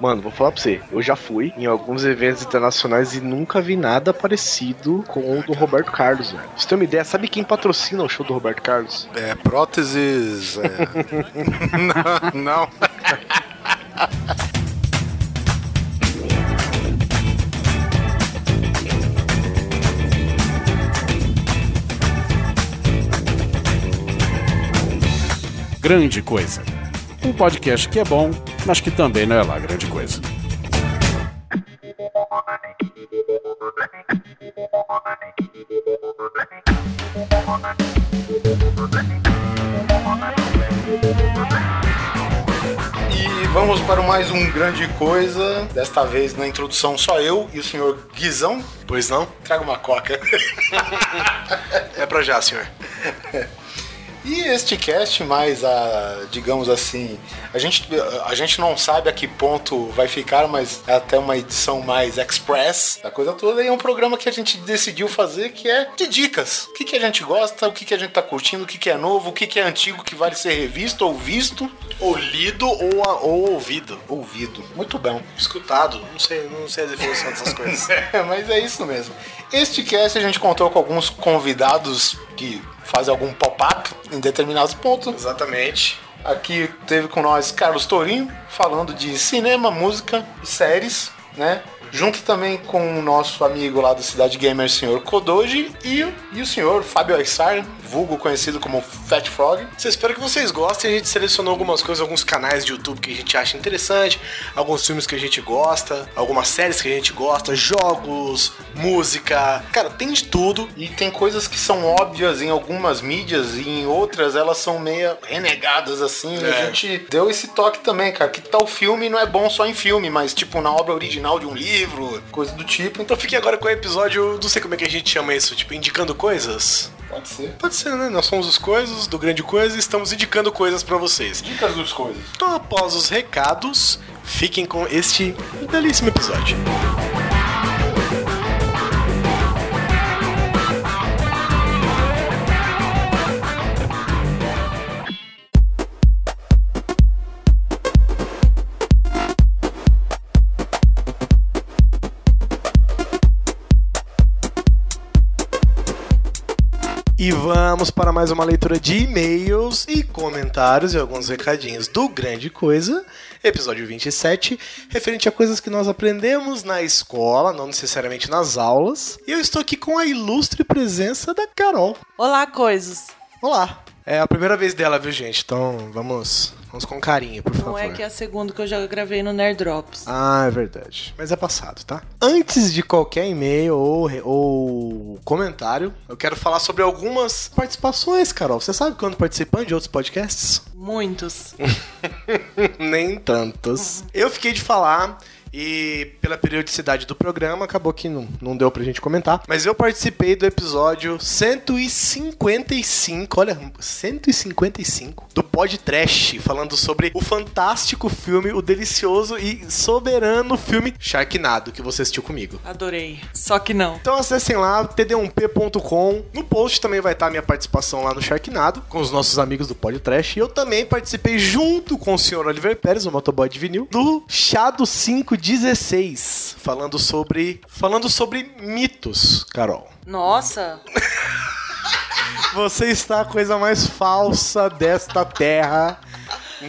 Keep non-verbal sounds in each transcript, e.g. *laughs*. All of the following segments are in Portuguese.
Mano, vou falar pra você, eu já fui em alguns eventos internacionais e nunca vi nada parecido com o do Roberto Carlos, velho. Você tem uma ideia, sabe quem patrocina o show do Roberto Carlos? É, próteses. é. *laughs* não, não. Grande Coisa. Um podcast que é bom, mas que também não é lá grande coisa. E vamos para mais um grande coisa. Desta vez na introdução só eu e o senhor Guizão. Pois não? Traga uma coca. *laughs* É pra já, senhor. *laughs* E este cast, mais a, digamos assim, a gente, a gente não sabe a que ponto vai ficar, mas é até uma edição mais express da coisa toda. E é um programa que a gente decidiu fazer que é de dicas. O que, que a gente gosta, o que, que a gente tá curtindo, o que, que é novo, o que, que é antigo que vale ser revisto ou visto. Ou lido ou, a- ou ouvido. Ouvido. Muito bom. Escutado. Não sei, não sei a definição dessas coisas. É, *laughs* mas é isso mesmo. Este cast a gente contou com alguns convidados que fazem algum pop-up em determinados pontos. Exatamente. Aqui teve com nós Carlos Tourinho, falando de cinema, música e séries, né? Junto também com o nosso amigo lá do Cidade Gamer, senhor Kodoji, e, o- e o senhor Fábio Aissar, vulgo conhecido como Fat Frog. Espero que vocês gostem. A gente selecionou algumas coisas, alguns canais de YouTube que a gente acha interessante, alguns filmes que a gente gosta, algumas séries que a gente gosta, jogos, música. Cara, tem de tudo. E tem coisas que são óbvias em algumas mídias e em outras elas são meio renegadas assim. E É. a gente deu esse toque também, cara. Que tal filme não é bom só em filme, mas tipo na obra original de um livro, coisa do tipo. Então fiquem agora com o episódio, não sei como é que a gente chama isso, tipo, indicando coisas. pode ser. Pode ser, né? Nós somos os coisas do Grande Coisa e estamos indicando coisas pra vocês. Dicas dos coisas. Então, após os recados, fiquem com este belíssimo episódio. E vamos para mais uma leitura de e-mails e comentários e alguns recadinhos do Grande Coisa, episódio 27, referente a coisas que nós aprendemos na escola, não necessariamente nas aulas. E eu estou aqui com a ilustre presença da Carol. Olá, coisas. Olá! É a primeira vez dela, viu, gente? Então vamos, vamos com carinho, por favor. Não é que é a segunda que eu já gravei no Nerd Drops. Ah, é verdade. Mas é passado, tá? Antes de qualquer e-mail ou, ou comentário, eu quero falar sobre algumas participações, Carol. Você sabe quando participando de outros podcasts? Muitos. *laughs* Nem tantos. Eu fiquei de falar. E pela periodicidade do programa, acabou que não, não deu pra gente comentar. Mas eu participei do episódio 155, olha, 155 do podcast falando sobre o fantástico filme, o delicioso e soberano filme Sharknado, que você assistiu comigo. Adorei. Só que não. Então acessem lá, td1p.com. No post também vai estar a minha participação lá no Sharknado, com os nossos amigos do podcast. E eu também participei junto com o senhor Oliver Pérez, o motoboy de vinil, do Chado 5 16, falando sobre. Falando sobre mitos, Carol. Nossa! *laughs* Você está a coisa mais falsa desta terra.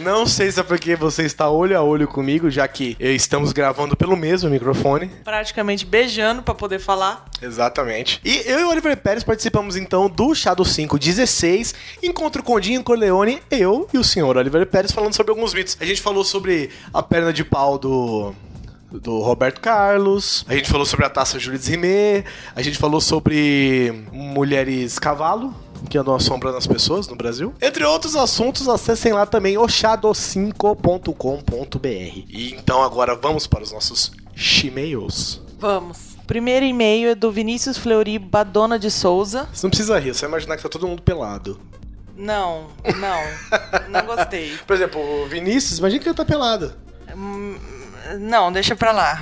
Não sei se é porque você está olho a olho comigo, já que estamos gravando pelo mesmo microfone. Praticamente beijando para poder falar. Exatamente. E eu e o Oliver Pérez participamos então do Shadow 5 16, encontro com o Dinho Corleone, eu e o senhor Oliver Pérez falando sobre alguns mitos. A gente falou sobre a perna de pau do do Roberto Carlos, a gente falou sobre a taça Jules Rimet, a gente falou sobre mulheres cavalo, que andam assombrando as pessoas no Brasil. Entre outros assuntos, acessem lá também oxado5.com.br. E então agora vamos para os nossos e-mails. Vamos. Primeiro e-mail é do Vinícius Fleury Badona de Souza. Você não precisa rir, você vai imaginar que tá todo mundo pelado. Não, não. *laughs* não gostei. Por exemplo, o Vinícius, imagina que ele tá pelado. Hum, Não, deixa pra lá.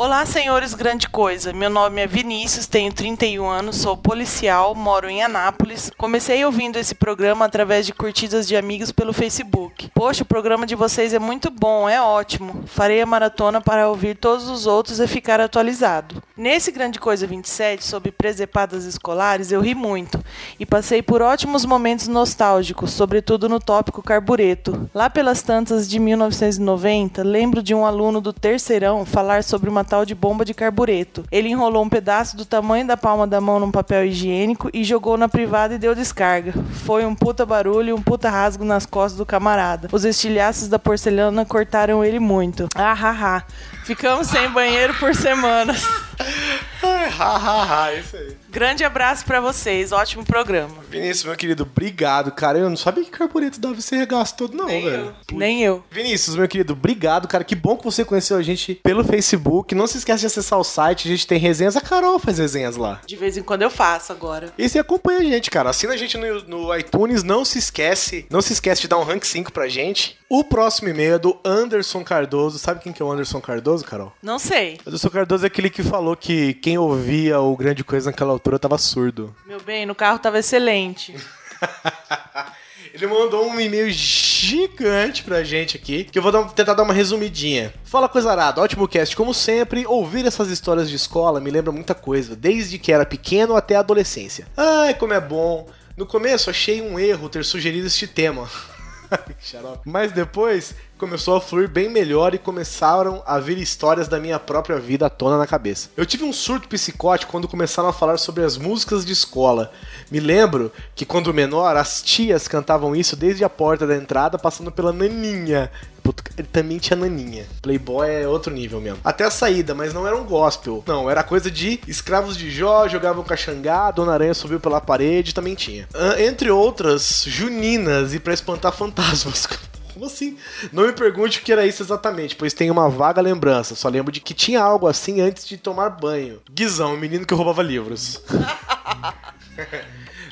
Olá, senhores grande coisa. Meu nome é Vinícius, tenho 31 anos, sou policial, moro em Anápolis. Comecei ouvindo esse programa através de curtidas de amigos pelo Facebook. Poxa, o programa de vocês é muito bom, é ótimo. Farei a maratona para ouvir todos os outros e ficar atualizado. Nesse Grande Coisa 27, sobre presepadas escolares, eu ri muito e passei por ótimos momentos nostálgicos, sobretudo no tópico carbureto. Lá pelas tantas de 1990, lembro de um aluno do terceirão falar sobre uma tal de bomba de carbureto. Ele enrolou um pedaço do tamanho da palma da mão num papel higiênico e jogou na privada e deu descarga. Foi um puta barulho e um puta rasgo nas costas do camarada. Os estilhaços da porcelana cortaram ele muito. Ah, ha, ha. Ficamos sem banheiro por semanas. Isso aí. Grande abraço pra vocês, ótimo programa. Vinícius, meu querido, obrigado, cara. Eu não sabia que carbureto dava esse regaço todo, não, velho. Nem eu. Vinícius, meu querido, obrigado, cara. Que bom que você conheceu a gente pelo Facebook. Não se esquece de acessar o site, a gente tem resenhas. A Carol faz resenhas lá. De vez em quando eu faço agora. E você acompanha a gente, cara. Assina a gente no, no iTunes. Não se esquece. Não se esquece de dar um rank 5 pra gente. O próximo e-mail é do Anderson Cardoso. Sabe quem que é o Anderson Cardoso, Carol? Não sei. O Anderson Cardoso é aquele que falou que quem ouvia o Grande Coisa naquela altura tava surdo. Meu bem, no carro tava excelente. *laughs* Ele mandou um e-mail gigante pra gente aqui, que eu vou dar- tentar dar uma resumidinha. Fala coisa arada, ótimo cast. Como sempre, ouvir essas histórias de escola me lembra muita coisa, desde que era pequeno até a adolescência. Ai, como é bom. No começo achei um erro ter sugerido este tema. *laughs* *laughs* Mas depois começou a fluir bem melhor e começaram a vir histórias da minha própria vida à tona na cabeça. Eu tive um surto psicótico quando começaram a falar sobre as músicas de escola. Me lembro que quando menor, as tias cantavam isso desde a porta da entrada, passando pela naninha. Puta, Ele também tinha naninha. Playboy é outro nível mesmo. Até a saída, mas não era um gospel. Não, era coisa de escravos de Jó, jogavam caxangá, Dona Aranha subiu pela parede, também tinha. Ah, entre outras, juninas e pra espantar fantasmas. *laughs* Como assim? Não me pergunte o que era isso exatamente, pois tenho uma vaga lembrança. Só lembro de que tinha algo assim antes de tomar banho. Guizão, o menino que roubava livros. *laughs*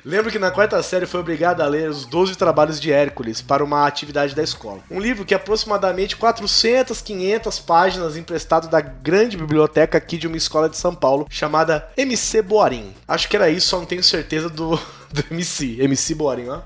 Lembro que na quarta série foi obrigado a ler os 12 trabalhos de Hércules para uma atividade da escola. Um livro que é aproximadamente 400, 500 páginas emprestado da grande biblioteca aqui de uma escola de São Paulo chamada MC Boarim. Acho que era isso, só não tenho certeza do, *laughs* do MC. MC Boarim, ó.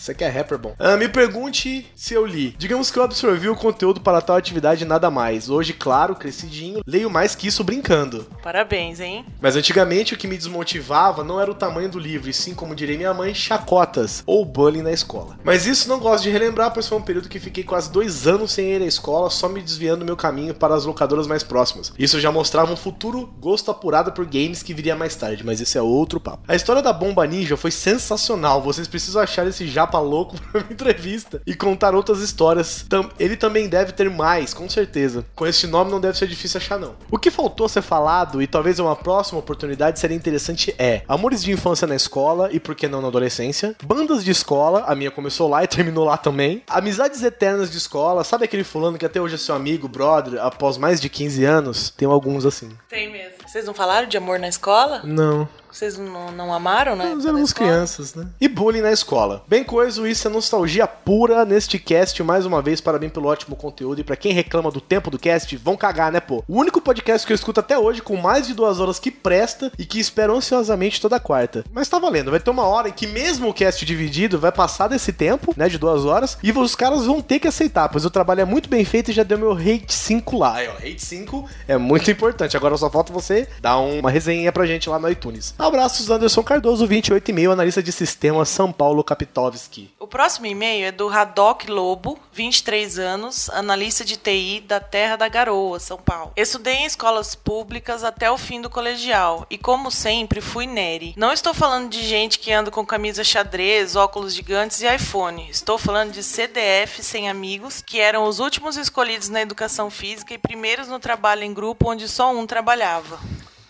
Você que é rapper bom. Ah, me pergunte se eu li. Digamos que eu absorvi o conteúdo para tal atividade e nada mais. Hoje, claro, crescidinho, leio mais que isso brincando. Parabéns, hein? Mas antigamente o que me desmotivava não era o tamanho do livro, e sim, como diria minha mãe, chacotas ou bullying na escola. Mas isso não gosto de relembrar, pois foi um período que fiquei quase dois anos sem ir à escola, só me desviando meu caminho para as locadoras mais próximas. Isso já mostrava um futuro gosto apurado por games que viria mais tarde, mas esse é outro papo. A história da bomba ninja foi sensacional, vocês precisam achar esse japa louco *laughs* pra uma entrevista e contar outras histórias. Ele também deve ter mais, com certeza. Com esse nome não deve ser difícil achar, não. O que faltou ser falado, e talvez uma próxima oportunidade seria interessante, é amores de infância na escola e por que não na adolescência, bandas de escola, a minha começou lá e terminou lá também, amizades eternas de escola, sabe aquele fulano que até hoje é seu amigo, brother, após mais de 15 anos? Tem alguns assim. Tem mesmo. Vocês não falaram de amor na escola? Não. Vocês não, não amaram, né? Nós éramos crianças, né? E bullying na escola. Bem coisa, isso é nostalgia pura neste cast. Mais uma vez, parabéns pelo ótimo conteúdo. E pra quem reclama do tempo do cast, vão cagar, né, pô? O único podcast que eu escuto até hoje com mais de duas horas que presta e que espero ansiosamente toda quarta. Mas tá valendo, vai ter uma hora em que mesmo o cast dividido vai passar desse tempo, né, de duas horas, e os caras vão ter que aceitar, pois o trabalho é muito bem feito e já deu meu rate 5 lá. Aí, ó, rate 5 é muito importante. Agora só falta você dar uma resenha pra gente lá no iTunes. Abraços, Anderson Cardoso, 28,5, analista de sistema São Paulo Capitovski. O próximo e-mail é do Radoc Lobo, 23 anos, analista de TI da Terra da Garoa, São Paulo. Estudei em escolas públicas até o fim do colegial e, como sempre, fui neri. Não estou falando de gente que anda com camisa xadrez, óculos gigantes e iPhone. Estou falando de CDF sem amigos, que eram os últimos escolhidos na educação física e primeiros no trabalho em grupo onde só um trabalhava.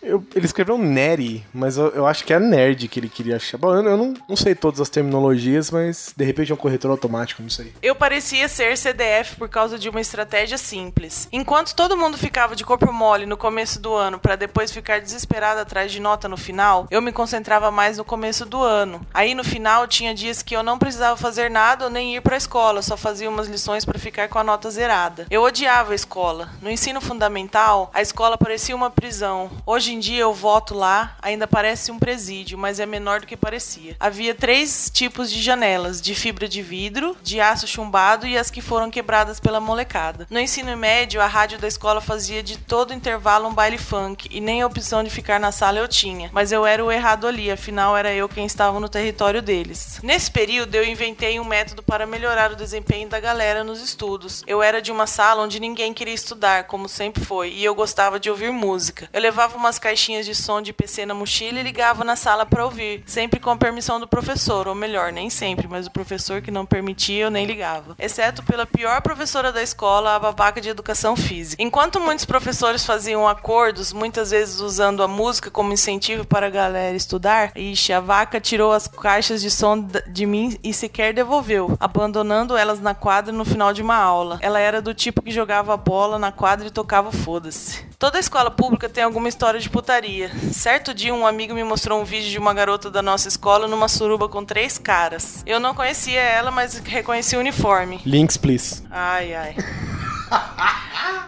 Eu- ele escreveu Neri, mas eu, eu acho que é nerd que ele queria achar. Bom, eu, eu não, não sei todas as terminologias, mas de repente é um corretor automático, não sei. Eu parecia ser CDF por causa de uma estratégia simples. Enquanto todo mundo ficava de corpo mole no começo do ano para depois ficar desesperado atrás de nota no final, eu me concentrava mais no começo do ano. Aí no final tinha dias que eu não precisava fazer nada ou nem ir para a escola, só fazia umas lições para ficar com a nota zerada. Eu odiava a escola. No ensino fundamental, a escola parecia uma prisão. Hoje em dia eu voto lá, ainda parece um presídio, mas é menor do que parecia. Havia três tipos de janelas: de fibra de vidro, de aço chumbado e as que foram quebradas pela molecada. No ensino médio, a rádio da escola fazia de todo intervalo um baile funk e nem a opção de ficar na sala eu tinha. Mas eu era o errado ali, afinal era eu quem estava no território deles. Nesse período, eu inventei um método para melhorar o desempenho da galera nos estudos. Eu era de uma sala onde ninguém queria estudar, como sempre foi, e eu gostava de ouvir música. Eu levava umas caixinhas de som de PC na mochila e ligava na sala para ouvir, sempre com a permissão do professor, ou melhor, nem sempre, mas o professor que não permitia eu nem ligava. Exceto pela pior professora da escola, a babaca de educação física. Enquanto muitos professores faziam acordos, muitas vezes usando a música como incentivo para a galera estudar, ixi, a vaca tirou as caixas de som de mim e sequer devolveu, abandonando elas na quadra no final de uma aula. Ela era do tipo que jogava a bola na quadra e tocava foda-se. Toda escola pública tem alguma história de putaria. Certo dia, um amigo me mostrou um vídeo de uma garota da nossa escola numa suruba com três caras. Eu não conhecia ela, mas reconheci o uniforme. Links, please. Ai, ai. *laughs*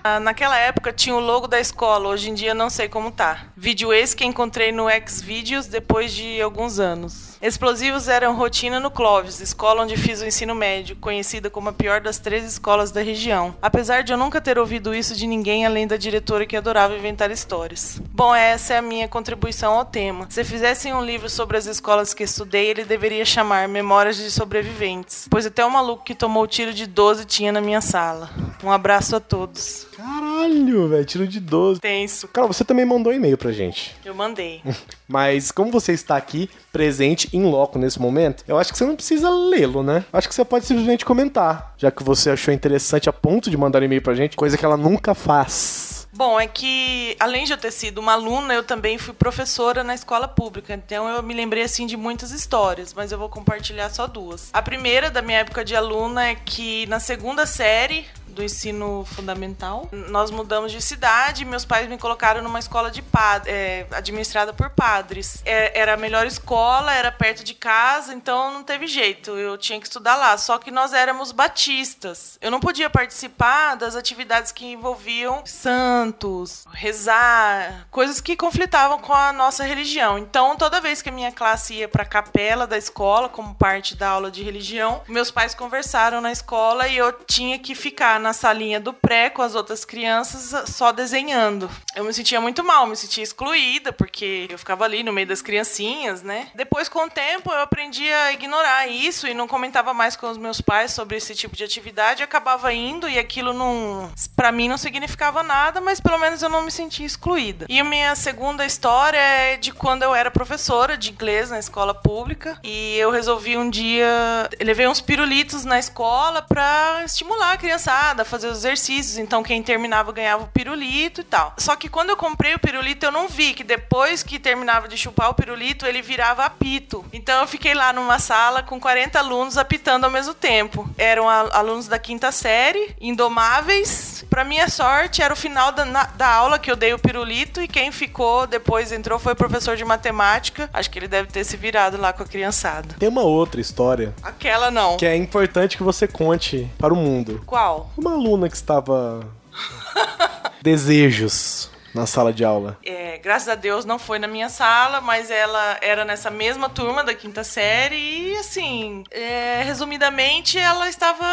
Ah, Naquela época tinha o logo da escola, hoje em dia não sei como tá. Vídeo esse que encontrei no Xvideos depois de alguns anos. Explosivos eram rotina no Clóvis, escola onde fiz o ensino médio, conhecida como a pior das três escolas da região. Apesar de eu nunca ter ouvido isso de ninguém além da diretora que adorava inventar histórias. Bom, essa é a minha contribuição ao tema. Se fizessem um livro sobre as escolas que estudei, ele deveria chamar Memórias de Sobreviventes, pois até o maluco que tomou o tiro de 12 tinha na minha sala. Um abraço a todos. Caralho, velho, tiro de 12. Tenso. Cara, você também mandou um e-mail pra gente. Eu mandei. *laughs* Mas como você está aqui, presente, em loco nesse momento, eu acho que você não precisa lê-lo, né? Acho que você pode simplesmente comentar, já que você achou interessante a ponto de mandar e-mail pra gente, coisa que ela nunca faz. Bom, é que além de eu ter sido uma aluna, eu também fui professora na escola pública. Então eu me lembrei assim de muitas histórias, mas eu vou compartilhar só duas. A primeira da minha época de aluna é que na segunda série do ensino fundamental. Nós mudamos de cidade, meus pais me colocaram numa escola de pad é, administrada por padres. É, era a melhor escola, era perto de casa, então não teve jeito, eu tinha que estudar lá. Só que nós éramos batistas. Eu não podia participar das atividades que envolviam santos, rezar, coisas que conflitavam com a nossa religião. Então, toda vez que a minha classe ia para a capela da escola, como parte da aula de religião, meus pais conversaram na escola e eu tinha que ficar na salinha do pré com as outras crianças só desenhando. Eu me sentia muito mal, me sentia excluída, porque eu ficava ali no meio das criancinhas, né? Depois, com o tempo, eu aprendi a ignorar isso e não comentava mais com os meus pais sobre esse tipo de atividade. Acabava indo e aquilo não. para mim não significava nada, mas pelo menos eu não me sentia excluída. E a minha segunda história é de quando eu era professora de inglês na escola pública e eu resolvi um dia. Levei uns pirulitos na escola pra estimular a criançada a fazer os exercícios. Então quem terminava ganhava o pirulito e tal. Só que quando eu comprei o pirulito, eu não vi que depois que terminava de chupar o pirulito, ele virava apito. Então eu fiquei lá numa sala com 40 alunos apitando ao mesmo tempo. Eram alunos da quinta série, indomáveis. Pra minha sorte, era o final da, na- da aula que eu dei o pirulito e quem ficou depois entrou foi o professor de matemática. Acho que ele deve ter se virado lá com a criançada. Tem uma outra história Aquela não. que é importante que você conte para o mundo. Qual? Uma aluna que estava *laughs* desejos na sala de aula. É, graças a Deus não foi na minha sala, mas ela era nessa mesma turma da quinta série e assim, é, resumidamente, ela estava.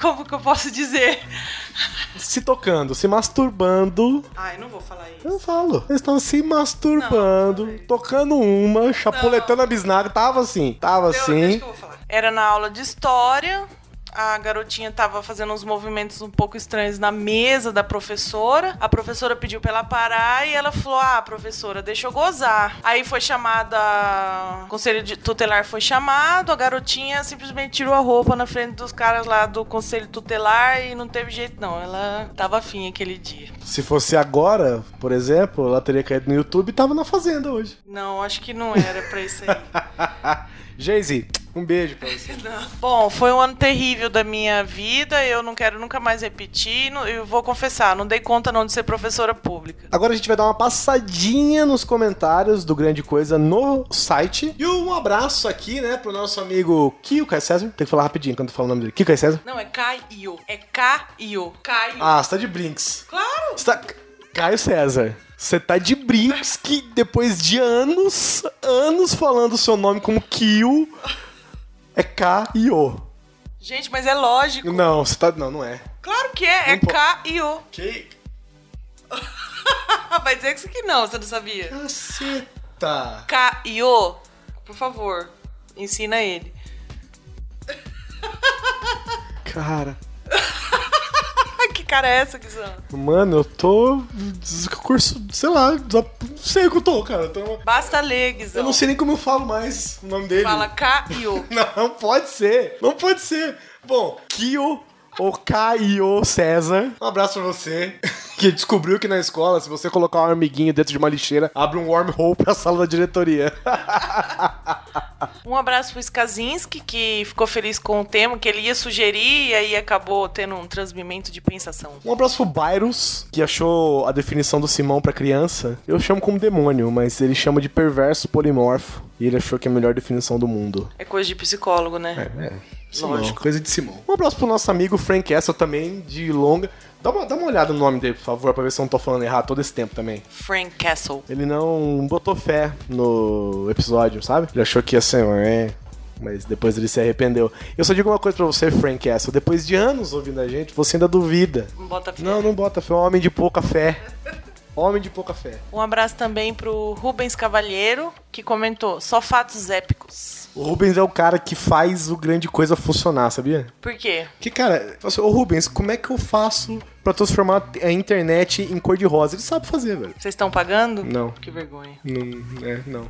Como que eu posso dizer? *laughs* Se tocando, se masturbando. Ai, não vou falar isso. Eu falo. Eles estavam se masturbando, Não, não. tocando uma, chapuletando a bisnaga. Tava assim, tava Deu- assim. Era na aula de história. A garotinha tava fazendo uns movimentos um pouco estranhos na mesa da professora. A professora pediu pra ela parar e ela falou: Ah, professora, deixa eu gozar. Aí foi chamada. O conselho de- tutelar foi chamado. A garotinha simplesmente tirou a roupa na frente dos caras lá do conselho tutelar e não teve jeito, não. Ela tava afim aquele dia. Se fosse agora, por exemplo, ela teria caído no YouTube e tava na Fazenda hoje. Não, acho que não era pra isso aí. *laughs* Jay-Z, um beijo pra você. *laughs* Não. Bom, foi um ano terrível da minha vida. Eu não quero nunca mais repetir. Eu vou confessar, não dei conta não de ser professora pública. Agora a gente vai dar uma passadinha nos comentários do Grande Coisa no site. E um abraço aqui, né, pro nosso amigo Kio Caio César. Tem que falar rapidinho quando eu falo o nome dele. Kio Caio César. Não, é Caio. É Caio. Caio. Ah, você tá de brinks. Claro. Você tá... Caio César. Você tá de brinks que depois de anos, anos falando o seu nome como Kio, é K-I-O. Gente, mas é lógico. Não, você tá... Não, não é. Claro que é. É Não po- Caio. Que... *laughs* Vai dizer que isso aqui não, você não sabia. Caceta. Caio. Por favor, ensina ele. Cara... *laughs* Que cara é essa, Guizão? Mano, eu tô. Curso, sei lá, não sei o que eu tô, cara. Eu, tô- Basta ler, Guizão. eu não sei nem como eu falo mais o nome dele. Fala Caio. Não, *laughs* não pode ser. Não pode ser. Bom, Kio ou Caio César. Um abraço pra você. Que descobriu que na escola, se você colocar um amiguinho dentro de uma lixeira, abre um wormhole pra sala da diretoria. Um abraço pro Skazinski, que ficou feliz com o tema que ele ia sugerir e aí acabou tendo um transmimento de pensação. Um abraço pro Byrus, que achou a definição do Simão pra criança. Eu chamo como demônio, mas ele chama de perverso polimorfo. E ele achou que é a melhor definição do mundo. É coisa de psicólogo, né? É, Simão, Lógico. coisa de Simão. Um abraço pro nosso amigo Frank Castle também, de longa. Dá uma, dá uma olhada no nome dele, por favor, pra ver se eu não tô falando errado todo esse tempo também. Frank Castle. Ele não botou fé no episódio, sabe? Ele achou que ia ser, é. Mas depois ele se arrependeu. Eu só digo uma coisa pra você, Frank Castle. Depois de anos ouvindo a gente, você ainda duvida. Não bota fé. Não, não bota fé. É um homem de pouca fé. Homem de pouca fé. Um abraço também pro Rubens Cavalheiro, que comentou: só fatos épicos. O Rubens é o cara que faz o grande coisa funcionar, sabia? Por quê? Que, cara, assim, ô Rubens, como é que eu faço pra transformar a internet em cor de rosa? Ele sabe fazer, velho. Vocês estão pagando? Não. Que vergonha. Não, é, não.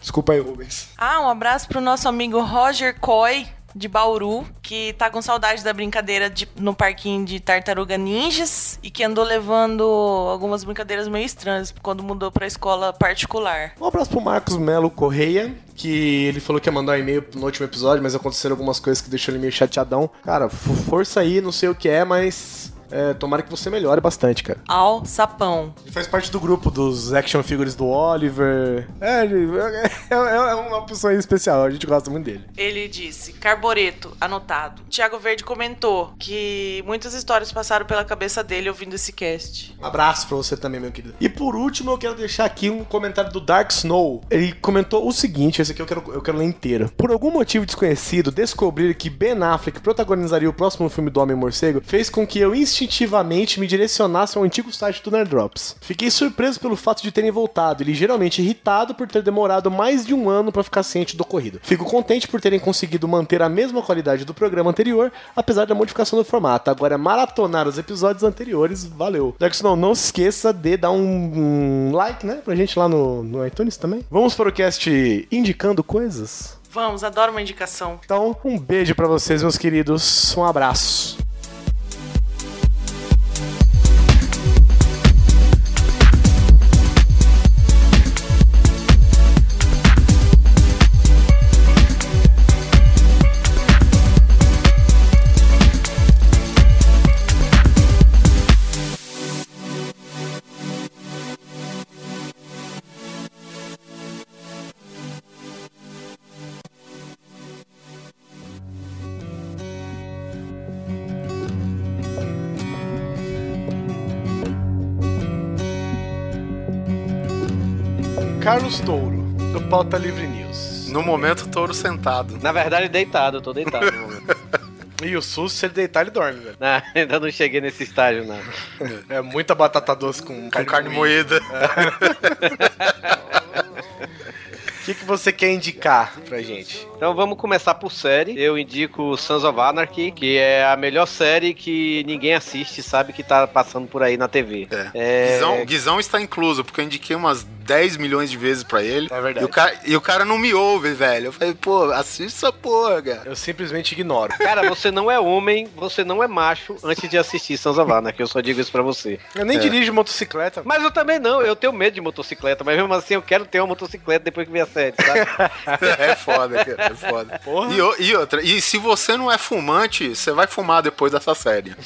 Desculpa aí, Rubens. Ah, um abraço pro nosso amigo Roger Coy, de Bauru, que tá com saudade da brincadeira de- no parquinho de Tartaruga Ninjas e que andou levando algumas brincadeiras meio estranhas quando mudou pra escola particular. Um abraço pro Marcos Melo Correia, que ele falou que ia mandar um e-mail no último episódio, mas aconteceram algumas coisas que deixou ele meio chateadão. Cara, força aí, não sei o que é, mas. É, tomara que você melhore bastante, cara. Ao Sapão. Ele faz parte do grupo dos action figures do Oliver. É, é, é- é uma pessoa especial, a gente gosta muito dele. Ele disse: Carboreto, anotado. Tiago Verde comentou que muitas histórias passaram pela cabeça dele ouvindo esse cast. Um abraço pra você também, meu querido. E por último, eu quero deixar aqui um comentário do Dark Snow. Ele comentou o seguinte: esse aqui eu quero, eu quero ler inteiro. Por algum motivo desconhecido, descobrir que Ben Affleck protagonizaria o próximo filme do Homem-Morcego fez com que eu instintivamente me direcionasse ao antigo site do Nerd Drops. Fiquei surpreso pelo fato de terem voltado e ligeiramente irritado por ter demorado mais de um ano pra ficar ciente do ocorrido. Fico contente por terem conseguido manter a mesma qualidade do programa anterior, apesar da modificação do formato. Agora é maratonar os episódios anteriores. Valeu. Dark Snow, não se esqueça de dar um, um like, né, pra gente lá no, no iTunes também. Vamos para o cast Indicando Coisas? Vamos, adoro uma indicação. Então, um beijo pra vocês, meus queridos. Um abraço. Pauta Livre News. No momento, touro sentado. Na verdade, deitado, eu tô deitado no momento. *laughs* E o SUS, se ele deitar, ele dorme, velho. Não, *laughs* ainda não cheguei nesse estágio, não. É muita batata doce com Com carne moída. *laughs* O que, que você quer indicar pra gente? Então vamos começar por série. Eu indico Sons of Anarchy, que é a melhor série que ninguém assiste, sabe que tá passando por aí na TV. É. É, Guizão, Guizão está incluso, porque eu indiquei umas 10 milhões de vezes pra ele. É verdade. E o cara, e o cara não me ouve, velho. Eu falei, pô, assiste essa porra, cara. Eu simplesmente ignoro. *laughs* Cara, você não é homem, você não é macho antes de assistir Sons of Anarchy, eu só digo isso pra você. Eu nem É. dirijo motocicleta. Mas eu também não, eu tenho medo de motocicleta, mas mesmo assim eu quero ter uma motocicleta depois que ver a série, sabe? *laughs* É foda, cara. É foda. E, o- e outra, e se você não é fumante, você vai fumar depois dessa série. *laughs*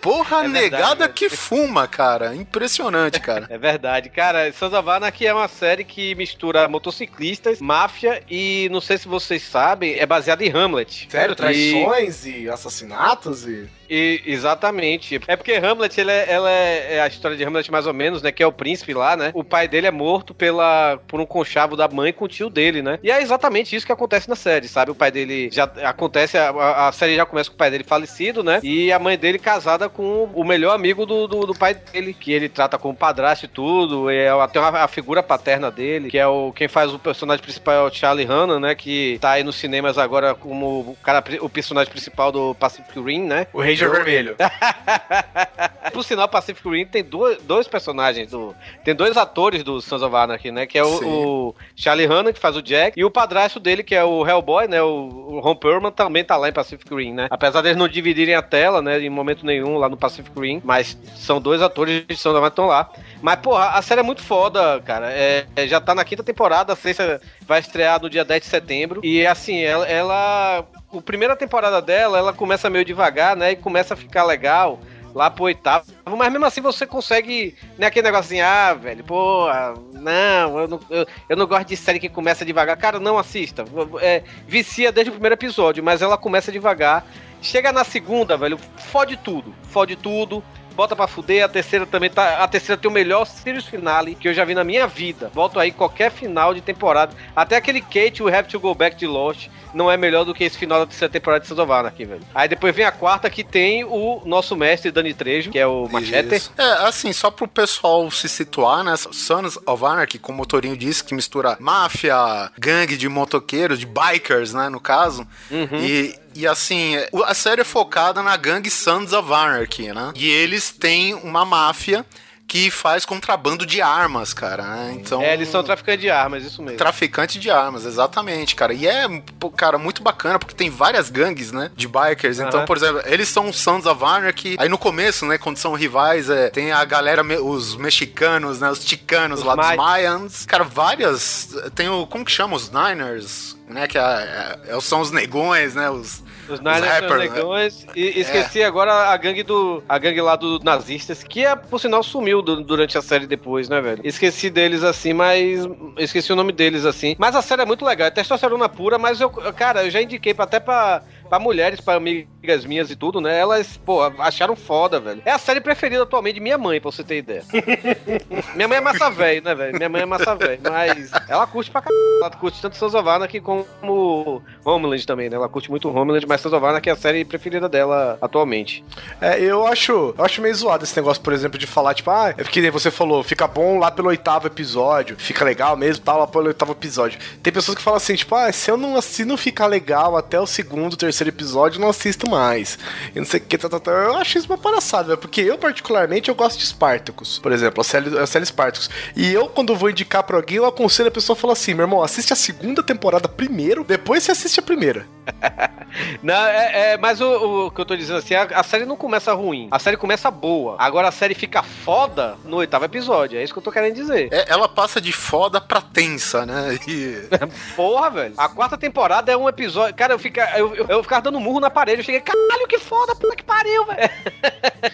Porra, É verdade, negada que fuma, cara. Impressionante, cara. É verdade. Cara, Sons of Anarchy é uma série que mistura motociclistas, máfia e, não sei se vocês sabem, é baseada em Hamlet. Sério, E- traições e assassinatos e. E, exatamente. É porque Hamlet, ele é, ela é, é a história de Hamlet mais ou menos, né? Que é o príncipe lá, né? O pai dele é morto pela, por um conchavo da mãe com o tio dele, né? E é exatamente isso que acontece na série, sabe? O pai dele já acontece, a, a- série já começa com o pai dele falecido, né? E a mãe dele casada com o melhor amigo do, do, do pai dele, que ele trata como padrasto e tudo. É até a, figura paterna dele, que é o quem faz o personagem principal é o Charlie Hanna, né? Que tá aí nos cinemas agora como o cara, o personagem principal do Pacific Rim, né? O Ranger Vermelho. *laughs* Por sinal, Pacific Rim tem dois, dois personagens, do, tem dois atores do Sons of Anarchy, né? Que é o, o Charlie Hanna, que faz o Jack, e o padrasto dele, que é o Hellboy, né? O, o Ron Perlman, também tá lá em Pacific Rim, né? Apesar deles não dividirem a tela, né? Em momento nenhum lá no Pacific Rim, mas são dois atores de Sons of Anarchy que estão lá. Mas, porra, a série é muito foda, cara. É, é, já tá na quinta temporada, a sexta vai estrear no dia 10 de setembro. E, assim, ela... ela a primeira temporada dela, ela começa meio devagar, né? E começa a ficar legal lá pro oitavo. Mas mesmo assim você consegue. Né, aquele negócio assim, ah, velho, pô, não, eu não, eu, eu não gosto de série que começa devagar. Cara, não assista. É, vicia desde o primeiro episódio, mas ela começa devagar. Chega na segunda, velho, fode tudo. Fode tudo. Bota pra fuder, a terceira também tá. A terceira tem o melhor series finale que eu já vi na minha vida. Volto aí qualquer final de temporada. Até aquele Kate, o Have to Go Back de Lost, não é melhor do que esse final da terceira temporada de of Anarchy, velho. Aí depois vem a quarta que tem o nosso mestre Dani Trejo, que é o Machete. Isso. É, assim, só pro pessoal se situar, né? Sons of Anarchy, como o Torinho disse, que mistura máfia, gangue de motoqueiros, de bikers, né, no caso. E, e assim, a série é focada na gangue Sons of Anarchy, né? E eles têm uma máfia que faz contrabando de armas, cara, né? Então... É, eles são traficantes de armas, isso mesmo. Traficante de armas, exatamente, cara. E é, cara, muito bacana, porque tem várias gangues, né, de bikers. Então, por exemplo, eles são os Sons of Anarchy. Aí no começo, né, quando são rivais, é, tem a galera, os mexicanos, né, os ticanos Os lá dos Mayans. Cara, várias... Tem o... Como que chama? Os Niners, né, que é, é- são os negões, né, os... Os Niners são os né? negões. E esqueci agora a gangue do. A gangue lá dos nazistas, que é, por sinal sumiu du- durante a série depois, né, velho? Esqueci deles assim, mas. Esqueci o nome deles assim. Mas a série é muito legal. É testosterona pura, mas eu. Cara, eu já indiquei pra- até pra. Pra mulheres, pra amigas minhas e tudo, né? Elas, pô, acharam foda, velho. É a série preferida atualmente de minha mãe, pra você ter ideia. *laughs* minha mãe é massa velho, né, velho? Minha mãe é massa velho. Mas ela curte pra caralho. Ela curte tanto Sons of Anarchy como Homeland também, né? Ela curte muito Homeland, mas Sons of Anarchy é a série preferida dela atualmente. É, eu acho, eu acho meio zoado esse negócio, por exemplo, de falar, tipo, ah, é porque você falou, fica bom lá pelo oitavo episódio, fica legal mesmo, tá lá pelo oitavo episódio. Tem pessoas que falam assim, tipo, ah, se eu não, se não ficar legal até o segundo, terceiro episódio, eu não assisto mais. E não sei o que, tá, tá, tá. eu acho isso uma palhaçada, velho, porque eu, particularmente, eu gosto de Spartacus, por exemplo, a série, a série Spartacus. E eu, quando vou indicar pra alguém, eu aconselho a pessoa a falar assim, meu irmão, assiste a segunda temporada primeiro, depois você assiste a primeira. *laughs* Não, é, é, mas o, o que eu tô dizendo assim, a, a série não começa ruim. A série começa boa. Agora a série fica foda no oitavo episódio. É isso que eu tô querendo dizer. É, ela passa de foda pra tensa, né? E... *laughs* Porra, velho. A quarta temporada é um episódio. Cara, eu, fica, eu, eu, eu ficava dando murro na parede. Eu cheguei, caralho, que foda, puta que pariu, velho.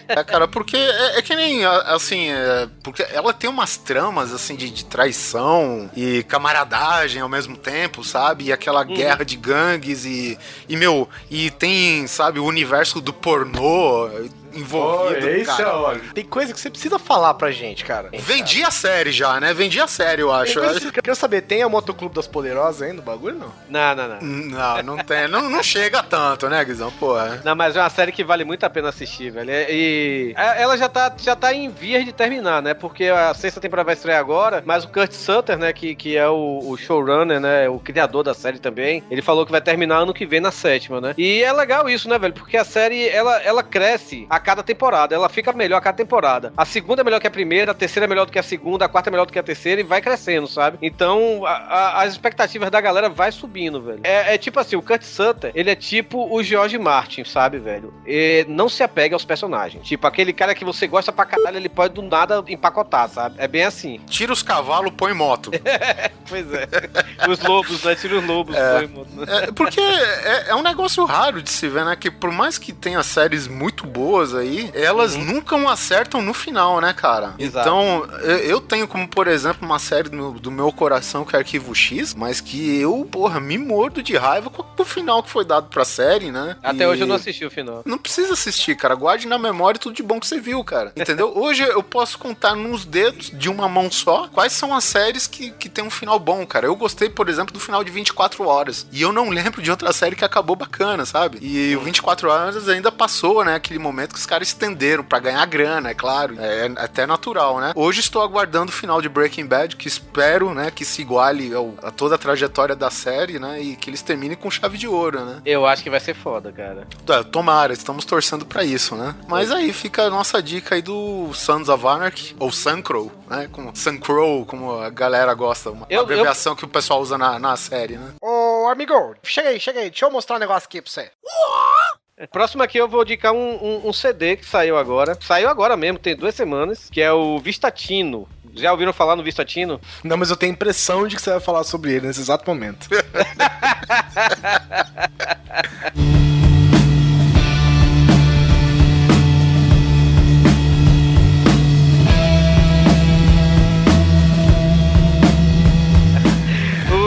É, cara, porque é, é que nem, assim, é, porque ela tem umas tramas, assim, de, de traição e camaradagem ao mesmo tempo, sabe? E aquela guerra de gangues e, e, meu, e tem, sabe, o universo do pornô envolvido, cara. olha. Tem coisa que você precisa falar pra gente, cara. Vendi a série já, né? Vendi a série, eu acho. Que Quero saber, tem a Motoclube das Poderosas ainda, o bagulho não? Não, não, não. Não, não tem, não, não chega tanto, né, Guizão? Porra. Não, mas é uma série que vale muito a pena assistir, velho. É- E é- ela já tá, já tá em vias de terminar, né? Porque a sexta temporada vai estrear agora, mas o Kurt Sutter, né, que, que é o, o showrunner, né, o criador da série também, ele falou que vai terminar ano que vem na sétima, né? E é legal isso, né, velho? Porque a série, ela, ela cresce a cada temporada. Ela fica melhor a cada temporada. A segunda é melhor que a primeira, a terceira é melhor do que a segunda, a quarta é melhor do que a terceira e vai crescendo, sabe? Então, a- a- as expectativas da galera vai subindo, velho. É, é tipo assim, o Kurt Sutter, ele é tipo o George Martin, sabe, velho? E não se apega aos personagens. Tipo, aquele cara que você gosta pra caralho, ele pode do nada empacotar, sabe? É bem assim. Tira os cavalos, põe moto. *laughs* Pois é. Os lobos, né? Tira os lobos. põe, mano. É, porque é, é um negócio raro de se ver, né? Que por mais que tenha séries muito boas aí, elas nunca acertam no final, né, cara? Exato. Então, eu- eu tenho como, por exemplo, uma série do meu, do meu coração que é Arquivo X, mas que eu, porra, me mordo de raiva com o final que foi dado pra série, né? Até E- hoje eu não assisti o final. Não precisa assistir, cara. Guarde na memória tudo de bom que você viu, cara. Entendeu? *laughs* Hoje eu posso contar nos dedos de uma mão só quais são as séries que, que tem um final bom, cara. Eu gostei, por exemplo, do final de 24 horas. E eu não lembro de outra série que acabou bacana, sabe? E o 24 horas ainda passou, né? Aquele momento que os caras estenderam pra ganhar grana, é claro. É até natural, né? Hoje estou aguardando o final de Breaking Bad, que espero, né, que se iguale ao- a toda a trajetória da série, né? E que eles terminem com chave de ouro, né? Eu acho que vai ser foda, cara. Tá, Tomara, estamos torcendo pra isso, né? Mas aí fica a nossa dica aí do Sons of Anarchy, ou Suncrow, né? Como Suncrow, como a galera gosta, uma Eu- abreviação que o pessoal usa na, na série, né? Ô, amigo, chega aí, chega aí. Deixa eu mostrar um negócio aqui pra você. Próximo aqui eu vou indicar um, um- um CD que saiu agora. Saiu agora mesmo, tem duas semanas, que é o Vistatino. Já ouviram falar no Vistatino? Não, mas eu tenho a impressão de que você vai falar sobre ele nesse exato momento. *laughs*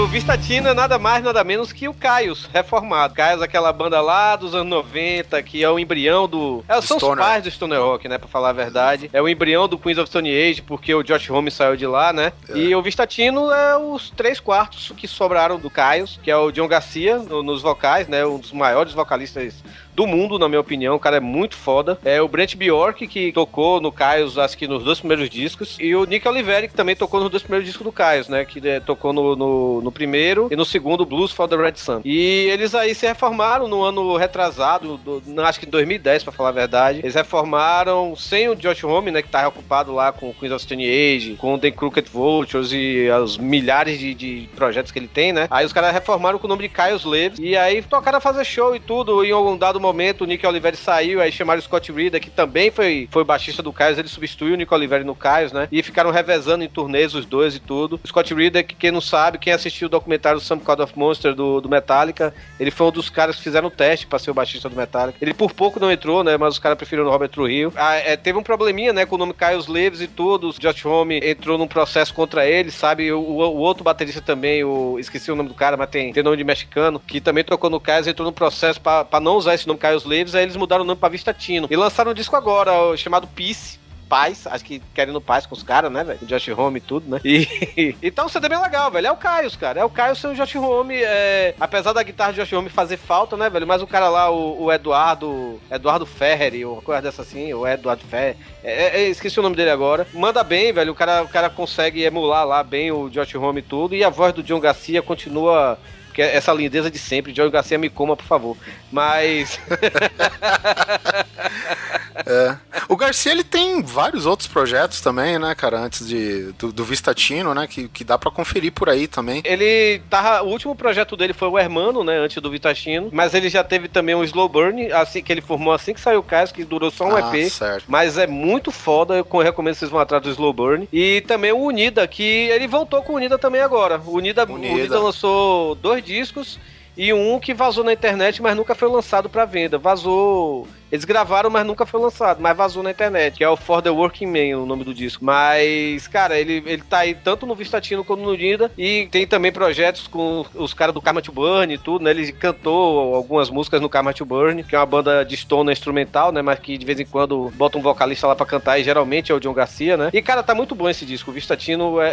O Vistatino é nada mais, nada menos que o Caios, reformado. Caios, aquela banda lá dos anos 90, que é o embrião do. É, são Stoner. os pais do Stoner Rock, né? Pra falar a verdade. É o embrião do Queens of Stone Age, porque o Josh Homme saiu de lá, né? E o Vistatino é os três quartos que sobraram do Caios, que é o John Garcia no- nos vocais, né? Um dos maiores vocalistas do mundo, na minha opinião. O cara é muito foda. É o Brent Bjork, que tocou no Caios, acho que nos dois primeiros discos. E o Nick Oliveri, que também tocou nos dois primeiros discos do Caios, né? Que é, tocou no, no, no primeiro e no segundo, Blues for the Red Sun. E eles aí se reformaram no ano retrasado, do- acho que em 2010, pra falar a verdade. Eles reformaram sem o Josh Homme, né? Que tava ocupado lá com o Queens of Stone Age, com The Crooked Vultures e os milhares de, de projetos que ele tem, né? Aí os caras reformaram com o nome de Caios Leves. E aí tocaram a fazer show e tudo. Em algum dado momento, o Nick Oliveri saiu, aí chamaram o Scott Reeder, que também foi, foi baixista do Caios, ele substituiu o Nick Oliveri no Caios, né? E ficaram revezando em turnês os dois e tudo. O Scott Reeder, que quem não sabe, quem assistiu o documentário Some God of Monster do, do Metallica, ele foi um dos caras que fizeram o teste pra ser o baixista do Metallica. Ele por pouco não entrou, né? Mas os caras preferiram o Robert Trujillo. Ah, é, teve um probleminha, né? Com o nome Caios Leves e tudo. O Josh Homme entrou num processo contra ele, sabe? O, o- o outro baterista também, o, esqueci o nome do cara, mas tem, tem nome de mexicano, que também tocou no Caios, entrou num processo pra não usar esse nome Caios Leves, aí eles mudaram o nome pra Vistatino. E lançaram um disco agora, chamado Peace. Paz, acho que querendo paz com os caras, né, velho? Josh Home e tudo, né? E *laughs* então o CD é bem legal, velho. É o Caios, cara. É o Caios sem o Josh Home. É... Apesar da guitarra de Josh Home fazer falta, né, velho? Mas o cara lá, o, o Eduardo. Eduardo Ferrer, ou coisa dessa assim, o Eduardo Ferrer. É, é, esqueci o nome dele agora. Manda bem, velho. O cara, o cara consegue emular lá bem o Josh Home e tudo. E a voz do John Garcia continua. Que é essa lindeza de sempre. John Garcia me coma, por favor. Mas. *laughs* É. O Garcia, ele tem vários outros projetos também, né, cara? Antes de, do, do Vistatino, né? Que, que dá pra conferir por aí também. Ele tava. O último projeto dele foi o Hermano, né? Antes do Vitachino. Mas ele já teve também um Slow Burn, assim que ele formou assim que saiu o Cais, que durou só um Ah, EP. certo. Mas é muito foda, eu recomendo que vocês vão atrás do Slow Burn. E também o Unida, que ele voltou com o Unida também agora. O Unida, Unida. Unida lançou dois discos e um que vazou na internet, mas nunca foi lançado pra venda. Vazou. Eles gravaram, mas nunca foi lançado, mas vazou na internet, que é o For the Working Man, o nome do disco. Mas, cara, ele, ele tá aí tanto no Vistatino quanto no Unida. E tem também projetos com os caras do Karma to Burn e tudo, né? Ele cantou algumas músicas no Karma to Burn, que é uma banda de stoner instrumental, né? Mas que de vez em quando bota um vocalista lá pra cantar, e geralmente é o John Garcia, né? E, cara, tá muito bom esse disco. O Vistatino é, é,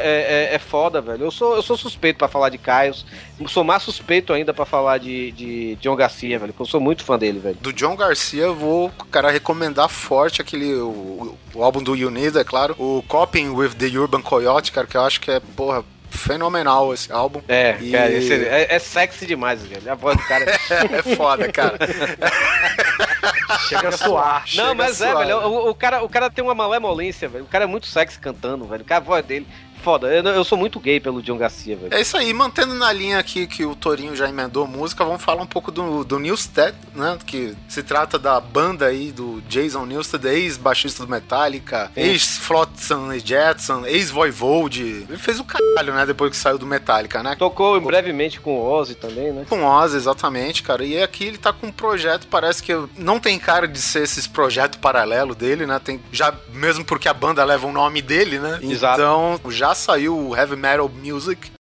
é- é foda, velho. Eu sou, eu sou suspeito pra falar de Caios. Sou mais suspeito ainda pra falar de, de John Garcia, velho. Porque eu sou muito fã dele, velho. Do John Garcia, eu vou, cara, recomendar forte aquele. O, o álbum do Unida, é claro. O Coping with the Urban Coyote, cara, que eu acho que é, porra, fenomenal esse álbum. É, E- cara, esse- é, é sexy demais, velho. A voz do cara *laughs* é É foda, cara. *laughs* Chega a suar. Não, mas é, suave. velho. O, o cara, o cara tem uma malemolência, velho. O cara é muito sexy cantando, velho. O cara, a voz dele. Foda. Eu, eu sou muito gay pelo John Garcia, velho. É isso aí, mantendo na linha aqui que o Torinho já emendou música, vamos falar um pouco do, do Newsted, né? Que se trata da banda aí do Jason Newsted, ex-baixista do Metallica, ex-Flotsam e Jetson, ex-Voivode. Ele fez o caralho, né? Depois que saiu do Metallica, né? Tocou brevemente com o Ozzy também, né? Com Ozzy, exatamente, cara. E aqui ele tá com um projeto, parece que não tem cara de ser esses projetos paralelo dele, né? Tem, já, mesmo porque a banda leva o nome dele, né? Exato. Então, já saiu o Heavy Metal Music.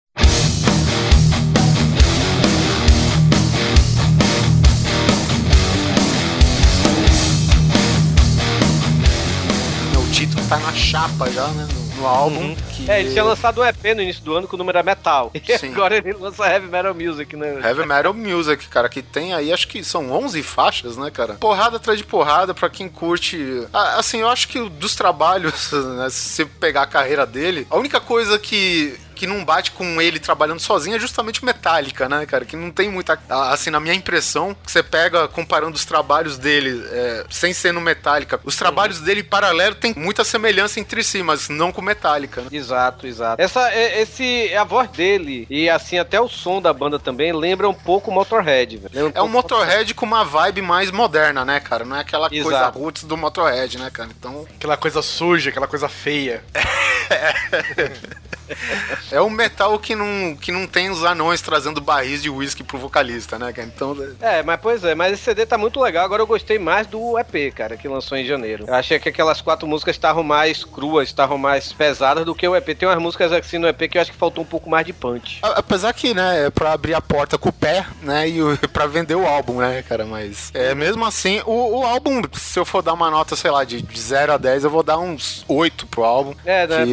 O título tá na chapa já, né? No, álbum. que- É, ele tinha lançado um EP no início do ano com o número era Metal. *laughs* E Sim. agora ele lança Heavy Metal Music, né? Heavy Metal Music, cara, que tem aí, acho que são 11 faixas, né, cara? Porrada atrás de porrada pra quem curte. Ah, Assim, eu acho que dos trabalhos, *laughs* né, se você pegar a carreira dele, a única coisa que. Que não bate com ele trabalhando sozinho é justamente o Metallica, né, cara? Que não tem muita. Assim, na minha impressão, que você pega comparando os trabalhos dele, é, sem ser no Metallica, os trabalhos dele paralelo tem muita semelhança entre si, mas não com o Metallica, né? Exato, exato. Essa, é- esse, a voz dele e assim até o som da banda também lembra um pouco o Motorhead, velho. Lembra É um Motorhead com uma vibe mais moderna, né, cara? Não é aquela coisa Exato. roots do Motorhead, né, cara? Então, Aquela coisa suja, aquela coisa feia. é *laughs* um metal que não, que não tem os anões trazendo barris de uísque pro vocalista, né, cara? Então, É, mas pois é, mas esse CD tá muito legal. Agora eu gostei mais do EP, cara, que lançou em janeiro. Eu achei que aquelas quatro músicas estavam mais cruas, estavam mais pesadas do que o EP. Tem umas músicas assim no EP que eu acho que faltou um pouco mais de punch. apesar que, né, é pra abrir a porta com o pé, né, e *laughs* pra vender o álbum, né, cara? Mas, é, mesmo assim, o, o álbum, se eu for dar uma nota, sei lá, de, de 0 a 10, eu vou dar uns 8 pro álbum. É, né,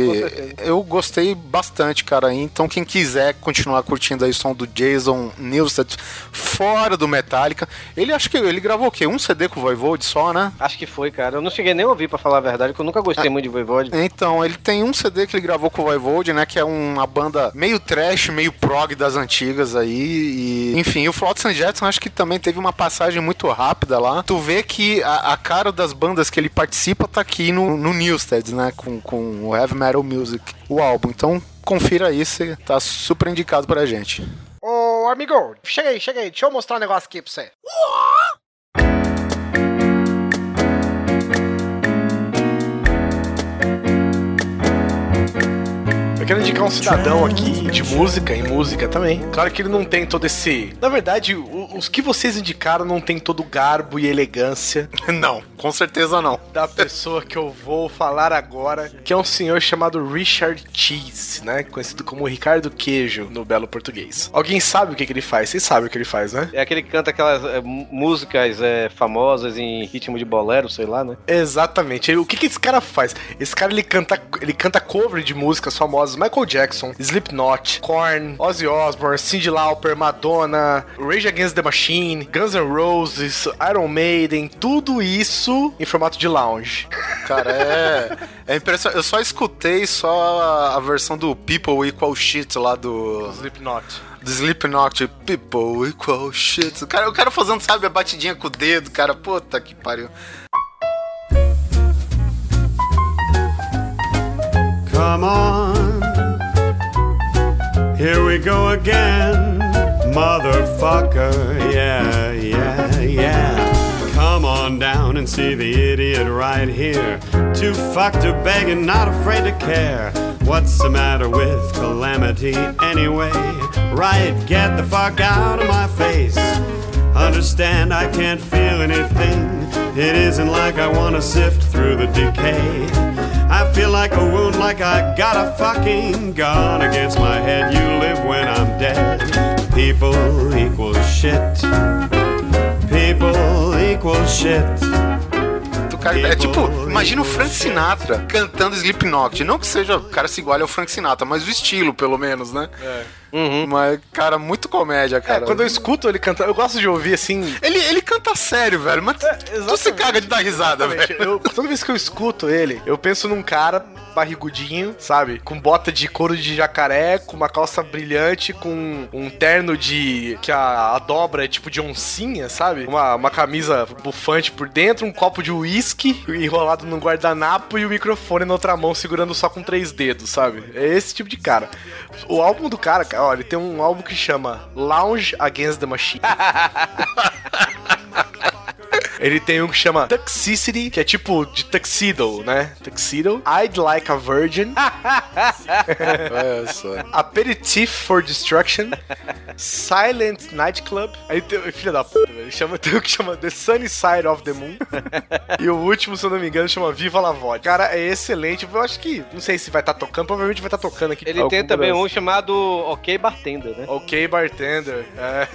eu gostei bastante, cara. Então, quem quiser continuar curtindo aí o som do Jason Newsted fora do Metallica, ele acho que ele gravou o quê? Um CD com o Voivode só, né? Acho que foi, cara. Eu não cheguei nem a ouvir, pra falar a verdade, porque eu nunca gostei muito de Voivode. Então, ele tem um CD que ele gravou com o Voivode, né? Que é uma banda meio trash, meio prog das antigas aí. E, enfim, o Flotsam Jetson acho que também teve uma passagem muito rápida lá. Tu vê que a, a cara das bandas que ele participa tá aqui no, no Newsted, né? Com, com o Heavy Metal Music, o álbum. Então, confira aí, você tá super indicado pra gente. Ô, amigo, chega aí, chega aí. Deixa eu mostrar um negócio aqui pra você. Eu quero indicar um cidadão aqui de música, em música também. Claro que ele não tem todo esse. Na verdade, os que vocês indicaram não tem todo o garbo e elegância *laughs* não, com certeza não. da pessoa que eu vou falar agora, que é um senhor chamado Richard Cheese, né? Conhecido como Ricardo Queijo no belo português. Alguém sabe o que, que ele faz? Vocês sabem o que ele faz, né? É aquele que canta aquelas é, músicas é, famosas em ritmo de bolero, sei lá, né? Exatamente. O que, que esse cara faz? Esse cara ele canta, ele canta cover de músicas famosas: Michael Jackson, Slipknot, Korn, Ozzy Osbourne, Cyndi Lauper, Madonna, Rage Against the Machine, Guns N' Roses, Iron Maiden, tudo isso em formato de lounge. Cara, é, é impressionante. Eu só escutei só a, a versão do People Equal Shit lá do. Slipknot. Do Slipknot, People Equal Shit. O cara, o cara fazendo, sabe, a batidinha com o dedo, cara. Puta que pariu. Come on. Here we go again, motherfucker. Yeah, yeah, yeah. Come on down and see the idiot right here. Too fucked to beg and not afraid to care. What's the matter with calamity anyway? Right, get the fuck out of my face. Understand I can't feel anything. It isn't like I wanna sift through the decay. I feel like a wound, like I got a fucking gun against my head. You live when I'm dead. People equal shit. People equal shit. Cara, é tipo, imagina o Frank Sinatra cantando Slipknot. Não que seja o cara se iguale ao Frank Sinatra, mas o estilo, pelo menos, né? Uhum. Mas, cara, muito comédia, É, cara. quando eu escuto ele cantar, eu gosto de ouvir assim. Ele, ele canta sério, velho, mas tu se caga de dar risada, Exatamente. velho. Eu, toda vez que eu escuto ele, eu penso num cara barrigudinho, sabe? Com bota de couro de jacaré, com uma calça brilhante, com um terno de. que a, a dobra é tipo de oncinha, sabe? Uma, uma camisa bufante por dentro, um copo de uísque enrolado num guardanapo e o microfone na outra mão segurando só com três dedos, sabe? É esse tipo de cara. O álbum do cara, cara, ó, ele tem um álbum que chama Lounge Against the Machine. *laughs* Ele tem um que chama Toxicity, que é tipo de tuxedo, né? Tuxedo. I'd Like a Virgin. *laughs* Olha só. Aperitif for Destruction. Silent Nightclub. Aí tem, filha da puta, velho. Chama, *laughs* tem um que chama The Sunny Side of the Moon. e o último, se eu não me engano, chama Viva la Vodka. Cara, é excelente. Eu acho que, não sei se vai estar tocando, provavelmente vai estar tocando aqui. Ele tem também um chamado Ok Bartender, né? Ok, bartender. É,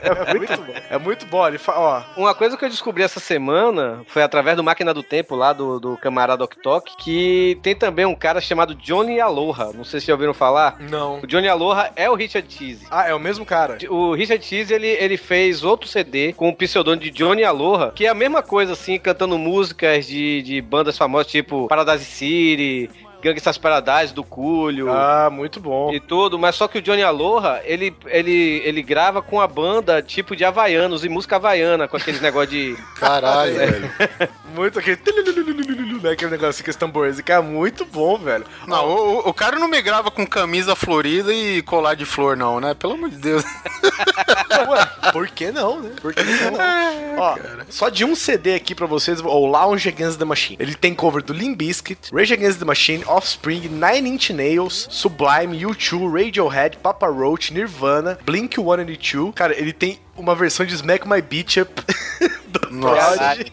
*laughs* é muito bom. É muito bom. Ele fa... Ó, Uma coisa que eu descobri essa semana foi através do Máquina do Tempo lá do, do camarada Ok Tok, que tem também um cara chamado Johnny Aloha. Não sei se já ouviram falar. não. O Johnny Aloha é o Richard Cheese. Ah, é o mesmo cara. O Richard Cheese, ele, ele fez outro CD com o pseudônimo de Johnny Aloha, que é a mesma coisa, assim, cantando músicas de, de bandas famosas, tipo Paradise City, Gangsta's Paradise, do Coolio. Ah, muito bom. E tudo, mas só que o Johnny Aloha, ele, ele, ele grava com a banda tipo de havaianos e música havaiana, com aqueles negócio de. *laughs* Caralho, velho. Muito aquele. Né, aquele negócio com os tambores. E, Cara, muito bom, velho. Não, o, o- cara não me grava com camisa florida e colar de flor, não, né? Pelo amor de Deus. *laughs* Ué, por que não, né? Por que não? Ó, só de um CD aqui pra vocês, o Lounge Against the Machine. Ele tem cover do Limp Bizkit, Rage Against the Machine, Offspring, Nine Inch Nails, Sublime, U2, Radiohead, Papa Roach, Nirvana, Blink-182. Cara, ele tem uma versão de Smack My Beach Up *laughs* do. Prodigy,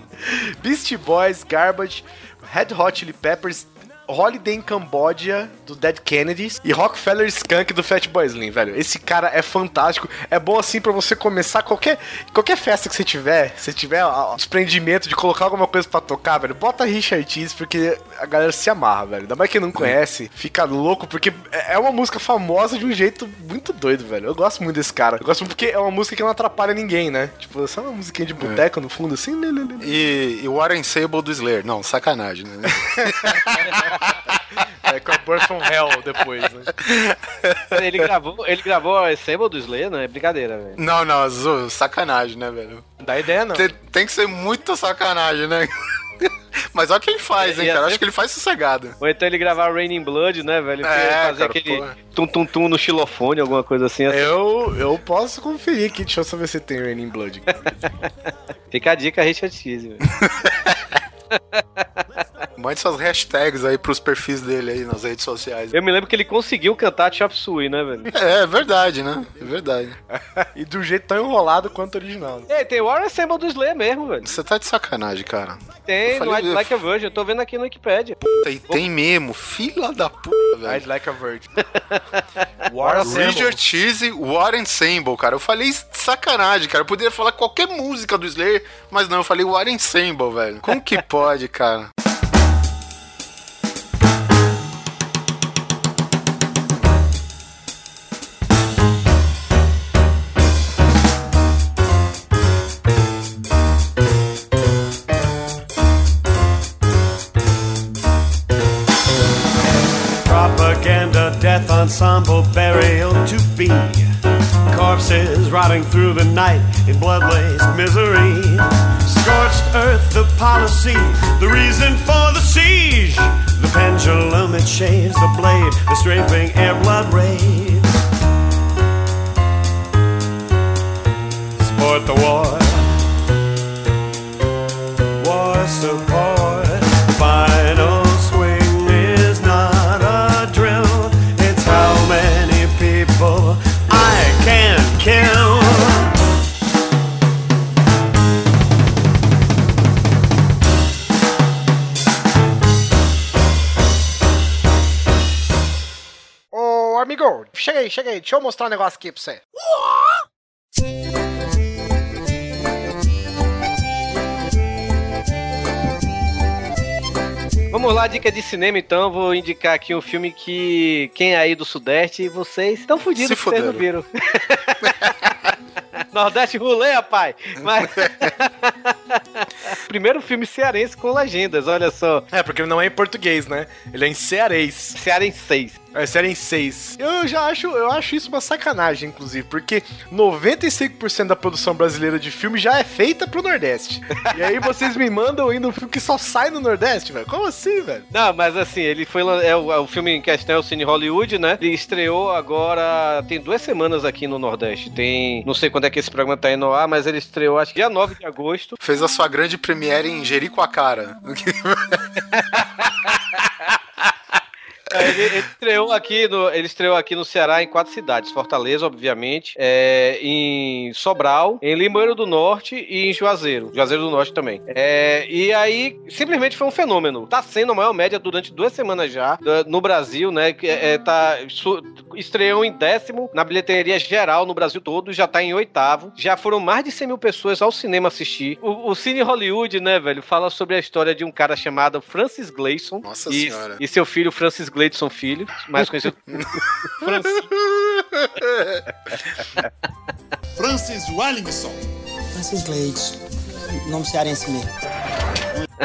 Beastie Boys, Garbage, Red Hot Chili Peppers, Holiday in Cambodia, do Dead Kennedys, e Rockefeller Skunk, do Fatboy Slim, velho. Esse cara é fantástico. É bom, assim, pra você começar qualquer, qualquer festa que você tiver, se tiver ó, desprendimento de colocar alguma coisa pra tocar, velho, bota Richard Cheese, porque a galera se amarra, velho. Ainda mais quem não conhece, fica louco, porque é é uma música famosa de um jeito muito doido, velho. Eu gosto muito desse cara. Eu gosto muito porque é uma música que não atrapalha ninguém, né? Tipo, só uma musiquinha de boteco no fundo, assim. E, e o Warren Sable do Slayer. Não, sacanagem, né? *laughs* É, com a Birth from Hell depois, né? Ele gravou, ele gravou a Assemble do Slayer, não é brincadeira, velho. Não, não, zo- sacanagem, né, velho? Dá ideia, não. Tem, tem que ser muita sacanagem, né? *laughs* Mas olha o que ele faz, hein, cara? Acho que ele faz sossegado. Ou então ele gravar Raining Blood, né, velho? É, fazer cara, aquele tum-tum-tum no xilofone, alguma coisa assim. Eu, eu posso conferir aqui, deixa eu só ver se tem Raining Blood. *laughs* Fica a dica, Richard Cheese, velho. *laughs* Mande suas hashtags aí pros perfis dele aí nas redes sociais. Eu me lembro que ele conseguiu cantar Chop Suey, né, velho? É, é verdade, né? É verdade. *laughs* e do jeito tão enrolado quanto o original. Ei, tem o Warren Assemble do Slayer mesmo, velho. Você tá de sacanagem, cara. Tem, Eu falei- I'd Like a Virgin, eu tô vendo aqui no Wikipedia. Tem, tem mesmo. Fila da puta, velho. I'd like a virgin. *laughs* War Richard Cheese, Warren Sample, cara. Eu falei sacanagem, cara. Eu poderia falar qualquer música do Slayer, mas não, eu falei Warren Sample, velho. Como que *laughs* pode, cara? Death ensemble, burial to be. Corpses rotting through the night in blood-laced misery. Scorched earth, the policy, the reason for the siege. The pendulum, it shaves the blade, the strafing air blood raid. Sport the war. War support. Ô, amigo, chega aí, chega aí. Deixa eu mostrar um negócio aqui pra você. Vamos lá, dica de cinema então. Vou indicar aqui um filme que quem é aí do Sudeste, vocês estão que vocês não viram. *laughs* Nordeste rolê, rapaz. Mas... *laughs* Primeiro filme cearense com legendas, olha só. É, porque ele não é em português, né? Ele é em cearês. Cearenseis. É série em 6. Eu já acho, eu acho isso uma sacanagem, inclusive, porque 95% da produção brasileira de filme já é feita pro Nordeste. E aí vocês me mandam ainda um filme que só sai no Nordeste, velho. Como assim, velho? Não, mas assim, ele foi. É o, é o filme em questão é o Cine Hollywood, né? Ele estreou agora. Tem duas semanas aqui no Nordeste. Tem. Não sei quando é que esse programa tá indo no ar, mas ele estreou, acho que dia 9 de agosto. Fez a sua grande premiere em Jericoacoara. *laughs* É, Ele, ele estreou aqui no, ele estreou aqui no Ceará em quatro cidades: Fortaleza, obviamente, é, em Sobral, em Limoeiro do Norte e em Juazeiro. Juazeiro do Norte também. É, e aí, simplesmente foi um fenômeno. Tá sendo a maior média durante duas semanas já no Brasil, né? Que é, tá, estreou em décimo na bilheteria geral no Brasil todo, já tá em oitavo. Já foram mais de 100 mil pessoas ao cinema assistir. O, o Cine Hollywood, né, velho, fala sobre a história de um cara chamado Francis Gleason. Nossa e, Senhora. e seu filho, Francis Gleidson Filho, mais conhecido *laughs* Francis. Francis Wellington. Francis Leite. Nome cearense mesmo.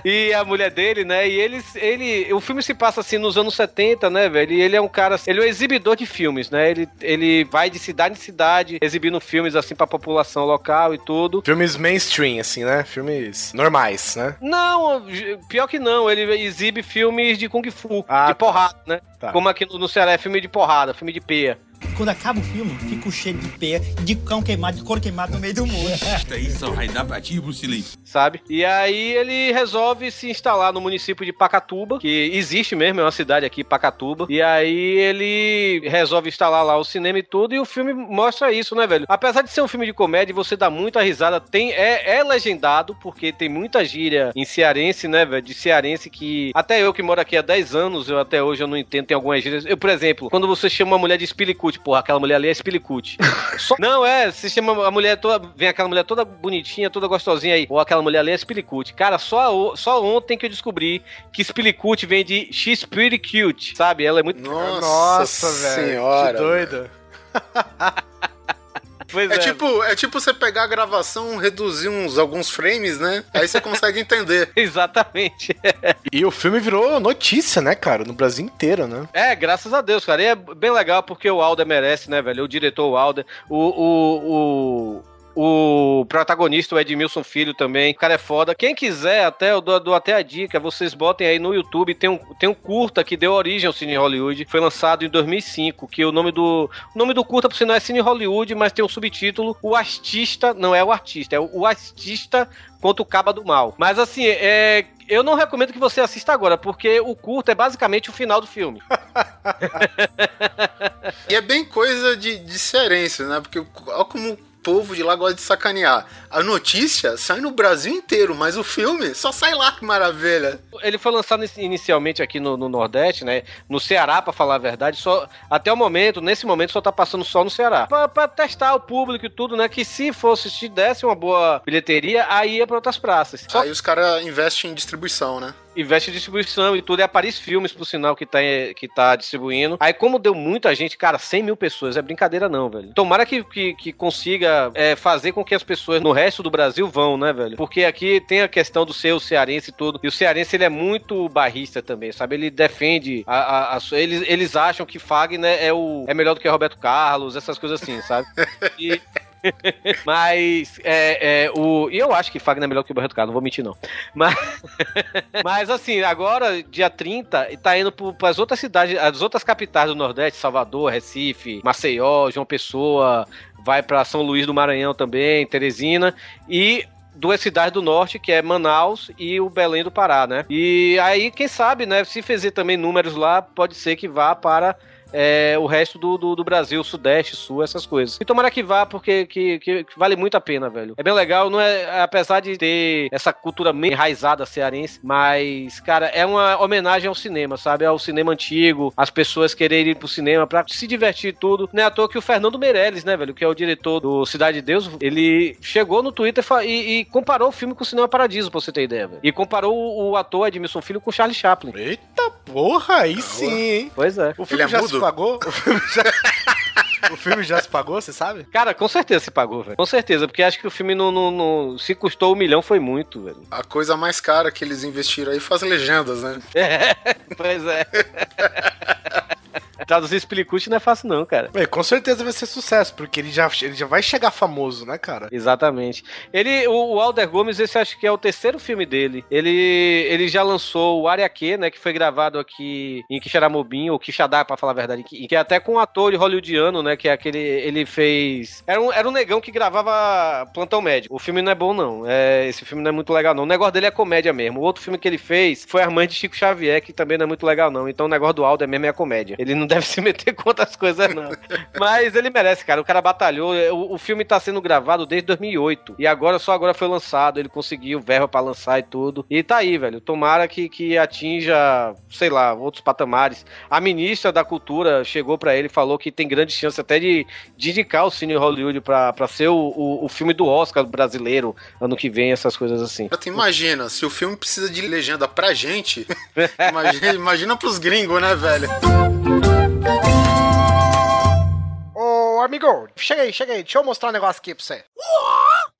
E a mulher dele, né? E eles, ele, o filme se passa assim nos anos 70, né, velho? E ele é um cara, ele é um exibidor de filmes, né? Ele, ele vai de cidade em cidade exibindo filmes assim pra população local e tudo. Filmes mainstream, assim, né? Filmes normais, né? Não, pior que não, ele exibe filmes de kung fu, Ah, de tá. porrada, né? Tá. Como aqui no, no Ceará é filme de porrada, filme de peia. Quando acaba o filme, fica o cheiro de pé, de cão queimado, de couro queimado no meio do mundo. Isso aí só vai dar pra ti, Bruce Lee. sabe? E aí ele resolve se instalar no município de Pacatuba, que existe mesmo, é uma cidade aqui, Pacatuba. E aí ele resolve instalar lá o cinema e tudo, e o filme mostra isso, né, velho? Apesar de ser um filme de comédia, você dá muita risada, tem é, é legendado, porque tem muita gíria em cearense, né, velho? De cearense que até eu que moro aqui há 10 anos, eu até hoje eu não entendo, tem algumas gírias. Eu, por exemplo, quando você chama uma mulher de espilicute, porra, aquela mulher ali é espilicute. *laughs* Só- Não, é, você chama a mulher toda. Vem aquela mulher toda bonitinha, toda gostosinha aí. Ou aquela mulher ali é Spilicute. Cara, só, só ontem que eu descobri que Spilicute vem de She's Pretty Cute, sabe? Ela é muito. Nossa, senhora. Que doido. *laughs* Pois É tipo, é tipo você pegar a gravação, reduzir uns alguns frames, né? Aí você consegue entender. *laughs* Exatamente. E o filme virou notícia, né, cara? No Brasil inteiro, né? É, graças a Deus, cara. E é bem legal porque o Alder merece, né, velho? O diretor o Alder, o, o, o, o protagonista, o Edmilson Filho também. O cara é foda. Quem quiser, até eu dou, dou até a dica, vocês botem aí no YouTube. Tem um, tem um curta que deu origem ao Cine Hollywood. Foi lançado em 2005. Que o nome do. O nome do curta, por sinal, é Cine Hollywood, mas tem um subtítulo: O Artista. Não é o artista, é o, o Artista contra o Caba do Mal. Mas assim, é. Eu não recomendo que você assista agora, porque o curta é basicamente o final do filme. *laughs* E é bem coisa de, de né? Porque olha como povo de lá gosta de sacanear. A notícia sai no Brasil inteiro, mas o filme só sai lá, que maravilha. Ele foi lançado inici- inicialmente aqui no, no Nordeste, né? No Ceará, pra falar a verdade. Só até o momento, nesse momento, só tá passando só no Ceará. Pra, pra testar o público e tudo, né? Que se fosse, se desse uma boa bilheteria, aí ia pra outras praças. Só Aí os caras investem em distribuição, né? Investe em distribuição e tudo. É a Paris Filmes, por sinal, que tá, que tá distribuindo. Aí, como deu muita gente, cara, 100 mil pessoas, é brincadeira não, velho. Tomara que, que, que consiga é, fazer com que as pessoas no resto do Brasil vão, né, velho? Porque aqui tem a questão do ser o cearense e tudo. E o cearense, ele é muito barrista também, sabe? Ele defende a, a, a eles, eles acham que Fagner é, o, é melhor do que Roberto Carlos, essas coisas assim, sabe? *laughs* E... *laughs* Mas é, é, o. E eu acho que Fagner é melhor que o Roberto Carlos, não vou mentir, não. Mas, *laughs* mas assim, agora, dia 30, tá indo para as outras cidades, as outras capitais do Nordeste, Salvador, Recife, Maceió, João Pessoa, vai para São Luís do Maranhão também, Teresina, e duas cidades do norte, que é Manaus e o Belém do Pará, né? E aí, quem sabe, né? Se fizer também números lá, pode ser que vá para é, o resto do, do, do Brasil, Sudeste, Sul, essas coisas. E tomara que vá, porque que, que, que vale muito a pena, velho. É bem legal, não é, apesar de ter essa cultura meio enraizada cearense, mas, cara, é uma homenagem ao cinema, sabe? Ao cinema antigo, as pessoas quererem ir pro cinema pra se divertir e tudo. Não é à toa que o Fernando Meirelles, né, velho, que é o diretor do Cidade de Deus, ele chegou no Twitter e, e comparou o filme com o Cinema Paradiso, pra você ter ideia, velho. E comparou o, o ator Edmilson Filho com o Charlie Chaplin. Eita porra, aí sim, hein? Pois é. O filme Ele é já mudo? Pagou? O filme já... *laughs* o filme já se pagou, você sabe? Cara, com certeza se pagou, velho. Com certeza, porque acho que o filme não, não- não- se custou um milhão foi muito, velho. A coisa mais cara que eles investiram aí foi as legendas, né? *laughs* É, pois é. *laughs* Traduzir Spilicut não é fácil não, cara. Bem, com certeza vai ser sucesso, porque ele já, ele já vai chegar famoso, né, cara? Exatamente. Ele, o, o Alder Gomes, esse acho que é o terceiro filme dele. Ele, ele já lançou o Ariake, né, que foi gravado aqui em Quixaramobim, ou Quixadá, pra falar a verdade, que, que é até com um ator hollywoodiano, né, que é aquele, ele fez... Era um, era um negão que gravava Plantão Médico. O filme não é bom, não. É, esse filme não é muito legal, não. O negócio dele é comédia mesmo. O outro filme que ele fez foi As Mães de Chico Xavier, que também não é muito legal, não. Então o negócio do Alder mesmo é a comédia. Ele não deve se meter com outras coisas, não. Mas ele merece, cara. O cara batalhou. O, o filme tá sendo gravado desde 2008. E agora, só agora foi lançado. Ele conseguiu verba pra lançar e tudo. E tá aí, velho. Tomara que, que atinja, sei lá, outros patamares. A ministra da Cultura chegou pra ele e falou que tem grande chance até de, de indicar o Cine Hollywood pra, pra ser o, o, o filme do Oscar brasileiro ano que vem, essas coisas assim. Tu imagina, se o filme precisa de legenda pra gente, *laughs* imagina, imagina pros gringos, né, velho? Amigo, chega aí, chega aí. Deixa eu mostrar um negócio aqui pra você.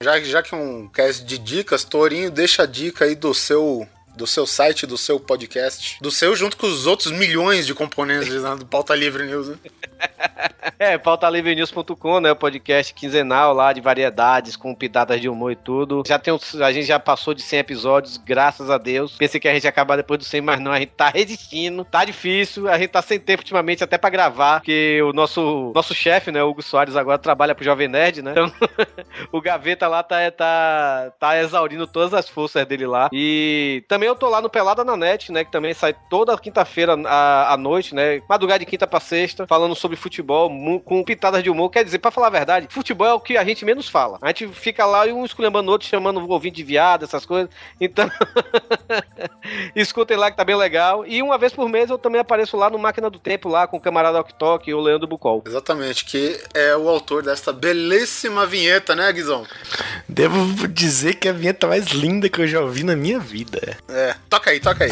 Já, já que é um cast de dicas, Torinho, deixa a dica aí do seu do seu site, do seu podcast, do seu junto com os outros milhões de componentes do Pauta Livre News. Né? *laughs* É, pautalivrenews.com, né? O podcast quinzenal lá de variedades, com pitadas de humor e tudo. Já tem uns- a gente já passou de 100 episódios, graças a Deus. Pensei que a gente ia acabar depois do 100, mas não, a gente tá resistindo. Tá difícil, a gente tá sem tempo ultimamente até pra gravar, porque o nosso, nosso chefe, né, Hugo Soares, agora trabalha pro Jovem Nerd, né? Então, *laughs* o Gaveta lá tá, tá, tá exaurindo todas as forças dele lá. E também eu tô lá no Pelada na Net, né? Que também sai toda quinta-feira à, à noite, né? Madrugada de quinta pra sexta, falando sobre futebol, com pitadas de humor. Quer dizer, pra falar a verdade, futebol é o que a gente menos fala. A gente fica lá e um esculhambando o outro, chamando o ouvinte de viado, essas coisas. Então, *laughs* escutem lá que tá bem legal. E uma vez por mês eu também apareço lá no Máquina do Tempo, lá com o camarada Ok e o Leandro Bucol. Exatamente, que é o autor desta belíssima vinheta, né, Guizão? Devo dizer que é a vinheta mais linda que eu já ouvi na minha vida. É, toca aí, toca aí.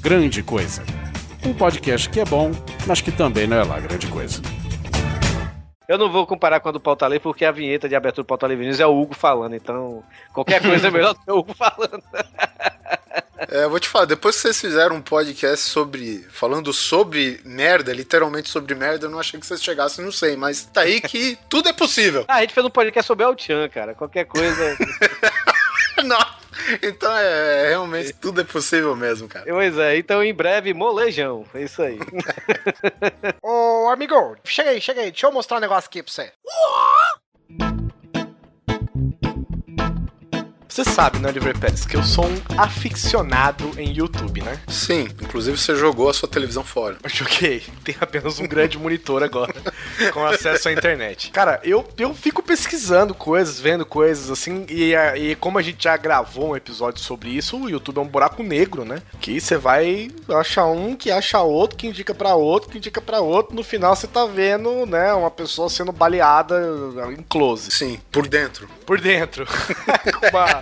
Grande Coisa. Um podcast que é bom, mas que também não é lá grande coisa. Eu não vou comparar com a do Pauta Livre, porque a vinheta de abertura do Pauta Livre News é o Hugo falando. Então, qualquer coisa é melhor ser o Hugo falando. *laughs* É, eu vou te falar, depois que vocês fizeram um podcast sobre. falando sobre merda, literalmente sobre merda, eu não achei que vocês chegassem, não sei, mas tá aí que tudo é possível. Ah, a gente fez um podcast sobre El Chan, cara. Qualquer coisa. *laughs* não. Então é, realmente tudo é possível mesmo, cara. pois é, então em breve, molejão. É isso aí. *laughs* Ô, amigo, chega aí, chega aí. Deixa eu mostrar um negócio aqui pra você. Você sabe, né, Oliver Pérez, que eu sou um aficionado em YouTube, né? Sim, inclusive você jogou a sua televisão fora. Eu joguei. Tem apenas um grande monitor agora, *laughs* com acesso à internet. Cara, eu, eu fico pesquisando coisas, vendo coisas assim, e, e como a gente já gravou um episódio sobre isso, o YouTube é um buraco negro, né? Que você vai achar um, que acha outro, que indica pra outro, que indica pra outro. No final você tá vendo, né, uma pessoa sendo baleada em close. Sim, por dentro. Por dentro. *laughs* Com uma.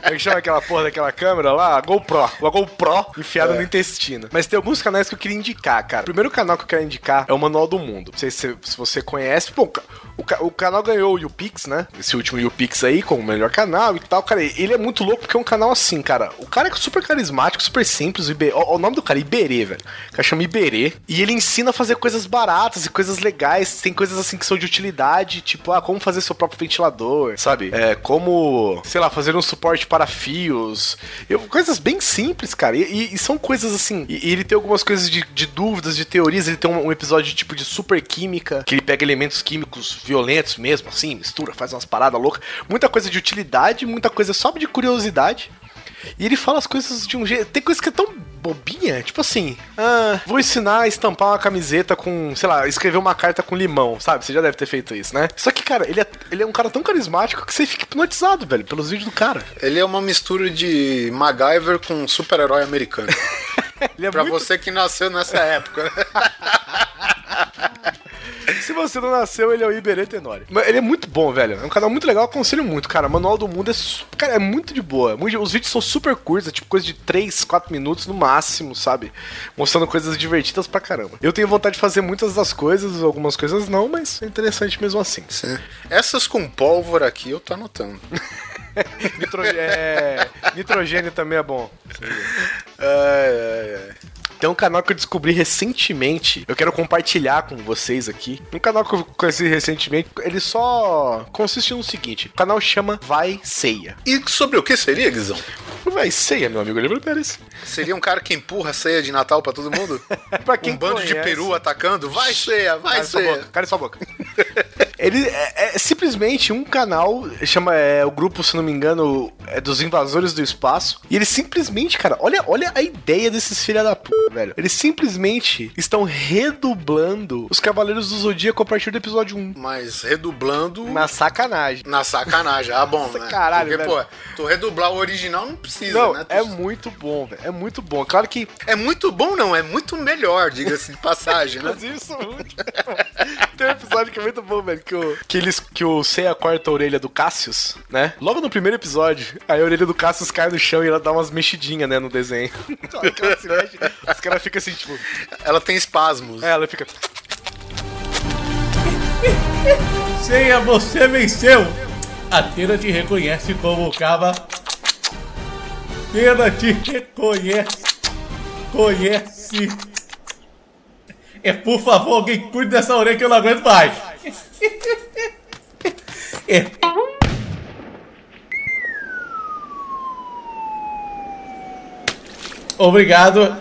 Como é que chama aquela porra daquela câmera lá? A GoPro. Uma GoPro enfiada no intestino. Mas tem alguns canais que eu queria indicar, cara. O primeiro canal que eu quero indicar é o Manual do Mundo. Não sei se, se você conhece. Pô, o, o canal ganhou o YouPix, né? Esse último YouPix aí, como o melhor canal e tal. Cara, ele é muito louco porque é um canal assim, cara. O cara é super carismático, super simples. o ó, O nome do cara é Iberê, velho. O cara chama Iberê. E ele ensina a fazer coisas baratas e coisas legais. Tem coisas assim que são de utilidade, tipo, ah, como fazer seu próprio ventilador, sabe? É, como, sei lá, fazer um suporte parafios. Eu- coisas bem simples, cara. E, e- e são coisas assim. E, e ele tem algumas coisas de, de dúvidas, de teorias. Ele tem um, um episódio tipo de super química, que ele pega elementos químicos violentos mesmo, assim, mistura, faz umas paradas loucas. Muita coisa de utilidade, muita coisa só de curiosidade. E ele fala as coisas de um jeito. Tem coisa que é tão bobinha, tipo assim, ah, vou ensinar a estampar uma camiseta com, sei lá, escrever uma carta com limão, sabe? Você já deve ter feito isso, né? Só que, cara, ele é, ele é um cara tão carismático que você fica hipnotizado, velho, pelos vídeos do cara. Ele é uma mistura de MacGyver com um super-herói americano. *laughs* É pra muito- você que nasceu nessa época, né? *laughs* Se você não nasceu, ele é o Iberê Tenori. Mas ele é muito bom, velho. É um canal muito legal, eu aconselho muito, cara. Manual do Mundo é, cara, é muito de boa. Os vídeos são super curtos, é tipo coisa de 3, 4 minutos no máximo, sabe? Mostrando coisas divertidas pra caramba. Eu tenho vontade de fazer muitas das coisas, algumas coisas não, mas é interessante mesmo assim. Essas com pólvora aqui eu tô anotando. *laughs* Nitro- é, Nitrogênio também é bom. Ai, ai, ai. Tem um canal que eu descobri recentemente. Eu quero compartilhar com vocês aqui. Um canal que eu conheci recentemente. Ele só consiste no seguinte: o canal chama Vai Ceia. E sobre o que seria, Guizão? Vai Ceia, meu amigo Oliver Pérez. Seria um cara que empurra a ceia de Natal pra todo mundo? *laughs* pra quem um bando de conhece- peru atacando? Vai ceia, vai Cala sua ceia. boca, cala sua boca. *laughs* Ele é, é simplesmente um canal, chama é, o grupo, se não me engano, é dos Invasores do Espaço. E eles simplesmente, cara, olha, olha a ideia desses filha da puta, velho. Eles simplesmente estão redublando os Cavaleiros do Zodíaco a partir do episódio 1. Mas redublando Na sacanagem. na sacanagem. Ah, bom, né? Caralho, Porque, velho. pô, tu redublar o original não precisa, Não, né? Tu- é muito bom, velho. É muito bom. Claro que. É muito bom, não, é muito melhor, diga-se de passagem, né? Inclusive, isso é muito. Tem um episódio que é muito bom, velho. Que o, que eles, que o Seiya corta a orelha do Cassius, né? Logo no primeiro episódio, aí a orelha do Cassius cai no chão e ela dá umas mexidinhas, né, no desenho. *laughs* Que ela se mexe, os caras ficam assim, tipo. Ela tem espasmos. É, ela fica. Ceia, você venceu! A Tena te reconhece como Cava. Tena te reconhece. Conhece. É, por favor, alguém cuide dessa orelha que eu não aguento mais. É. Obrigado.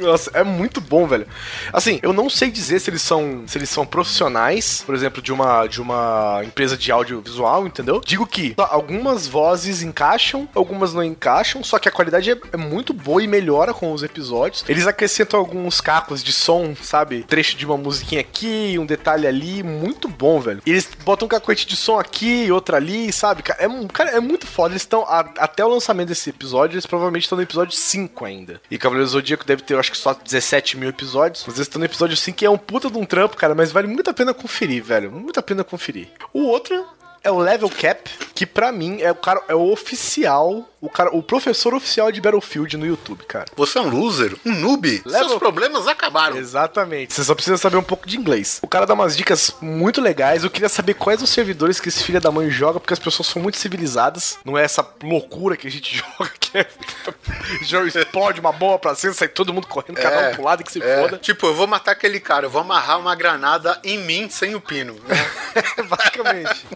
Nossa, é muito bom, velho. Assim, eu não sei dizer se eles são, se eles são profissionais, por exemplo, de uma de uma empresa de audiovisual, entendeu? Digo que algumas vozes encaixam, algumas não encaixam, só que a qualidade é, é muito boa e melhora com os episódios. Eles acrescentam alguns cacos de som, sabe? Trecho de uma musiquinha aqui, um detalhe ali, muito bom, velho. Eles botam um cacoete de som aqui, outro ali, sabe? É, cara, é muito foda. Eles estão até o lançamento desse episódio, eles provavelmente estão no episódio 5 ainda. E Cavaleiro Zodíaco deve ter, eu acho que só 17 mil episódios. Mas eles estão no episódio 5, que é um puta de um trampo, cara. Mas vale muito a pena conferir, velho. Muito a pena conferir. O outro é o Level Cap, que pra mim é o cara, é o oficial, o cara, o professor oficial de Battlefield no YouTube, cara. Você é um loser, um noob. Leva- Seus problemas acabaram. Exatamente. Você só precisa saber um pouco de inglês. O cara dá umas dicas muito legais. Eu queria saber quais os servidores que esse filho da mãe joga, porque as pessoas são muito civilizadas. Não é essa loucura que a gente *laughs* joga, que é. *laughs* Explode uma bomba pra cima, sai todo mundo correndo, cada um pro lado que se é. foda. Tipo, eu vou matar aquele cara, eu vou amarrar uma granada em mim sem o pino. né? *laughs* Basicamente.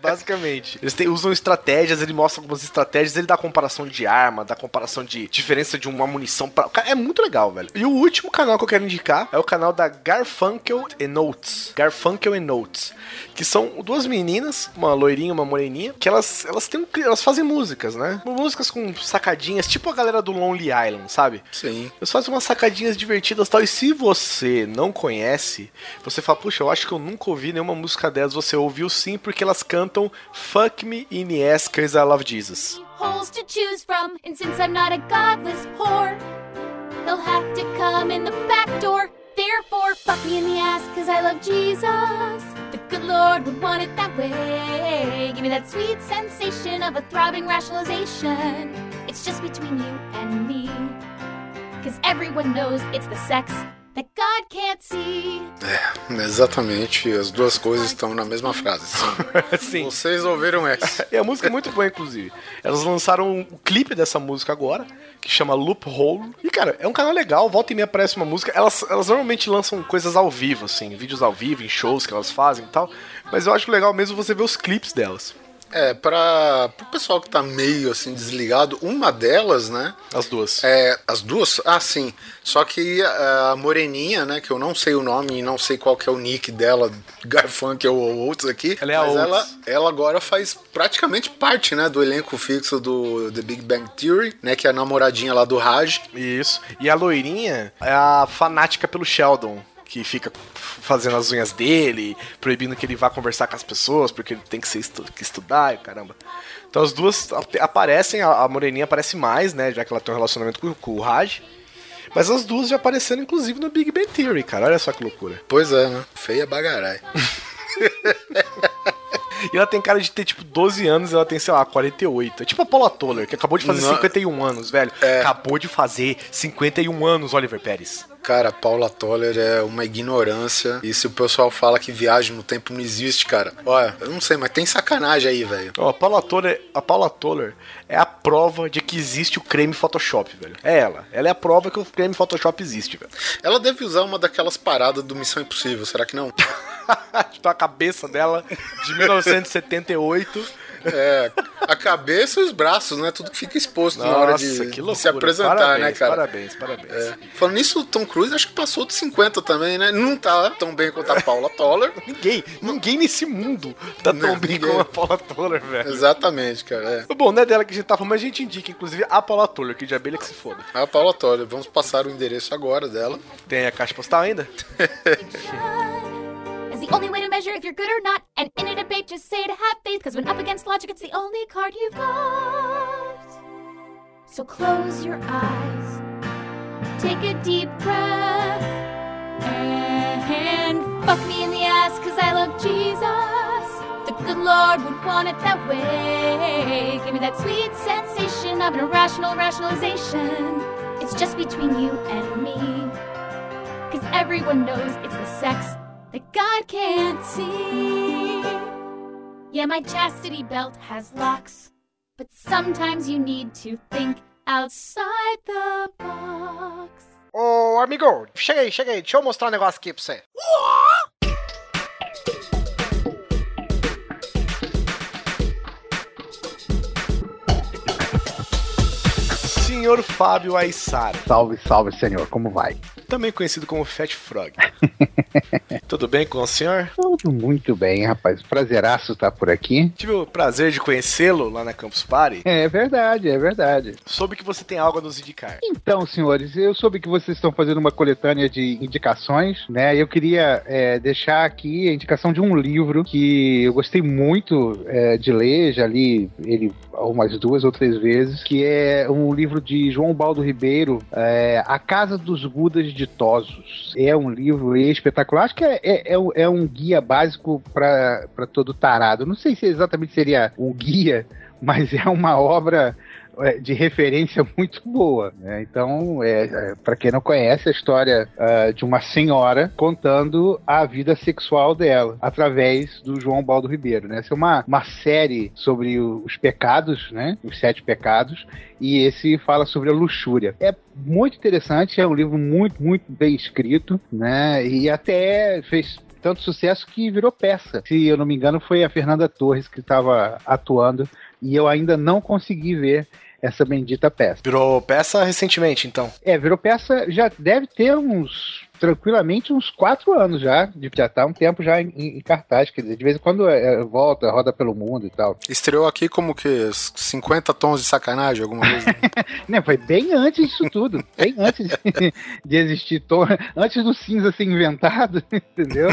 Basicamente. Eles têm- usam estratégias, ele mostra algumas estratégias, ele dá comparação de arma, dá comparação de diferença de uma munição pra. É muito legal, velho. E o último canal que eu quero indicar é o canal da Garfunkel and Notes. Garfunkel and Notes. Que são duas meninas, uma loirinha e uma moreninha, que elas, elas têm elas fazem músicas, né? Músicas com sacadinhas, tipo a galera do Lonely Island, sabe? Sim. Eles fazem umas sacadinhas divertidas e tal. E se você não conhece, você fala, puxa, eu acho que eu nunca ouvi nenhuma música delas. Você ouviu sim, porque elas cantam Fuck Me in Cause I Love Jesus. holes to choose from, and since I'm not a godless whore, he'll have to come in the back door. Therefore, fuck me in the ass, cause I love Jesus. The good Lord would want it that way. Give me that sweet sensation of a throbbing rationalization. It's just between you and me. Cause everyone knows it's the sex that God can't see. Exatamente, as duas coisas estão na mesma frase. Sim. *laughs* Sim. Vocês ouviram essa? E a música é muito boa, inclusive. Elas lançaram o clipe dessa música agora, que chama Loophole. E, cara, é um canal legal, volta e meia aparece uma música. Elas, elas normalmente lançam coisas ao vivo, assim, vídeos ao vivo, em shows que elas fazem e tal. Mas eu acho legal mesmo você ver os clipes delas. É, pra pro pessoal que tá meio assim desligado, uma delas, né? As duas. É, as duas? Ah, sim. Só que a, a Moreninha, né? Que eu não sei o nome e não sei qual que é o nick dela, *laughs* Garfunk ou outros aqui. Ela é a mas ela, ela agora faz praticamente parte, né? Do elenco fixo do The Big Bang Theory, né? Que é a namoradinha lá do Raj. Isso. E a loirinha é a fanática pelo Sheldon. Que fica fazendo as unhas dele, proibindo que ele vá conversar com as pessoas, porque ele tem que, ser estu que estudar e caramba. Então as duas ap- aparecem, a, a Moreninha aparece mais, né? Já que ela tem um relacionamento com, com o Raj. Mas as duas já apareceram, inclusive, no Big Bang Theory, cara. Olha só que loucura. Pois é, né? Feia bagarai. *laughs* E ela tem cara de ter, tipo, 12 anos ela tem, sei lá, 48. É tipo a Paula Toller, que acabou de fazer Não. 51 anos, velho. Acabou de fazer 51 anos, Oliver Pérez. Cara, Paula Toller é uma ignorância. E se o pessoal fala que viagem no tempo não existe, cara. Olha, eu não sei, mas tem sacanagem aí, velho. Ó, a Paula Toller, a Paula Toller é a prova de que existe o creme Photoshop, velho. É ela. Ela é a prova que o creme Photoshop existe, velho. Ela deve usar uma daquelas paradas do Missão Impossível, será que não? *laughs* *laughs* tipo, a cabeça dela de 1978. É, a cabeça e os braços, né? Tudo que fica exposto na hora de, Nossa, de se apresentar, parabéns, né, cara? Parabéns, parabéns. É. Falando nisso, o Tom Cruise acho que passou dos 50 também, né? Não tá tão bem quanto a Paula Toller. *laughs* ninguém, ninguém nesse mundo tá tão Não, bem como a Paula Toller, velho. Exatamente, cara. É. Bom, não é dela que a gente tá falando, mas a gente indica, inclusive, a Paula Toller, que de abelha que se foda. A Paula Toller, vamos passar o endereço agora dela. Tem a caixa postal ainda? *laughs* The only way to measure if you're good or not. And in a debate, just say to have faith, because when up against logic, it's the only card you've got. So close your eyes, take a deep breath, and fuck me in the ass, because I love Jesus. The good Lord would want it that way. Give me that sweet sensation of an irrational rationalization. It's just between you and me. Cause everyone knows it's the sex that God can't see. Yeah, my chastity belt has locks, but sometimes you need to think outside the box. Ô, amigo, chega aí, chega aí. Deixa eu mostrar um negócio aqui pra você. Senhor Fábio Aissara, Salve, salve, senhor. Como vai? também conhecido como Fat Frog. *laughs* Tudo bem com o senhor? Tudo muito bem, rapaz. Prazeraço estar por aqui. Tive o prazer de conhecê-lo lá na Campus Party. É verdade, é verdade. Soube que você tem algo a nos indicar. Então, senhores, eu soube que vocês estão fazendo uma coletânea de indicações, né? Eu queria é, deixar aqui a indicação de um livro que eu gostei muito é, de ler, já li ele umas duas ou três vezes, que é um livro de João Baldo Ribeiro, é, A Casa dos Budas Ditosos. É um livro espetacular, acho que é, é, é um- é guia básico para todo tarado. Não sei se exatamente seria um guia, *laughs* mas é uma obra de referência *laughs* muito boa. né? Então, é, para quem não conhece, a história ah, de uma senhora contando a vida sexual dela através do João Baldo Ribeiro. Né? Essa é uma, uma série sobre os pecados, né? os sete pecados, e esse fala sobre a luxúria. É muito interessante, é um livro muito, muito bem escrito, né? e até fez tanto sucesso que virou peça. Se eu não me engano, foi a Fernanda Torres que estava atuando e eu ainda não consegui ver essa bendita peça. Virou peça recentemente, então. É, virou peça já deve ter uns tranquilamente uns quatro anos já, de- já tá um tempo já em, em cartaz, quer dizer, de vez em quando é, é, volta, roda pelo mundo e tal. Estreou aqui como que 50 tons de sacanagem, alguma coisa. *laughs* Né, foi bem antes disso tudo, bem antes de, de existir, to- antes do cinza ser inventado, *laughs* entendeu?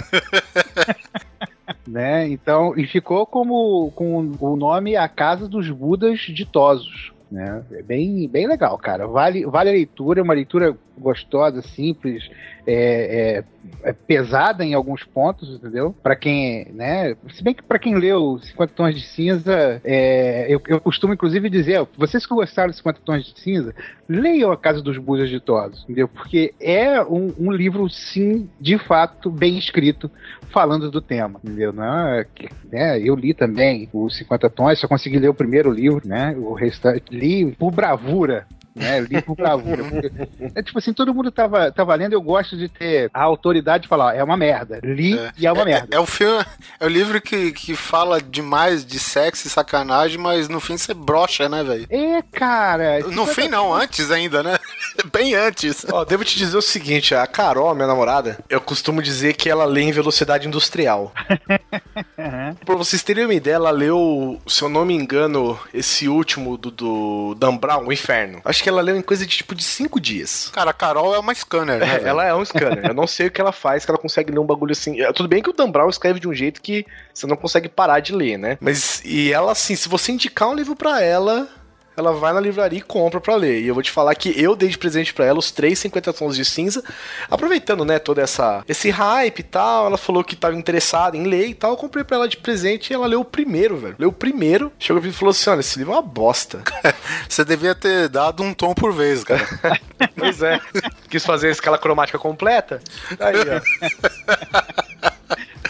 *laughs* né? Então, e ficou como com o nome A Casa dos Budas Ditosos. Né? É bem, bem legal, cara. Vale, vale a leitura, é uma leitura gostosa, simples, é, é- é pesada em alguns pontos, entendeu? Para quem, né? Se bem que para quem leu 50 Tons de Cinza, é, eu, eu costumo inclusive dizer, vocês que gostaram de 50 Tons de Cinza, leiam A Casa dos Budas Ditosos, entendeu? Porque é um, um livro, sim, de fato, bem escrito, falando do tema, entendeu? Não é né, eu li também os 50 Tons, só consegui ler o primeiro livro, né? O restante li por bravura, né? Eu li por bravura. porque- É tipo assim, todo mundo tava, tava lendo, eu gosto de ter a autoridade de falar, é uma merda. Li e é uma merda. É o filme, é o livro que, que fala demais de sexo e sacanagem, mas no fim você brocha, né, velho? É, cara. No fim não, antes ainda, né? *laughs* Bem antes. Ó, devo te dizer o seguinte, a Carol, minha namorada, eu costumo dizer que ela lê em velocidade industrial. *laughs* Pra vocês terem uma ideia, ela leu, se eu não me engano, esse último do, do Dan Brown, O Inferno. Acho que ela leu em coisa de tipo de cinco dias. Cara, a Carol é uma scanner, né? É, ela é um scanner. Eu não sei o que ela faz, que ela consegue ler um bagulho assim. É, Tudo bem que o Dan Brown escreve de um jeito que você não consegue parar de ler, né? Mas, e ela, assim, se você indicar um livro pra ela, ela vai na livraria e compra pra ler. E eu vou te falar que eu dei de presente pra ela os três 50 tons de cinza, aproveitando, né, toda essa esse hype e tal. Ela falou que tava interessada em ler e tal. Eu comprei pra ela de presente e ela leu o primeiro, velho. Leu o primeiro, chegou e falou assim: olha, esse livro é uma bosta. *laughs* Você devia ter dado um tom por vez, cara. *laughs* pois é. Quis fazer a escala cromática completa. Aí, ó. *laughs*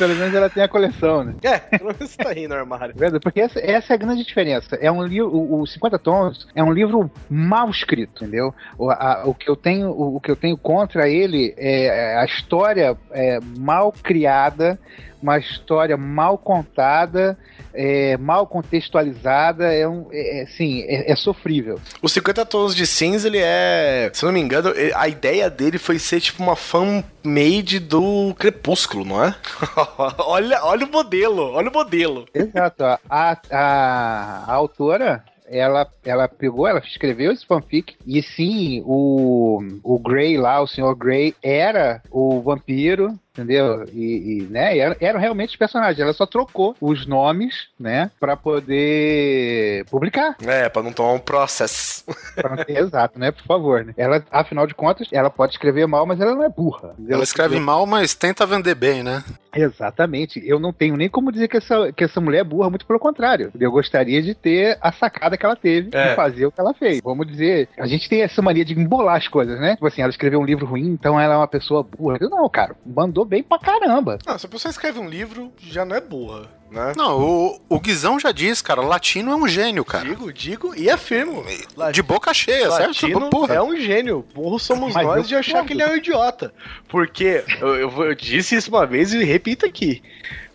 Pelo menos ela tem a coleção, né? É, pelo menos tá aí no armário. Porque essa, essa é a grande diferença. É um livro, o, o 50 tons é um livro mal escrito, entendeu? O, a- o que eu tenho, o, o que eu tenho contra ele é a história é, mal criada, uma história mal contada, é, mal contextualizada, é um, é, é, assim, é, é sofrível. O 50 Tons de Cinza, ele é. Se não me engano, a ideia dele foi ser tipo uma fan-made do Crepúsculo, não é? *laughs* olha, olha o modelo, olha o modelo. Exato. A, a, a autora, ela, ela pegou, ela escreveu esse fanfic, e sim, o, o Grey lá, o Sr. Grey, era o vampiro, entendeu? E, e, né, eram, eram realmente os personagens. Ela só trocou os nomes, né, pra poder publicar. É, pra não tomar um processo. Pra não ter- Exato, né, por favor. Né? Ela, afinal de contas, ela pode escrever mal, mas ela não é burra. entendeu? Ela escreve mal, mas tenta vender bem, né? Exatamente. Eu não tenho nem como dizer que essa, que essa mulher é burra, muito pelo contrário. Eu gostaria de ter a sacada que ela teve É. de fazer o que ela fez. Vamos dizer, a gente tem essa mania de embolar as coisas, né? Tipo assim, ela escreveu um livro ruim, então ela é uma pessoa burra. Eu, não, cara, mandou bem pra caramba. Não, se a pessoa escreve um livro, já não é burra, né? Não, o, o Guizão já diz, cara, latino é um gênio, cara. Digo, digo e afirmo. De boca cheia, certo? Latino Porra. é um gênio. Burro somos Mas nós de achar que ele é um idiota. Porque eu, eu, eu disse isso uma vez e repito aqui.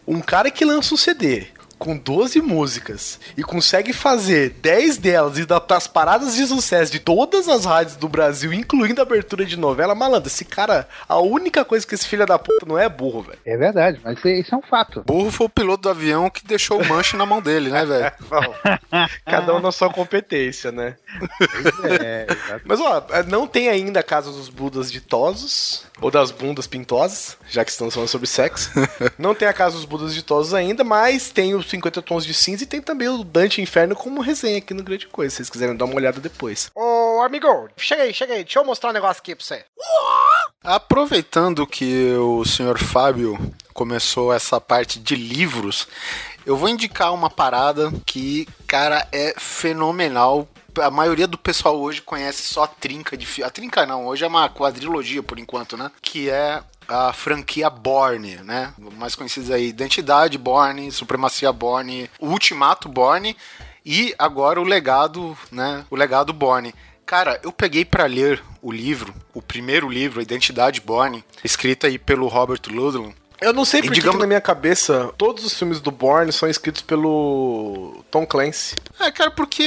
Um cara que lança um CD com 12 músicas e consegue fazer 10 delas e dar as paradas de sucesso de todas as rádios do Brasil, incluindo a abertura de novela, malandro, esse cara, a única coisa que esse filho da puta não é burro, velho. É verdade, mas isso é- isso é um fato. Burro foi o piloto do avião que deixou o manche na mão dele, né, velho? *laughs* Cada um na sua competência, né? É, *laughs* exato. Mas ó, não tem ainda a casa dos Budas ditosos, ou das bundas pintosas, já que estamos falando sobre sexo. *laughs* não tem a casa dos Budas ditosos ainda, mas tem os 50 tons de cinza e tem também o Dante Inferno como resenha aqui no Grande Coisa, se vocês quiserem dar uma olhada depois. Ô, amigo, chega aí, chega aí, deixa eu mostrar um negócio aqui pra você. Aproveitando que o senhor Fábio começou essa parte de livros, eu vou indicar uma parada que, cara, é fenomenal. A maioria do pessoal hoje conhece só a trinca de filme. A trinca não, hoje é uma quadrilogia por enquanto, né? Que é a franquia Borne, né? Mais conhecidos aí, Identidade Borne, Supremacia Borne, Ultimato Borne e agora o legado, né? O legado Borne. Cara, eu peguei pra ler o livro, o primeiro livro, A Identidade Borne, escrito aí pelo Robert Ludlum. Eu não sei porque que digamos- na minha cabeça todos os filmes do Bourne são escritos pelo Tom Clancy. É, cara, porque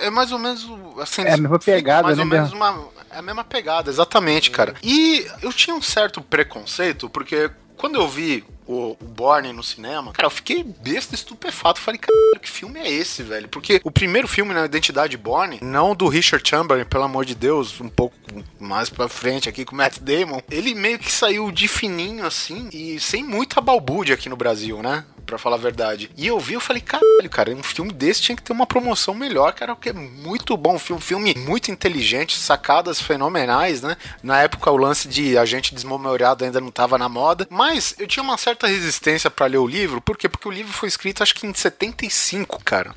é mais ou menos assim, É a mesma pegada, mais né, ou menos Bel? uma é a mesma pegada, exatamente, cara. E eu tinha um certo preconceito, porque quando eu vi o, o Borne no cinema, cara, eu fiquei besta estupefato. Falei, caralho, que filme é esse, velho? Porque o primeiro filme na Identidade Borne, não do Richard Chamberlain, pelo amor de Deus, um pouco mais pra frente aqui com o Matt Damon, ele meio que saiu de fininho assim e sem muita balbúrdia aqui no Brasil, né? Pra falar a verdade. E eu vi, eu falei, caralho, cara, um filme desse tinha que ter uma promoção melhor, cara, porque é muito bom. Filme, filme muito inteligente, sacadas fenomenais, né? Na época o lance de agente desmemoriado ainda não tava na moda. Mas eu tinha uma certa resistência pra ler o livro, por quê? Porque o livro foi escrito acho que em 75, cara.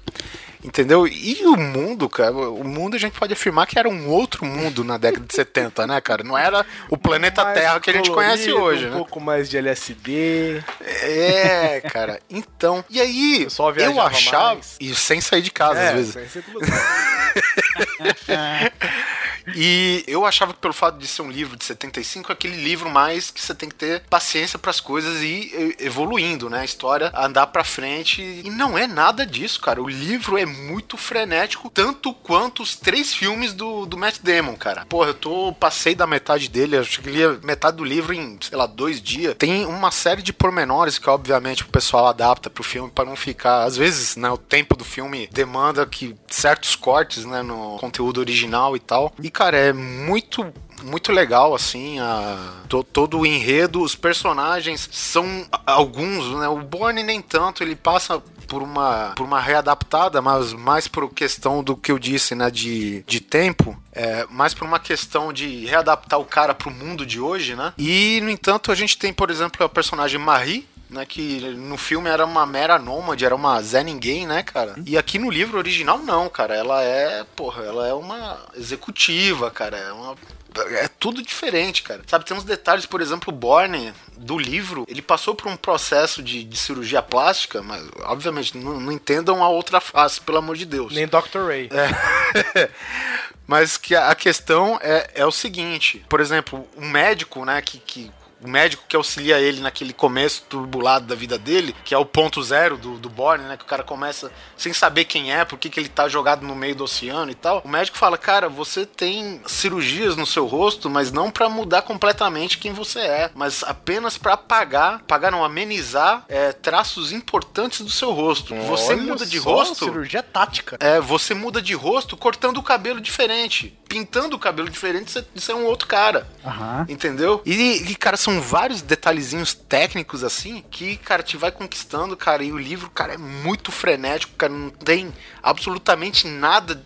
Entendeu? E o mundo, cara, o mundo a gente pode afirmar que era um outro mundo na década de 70, né, cara? Não era o planeta Mais Terra que a gente conhece colorido, hoje, um né? pouco mais de LSD. É, cara. Então, e aí, eu achava. mais. E sem sair de casa, às vezes. sem ser. *laughs* E eu achava que pelo fato de ser um livro de 75, é aquele livro mais que você tem que ter paciência para as coisas e- evoluindo, né? A história andar pra frente. E não é nada disso, cara. O livro é muito frenético, tanto quanto os três filmes do, do Matt Damon, cara. Porra, eu tô. Passei da metade dele, acho que li metade do livro em, sei lá, dois dias. Tem uma série de pormenores que, obviamente, o pessoal adapta pro filme para não ficar. Às vezes, né, o tempo do filme demanda que certos cortes, né, no conteúdo original e tal. E, cara, é muito muito legal, assim, a, to- todo o enredo, os personagens são alguns, né? O Borne nem tanto, ele passa por uma, por uma readaptada, mas mais por questão do que eu disse, né, de, de tempo, é, mais por uma questão de readaptar o cara pro mundo de hoje, né? E, no entanto, a gente tem, por exemplo, a personagem Marie, né, que no filme era uma mera nômade, era uma Zé Ninguém, né, cara? E aqui no livro original, não, cara. Ela é, porra, ela é uma executiva, cara. É uma. É tudo diferente, cara. Sabe, tem uns detalhes, por exemplo, o Borne, do livro, ele passou por um processo de, de cirurgia plástica, mas, obviamente, não, não entendam a outra face, pelo amor de Deus. Nem Dr. Ray. É. *laughs* Mas que a a questão é, é o seguinte, por exemplo, um médico, né, que, que o médico que auxilia ele naquele começo turbulado da vida dele, que é o ponto zero do, do Borne, né? Que o cara começa sem saber quem é, por que que ele tá jogado no meio do oceano e tal. O médico fala, cara, você tem cirurgias no seu rosto, mas não pra mudar completamente quem você é, mas apenas pra apagar, apagar não, amenizar é, traços importantes do seu rosto. Você Olha muda de rosto. Cirurgia tática. É, você muda de rosto cortando o cabelo diferente. Pintando o cabelo diferente, você, você é um outro cara. Aham. Entendeu? E, e, cara, são vários detalhezinhos técnicos assim que, cara, te vai conquistando, cara. E o livro, cara, é muito frenético, cara. Não tem absolutamente nada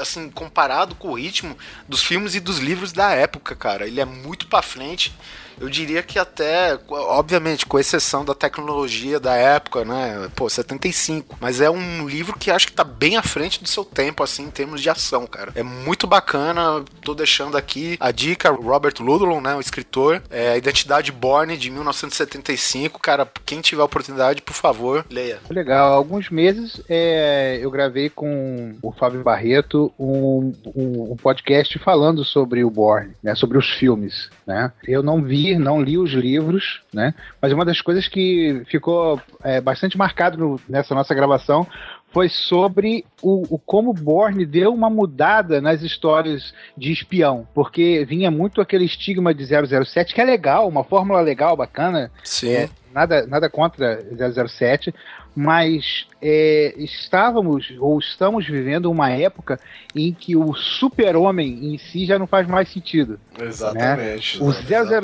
assim comparado com o ritmo dos filmes e dos livros da época, cara. Ele é muito pra frente. Eu diria que até, obviamente, com exceção da tecnologia da época, né? Pô, 75. Mas é um livro que acho que tá bem à frente do seu tempo, assim, em termos de ação, cara. É muito bacana. Tô deixando aqui a dica, Robert Ludlum, né? O escritor. É, Identidade Borne, de 1975. Cara, quem tiver oportunidade, por favor, leia. Legal. Há alguns meses é, eu gravei com o Fábio Barreto um, um- um podcast falando sobre o Borne, né, sobre os filmes. Né? Eu não vi, não li os livros, né? mas uma das coisas que ficou é, bastante marcado no- nessa nossa gravação foi sobre o, o como Bourne deu uma mudada nas histórias de espião, porque vinha muito aquele estigma de 007, que é legal, uma fórmula legal, bacana, Sim. é, nada, nada contra 007, mas é, estávamos ou estamos vivendo uma época em que o super-homem em si já não faz mais sentido. Exatamente. Né? O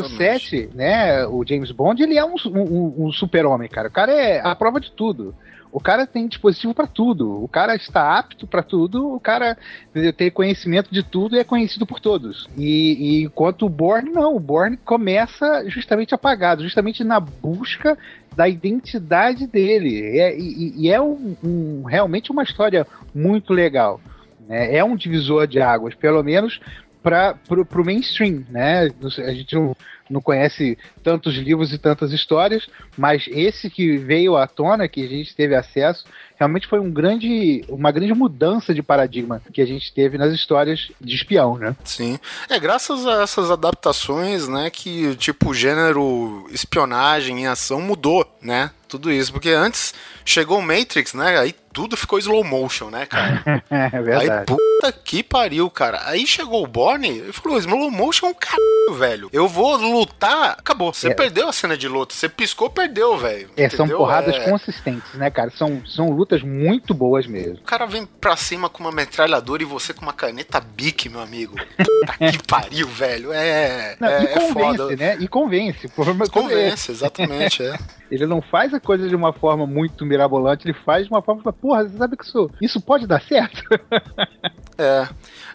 007, né, o James Bond, ele é um, um- um super-homem, cara. O cara é a prova de tudo. O cara tem dispositivo para tudo. O cara está apto para tudo. O cara tem conhecimento de tudo e é conhecido por todos. E, e enquanto o Bourne, não. O Bourne começa justamente apagado, justamente na busca da identidade dele. É- e, e é um- um- realmente uma história muito legal. né? É um divisor de águas, pelo menos para o mainstream, né? A gente não, não conhece tantos livros e tantas histórias, mas esse que veio à tona, que a gente teve acesso, realmente foi um grande, uma grande mudança de paradigma que a gente teve nas histórias de espião, né? Sim. É graças a essas adaptações, né, que tipo o gênero espionagem e ação mudou, né? Tudo isso, porque antes chegou o Matrix, né? Aí tudo ficou slow motion, né, cara? *laughs* É Aí verdade. puta que pariu, cara. Aí chegou o Borne e falou: slow motion é um caralho, velho. Eu vou lutar, acabou. Você É. perdeu a cena de luta. Você piscou, perdeu, velho. É, são porradas É. consistentes, né, cara? São, são lutas muito boas mesmo. O cara vem pra cima com uma metralhadora e você com uma caneta bique, meu amigo. *laughs* Puta que pariu, velho. É, Não, é, e é convence, né? E convence. Mas Convence, exatamente, é. *laughs* Ele não faz a coisa de uma forma muito mirabolante, ele faz de uma forma. Porra, você sabe que isso, isso pode dar certo? *laughs* É.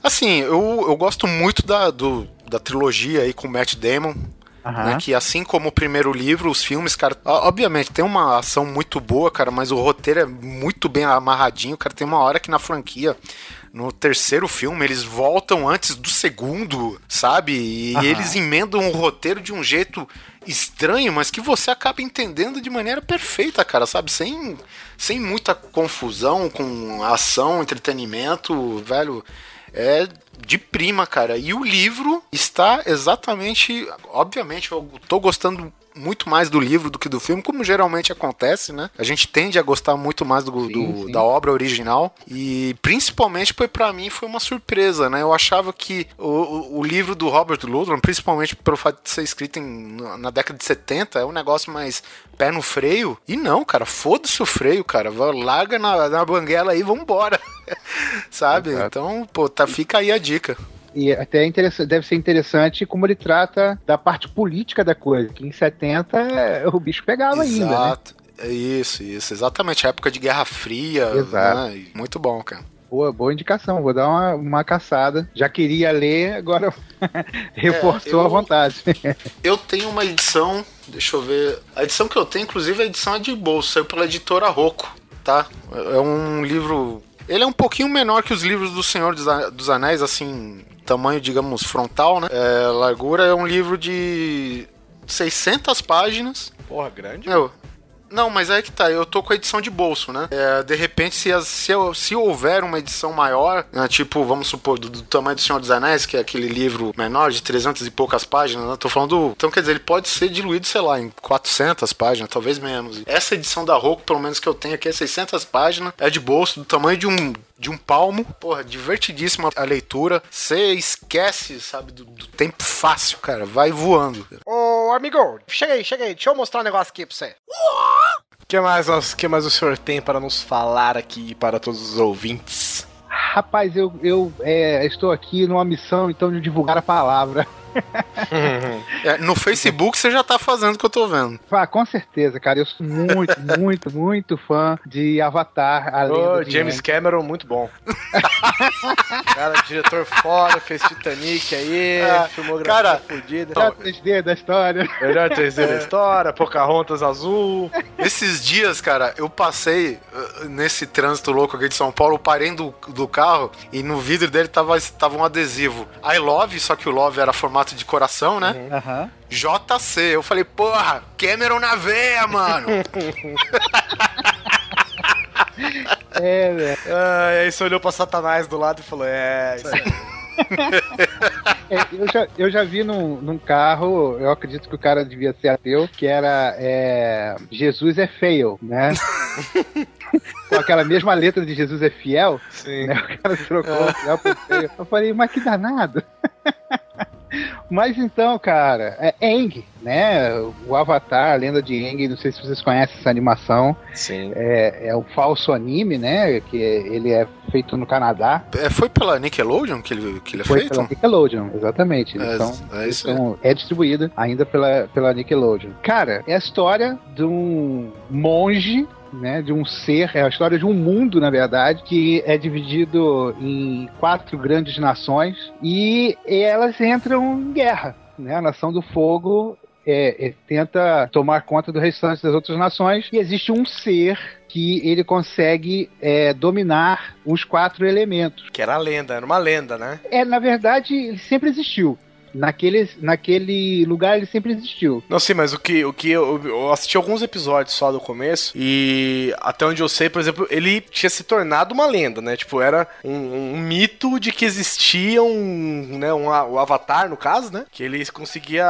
Assim, eu, eu gosto muito da, do, da trilogia aí com o Matt Damon. Aham. Né, que assim como o primeiro livro, os filmes, cara, obviamente tem uma ação muito boa, cara, mas o roteiro é muito bem amarradinho, cara. Tem uma hora que na franquia, no terceiro filme, eles voltam antes do segundo, sabe? E Aham. eles emendam o roteiro de um jeito estranho, mas que você acaba entendendo de maneira perfeita, cara, sabe? Sem, sem muita confusão, com ação, entretenimento, velho. é de prima, cara. E o livro está exatamente. Obviamente, eu tô gostando muito mais do livro do que do filme, como geralmente acontece, né? A gente tende a gostar muito mais do, do- sim. da obra original e principalmente porque para mim foi uma surpresa, né? Eu achava que o, o- livro do Robert Ludlum, principalmente pelo fato de ser escrito em- na década de 70, é um negócio mais pé no freio. E não, cara, foda-se o freio, cara. Larga na, na banguela aí e vambora. *laughs* Sabe? Então, pô, tá, fica aí a dica. E até é deve ser interessante como ele trata da parte política da coisa, que em 70 é, o bicho pegava ainda, né? Exato. É Isso, isso, exatamente. A época de Guerra Fria. Exato. né? Muito bom, cara. Boa, boa indicação, vou dar uma, uma caçada. Já queria ler, agora *laughs* reforçou É, eu- a vontade. *laughs* Eu tenho uma edição, deixa eu ver. A edição que eu tenho, inclusive, a edição é de bolsa, saiu pela editora Rocco, tá? É um livro. Ele é um pouquinho menor que os livros do Senhor dos Anéis, assim, tamanho, digamos, frontal, né? É, largura é um livro de 600 páginas. Porra, grande. Meu, não, mas é que tá, eu tô com a edição de bolso, né? É, de repente, se, as- se, eu- se houver uma edição maior, né, tipo, vamos supor, do, do tamanho do Senhor dos Anéis, que é aquele livro menor de 300 e poucas páginas, né? Tô falando. do- Então, quer dizer, ele pode ser diluído, sei lá, em 400 páginas, talvez menos. Essa edição da Roku, pelo menos que eu tenho aqui, é 600 páginas, é de bolso, do tamanho de um. De um palmo, porra, divertidíssima a leitura. Você esquece, sabe, do, do tempo fácil, cara. Vai voando. Ô, amigo, chega aí, chega aí. Deixa eu mostrar um negócio aqui pra você. O que mais, nós- que mais o senhor tem para nos falar aqui para todos os ouvintes? Rapaz, eu, eu é, estou aqui numa missão, então, de divulgar a palavra. *laughs* É, no Facebook você já tá fazendo o que eu tô vendo. Ah, com certeza, cara. Eu sou muito, *laughs* muito, muito fã de Avatar, a Ô, James. Cameron, muito bom. *laughs* cara, diretor foda, fez Titanic aí, É, filmografia cara, fodida. Melhor 3D da história. Melhor 3D da história, Pocahontas azul. Esses dias, cara, eu passei uh, nesse trânsito louco aqui de São Paulo, eu parei do, do carro e no vidro dele tava, tava um adesivo. I love, só que o love era formato de coração, né? Aham. JC. Eu falei, porra, Cameron na veia, mano. *laughs* É, velho. Ah, aí você olhou pra Satanás do lado e falou: É, isso aí. É, eu, já, eu já vi num, num carro, eu acredito que o cara devia ser ateu, que era é, Jesus é fail, né? *laughs* Com aquela mesma letra de Jesus é fiel, Sim. né? O cara trocou o fiel por fail. Eu falei, mas que danado. *laughs* Mas então, cara, é Aang, né? O Avatar, a lenda de Aang, não sei se vocês conhecem essa animação. Sim. É, é um falso anime, né? Que ele é feito no Canadá. É, foi pela Nickelodeon que ele, que ele é Foi feito? pela Nickelodeon, exatamente. Eles É, são- é eles são- é distribuída ainda pela, pela Nickelodeon. Cara, é a história de um monge. Né, de um ser, é a história de um mundo, na verdade, que é dividido em quatro grandes nações e elas entram em guerra. Né? A Nação do Fogo é, é, tenta tomar conta do restante das outras nações e existe um ser que ele consegue é, dominar os quatro elementos. Que era a lenda, era uma lenda, né? É, na verdade, ele sempre existiu. Naquele, naquele lugar ele sempre existiu. Não, sim, mas o que, o que eu, eu assisti alguns episódios só do começo e até onde eu sei, por exemplo, ele tinha se tornado uma lenda, né? Tipo, era um, um mito de que existia um, né, um, o Avatar, no caso, né? Que ele conseguia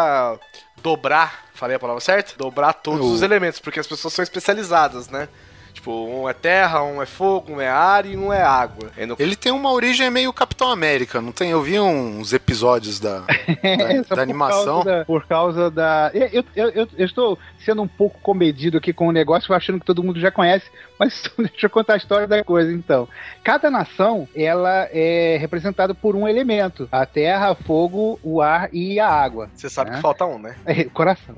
dobrar, falei a palavra certa? Dobrar todos O- os elementos, porque as pessoas são especializadas, né? Tipo, um é terra, um é fogo, um é ar e um é água. E no- Ele tem uma origem meio Capitão América, não tem? Eu vi uns episódios da, *laughs* da, É, da animação. Por causa da, por causa da- Eu, eu, eu, eu estou sendo um pouco comedido aqui com o negócio, achando que todo mundo já conhece, *laughs* mas deixa eu contar a história da coisa então. Cada nação, ela é representada por um elemento: a terra, fogo, o ar e a água. Você sabe né? que falta um, né? *laughs* É, coração.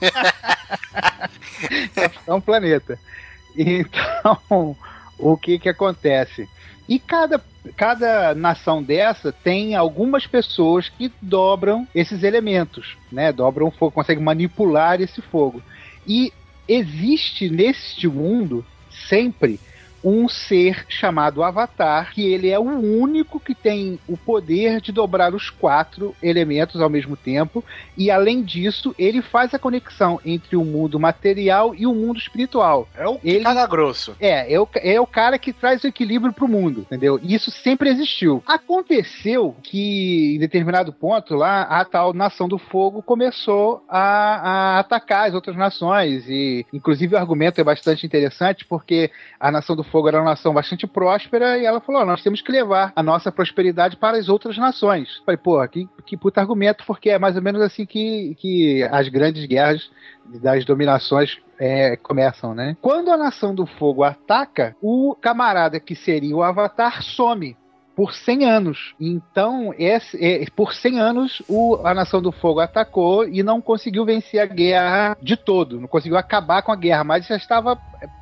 é um planeta. Então, o que que acontece? E cada, cada nação dessa tem algumas pessoas que dobram esses elementos, né? Dobram o fogo, conseguem manipular esse fogo. E existe neste mundo sempre um ser chamado Avatar, que ele é o único que tem o poder de dobrar os quatro elementos ao mesmo tempo, e além disso, ele faz a conexão entre o mundo material e o mundo espiritual. É o Ele- caga grosso. É, é o, é o cara que traz o equilíbrio pro mundo, entendeu? E isso sempre existiu. Aconteceu que, em determinado ponto lá, a tal Nação do Fogo começou a, a atacar as outras nações. E, inclusive, o argumento é bastante interessante, porque a Nação do Fogo era uma nação bastante próspera e ela falou: "Ó, nós temos que levar a nossa prosperidade para as outras nações. Falei, pô, que, que puta argumento, porque é mais ou menos assim que, que as grandes guerras das dominações é, começam, né? Quando a Nação do Fogo ataca, o camarada que seria o Avatar some. Por 100 anos. Então, esse, é, por 100 anos, o, a Nação do Fogo atacou e não conseguiu vencer a guerra de todo. Não conseguiu acabar com a guerra, mas já estava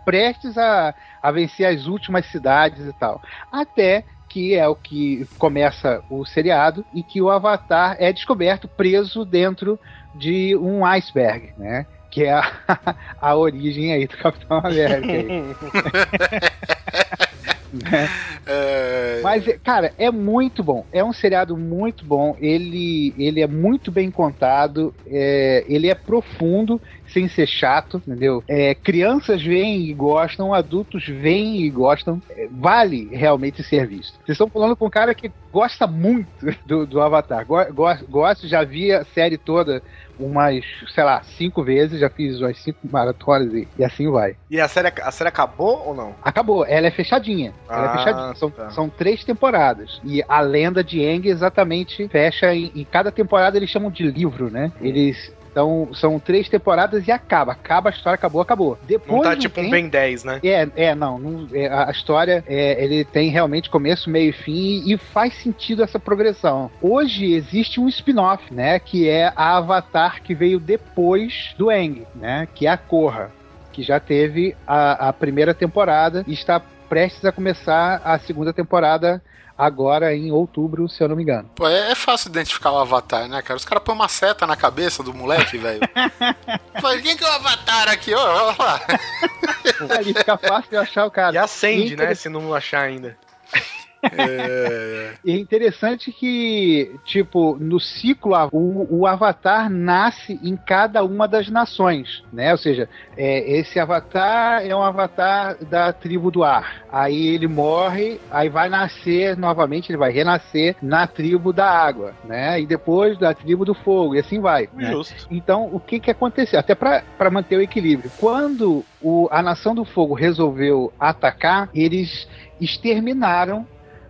prestes a, a vencer as últimas cidades e tal. Até que é o que começa o seriado e que o Avatar é descoberto preso dentro de um iceberg, né? Que é a, *laughs* a origem aí do Capitão América. *laughs* Né? Mas, é, cara, é muito bom. É um seriado muito bom. Ele, ele é muito bem contado. é, ele é profundo, sem ser chato, entendeu? É, crianças veem e gostam, adultos veem e gostam. É, vale realmente ser visto. Vocês estão falando com um cara que gosta muito *laughs* do, do Avatar. Go, go- gosto, já vi a série toda umas, sei lá, cinco vezes. Já fiz umas cinco maratonas e, e assim vai. E a série, a série acabou ou não? Acabou, ela é fechadinha. ela Ah, é fechadinha. São, tá. são três temporadas. E a lenda de Aang exatamente fecha em, em cada temporada eles chamam de livro, né? Eles. Então, são três temporadas e acaba. Acaba a história, acabou, acabou. Depois Não tá tipo um Ben 10, né? é, é, não. não- é, a história, é, ele tem realmente começo, meio e fim e faz sentido essa progressão. Hoje existe um spin-off, né? Que é a Avatar que veio depois do Aang, né? Que é a Korra, que já teve a, a primeira temporada e está prestes a começar a segunda temporada agora em outubro, se eu não me engano. Pô, é, é fácil identificar o Avatar, né, cara? Os caras põem uma seta na cabeça do moleque, velho. *laughs* Fala, quem que é o Avatar aqui? Ó, olha lá. Ali fica fácil de achar o cara. E acende, né? Se não achar ainda. É, E é interessante que, tipo, no ciclo, o, o Avatar nasce em cada uma das nações, né? Ou seja, é, esse Avatar é um Avatar da tribo do ar. Aí ele morre, aí vai nascer novamente, ele vai renascer na tribo da água, né? E depois da tribo do fogo, e assim vai. né? Justo. Então, o que que aconteceu? Até para manter o equilíbrio. Quando o- a Nação do Fogo resolveu atacar, eles exterminaram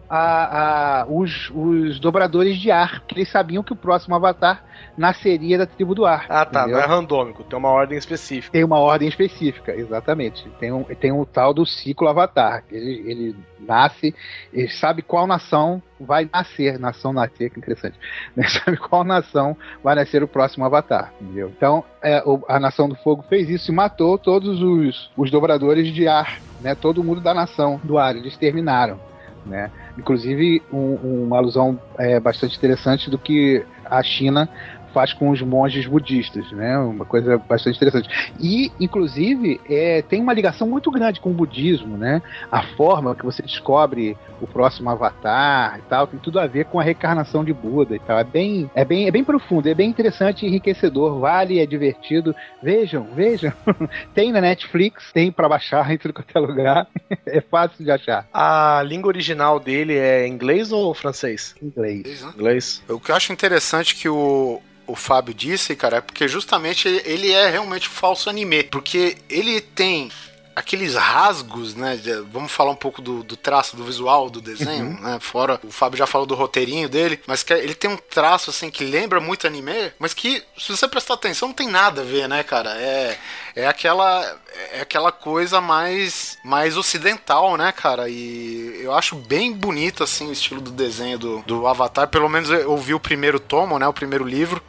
a- a- os, os dobradores de ar, que eles sabiam que o próximo avatar nasceria da tribo do ar. Ah, tá. entendeu? Não é randômico, tem uma ordem específica. Tem uma ordem específica, exatamente. Tem um, tem um tal do ciclo avatar. Ele, ele nasce, ele sabe qual nação vai nascer. Nação nascer, que interessante. *laughs* Ele sabe qual nação vai nascer o próximo avatar. Entendeu? Então, é, a Nação do Fogo fez isso e matou todos os, os dobradores de ar. Né? Todo mundo da nação do ar. Eles terminaram. Né? Inclusive, um- uma alusão é, bastante interessante do que a China faz com os monges budistas, né? Uma coisa bastante interessante. E, inclusive, é, tem uma ligação muito grande com o budismo, né? A forma que você descobre o próximo avatar e tal, tem tudo a ver com a reencarnação de Buda e tal. É bem, é bem, é bem profundo, é bem interessante e enriquecedor. Vale, é divertido. Vejam, vejam. *laughs* tem na Netflix, tem para baixar em tudo quanto é lugar. *laughs* é fácil de achar. A língua original dele é inglês ou francês? Inglês. Inglês. O que eu acho interessante que o, o Fábio disse, cara, é porque justamente ele é realmente falso anime. Porque ele tem aqueles rasgos, né? vamos falar um pouco do, do traço, do visual do desenho, né? Fora, o Fábio já falou do roteirinho dele, mas que ele tem um traço, assim, que lembra muito anime, mas que, se você prestar atenção, não tem nada a ver, né, cara? É, é aquela é aquela coisa mais mais ocidental, né, cara? E eu acho bem bonito assim o estilo do desenho do, do Avatar. Pelo menos eu vi o primeiro tomo, né, o primeiro livro.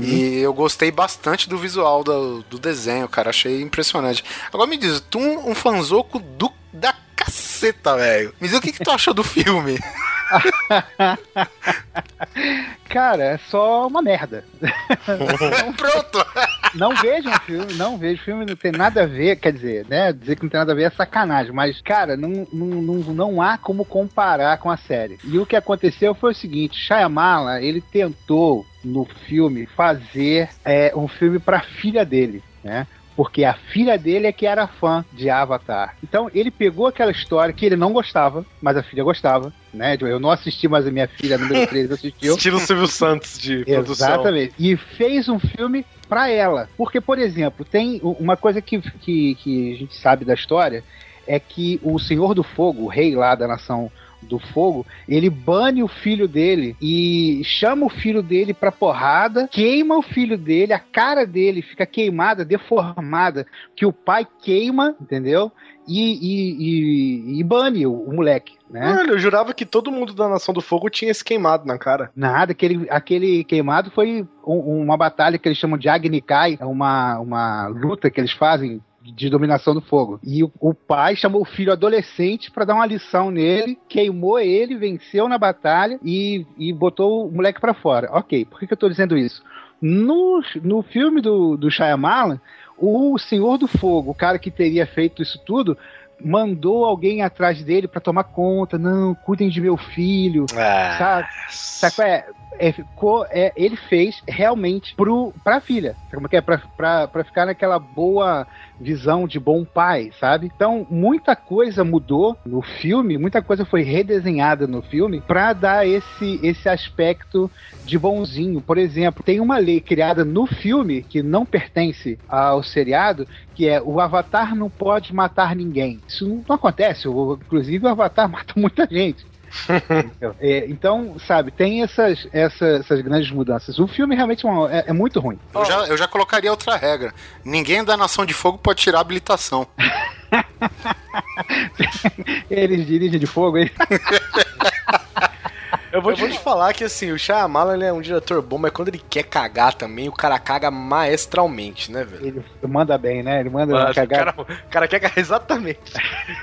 E eu gostei bastante do visual do, do desenho, cara. Achei impressionante. Agora me diz, tu um, um fanzoco do, da caceta, velho. Me diz o que, que tu achou do filme? *laughs* *laughs* Cara, é só uma merda. Pronto! *laughs* não vejam o filme, não vejo filme, não tem nada a ver, quer dizer, né? Dizer que não tem nada a ver é sacanagem, mas, cara, não, não, não, não há como comparar com a série. E o que aconteceu foi o seguinte: Shyamala, ele tentou no filme fazer é, um filme pra filha dele, né? Porque a filha dele é que era fã de Avatar. Então ele pegou aquela história que ele não gostava, mas a filha gostava, né? Eu não assisti, mas a minha filha número *laughs* 3 assistiu. Estilo Silvio Santos de produção. Exatamente. E fez um filme pra ela. Porque, por exemplo, tem uma coisa que, que, que a gente sabe da história é que o Senhor do Fogo, o rei lá da nação do fogo, ele bane o filho dele e chama o filho dele pra porrada, queima o filho dele, a cara dele fica queimada, deformada, que o pai queima, entendeu? E, e, e, e bane o, o moleque, né? Olha, eu jurava que todo mundo da Nação do Fogo tinha esse queimado na cara. Nada, aquele, aquele queimado foi um- uma batalha que eles chamam de Agni Kai, é uma, uma luta que eles fazem de dominação do fogo. E o, o pai chamou o filho adolescente pra dar uma lição nele, queimou ele, venceu na batalha e, e botou o moleque pra fora. Ok, por que, que eu tô dizendo isso? No, no filme do, do Shyamalan, o Senhor do Fogo, o cara que teria feito isso tudo, mandou alguém atrás dele pra tomar conta. Não, cuidem de meu filho. Sabe? Sabe qual é? É, ficou, é, ele fez realmente pro, pra filha. Como que é? Pra, pra, pra ficar naquela boa visão de bom pai, sabe? Então, muita coisa mudou no filme, muita coisa foi redesenhada no filme pra dar esse, esse aspecto de bonzinho. Por exemplo, tem uma lei criada no filme que não pertence ao seriado, que é o Avatar não pode matar ninguém. Isso não, acontece. Inclusive, o Avatar *laughs* mata muita gente. É, então, sabe, tem essas, essas, essas grandes mudanças. O filme realmente é, é- é muito ruim. Eu já, eu já colocaria outra regra. Ninguém da Nação de Fogo pode tirar a habilitação. *laughs* Eles dirigem de fogo, hein? *laughs* Eu vou, te falar que assim, o Shyamalan ele é um diretor bom, mas quando ele quer cagar também, o cara caga maestralmente, né, velho? Ele manda bem, né? Ele manda Mas cagar. O cara, o cara quer cagar *laughs* exatamente.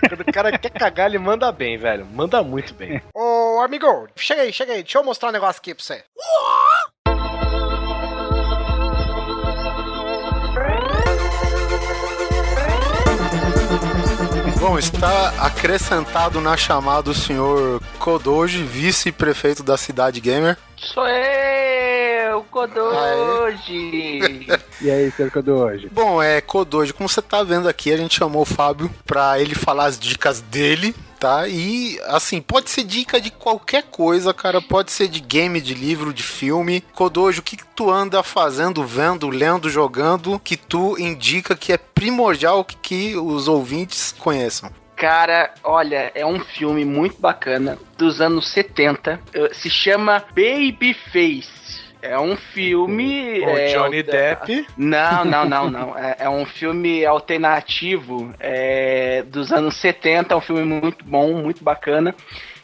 Quando o cara quer cagar, ele manda bem, velho. Manda muito bem. Ô, amigo, chega aí, chega aí. Deixa eu mostrar um negócio aqui pra você. Bom, está acrescentado na chamada o senhor Kodoji, vice-prefeito da cidade gamer. Sou eu, Kodoji. *laughs* E aí, dou hoje? Bom, é, Kodoji, como você tá vendo aqui, a gente chamou o Fábio pra ele falar as dicas dele, tá? E, assim, pode ser dica de qualquer coisa, cara. Pode ser de game, de livro, de filme. Kodoji, o que, que tu anda fazendo, vendo, lendo, jogando, que tu indica que é primordial que, os ouvintes conheçam? Cara, olha, é um filme muito bacana dos anos 70. eh, Se chama Babyface. É um filme. Com é, Johnny alter- Depp. Não, não, não, não. É, é um filme alternativo é, dos anos 70. É um filme muito bom, muito bacana.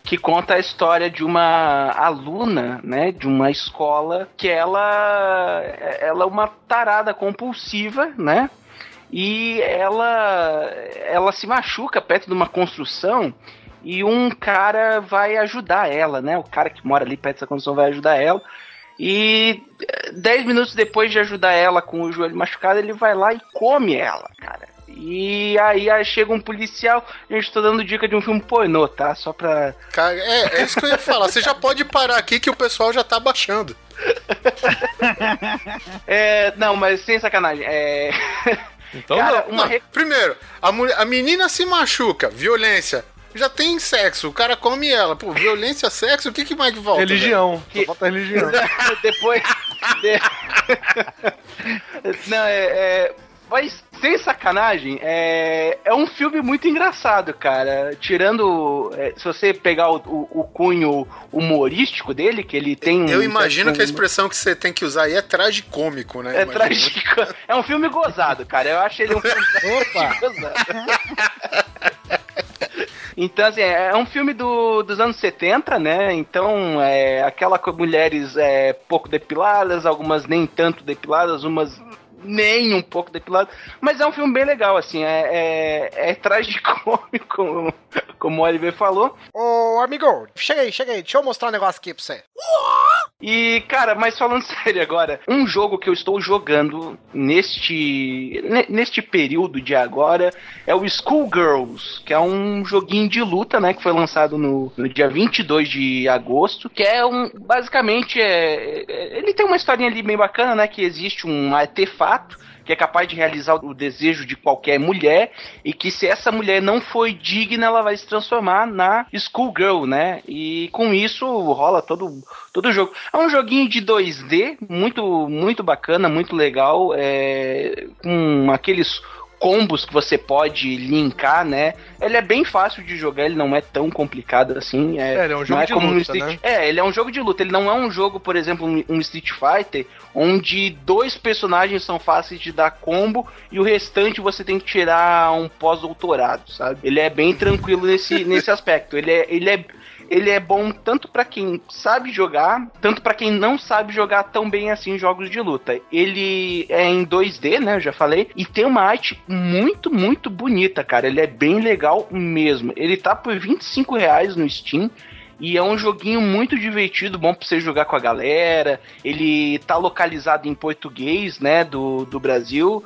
Que conta a história de uma aluna, né, de uma escola que ela, ela é uma tarada compulsiva, né, e ela ela se machuca perto de uma construção e um cara vai ajudar ela, né? O cara que mora ali perto dessa construção vai ajudar ela. E eh, dez minutos depois de ajudar ela com o joelho machucado, ele vai lá e come ela, cara. E aí, aí chega um policial, gente, tô dando dica de um filme pornô, tá? Só pra. Cara, é, é isso que eu ia falar. Você já pode parar aqui que o pessoal já tá baixando. *laughs* É. Não, mas sem sacanagem. É. Então, Cara, não, uma não. re- Primeiro, a, mulher- a menina se machuca, violência. Já tem sexo, o cara come ela. Pô, violência, sexo, o que, que mais que falta? Religião. Só falta religião. *laughs* Depois. de- *laughs* Não, é, é- Mas, sem sacanagem, é, é um filme muito engraçado, cara. Tirando. é, se você pegar o, o- o cunho humorístico dele, que ele tem. Eu um imagino que a expressão que você tem que usar aí é tragicômico, né? É Imagino. trágico. É um filme gozado, cara. Eu acho ele um *laughs* filme Opa! gozado. Então, assim, é um filme do, dos anos 70, né? Então, é aquela com mulheres é, pouco depiladas, algumas nem tanto depiladas, umas nem um pouco depiladas. Mas é um filme bem legal, assim. É, é, é tragicômico, como, *laughs* como o Oliver falou. Ô, amigo, chega aí, chega aí. Deixa eu mostrar um negócio aqui pra você. E, cara, mas falando *laughs* sério agora, um jogo que eu estou jogando neste ne- neste período de agora é o Schoolgirls, que é um joguinho de luta, né, que foi lançado no, no dia 22 de agosto, que é um, basicamente, é, é- ele tem uma historinha ali bem bacana, né, que existe um artefato que é capaz de realizar o desejo de qualquer mulher e que se essa mulher não foi digna, ela vai se transformar na Schoolgirl, né? E com isso rola todo todo jogo. É um joguinho de 2D, muito muito bacana, muito legal, é, com aqueles combos que você pode linkar, né? Ele é bem fácil de jogar, ele não é tão complicado assim. É, É, ele é um jogo não de luta, Street- né? É, ele é um jogo de luta. Ele não é um jogo, por exemplo, um, um Street Fighter, onde dois personagens são fáceis de dar combo e o restante você tem que tirar um pós-doutorado, sabe? Ele é bem tranquilo nesse, *laughs* nesse aspecto. Ele é, ele é ele é bom tanto pra quem sabe jogar, tanto pra quem não sabe jogar tão bem assim jogos de luta. Ele é em 2D, né? Eu já falei, e tem uma arte muito, muito bonita, cara. Ele é bem legal mesmo. Ele tá por 25 reais no Steam. E é um joguinho muito divertido, bom pra você jogar com a galera. Ele tá localizado em português, né, do, do Brasil,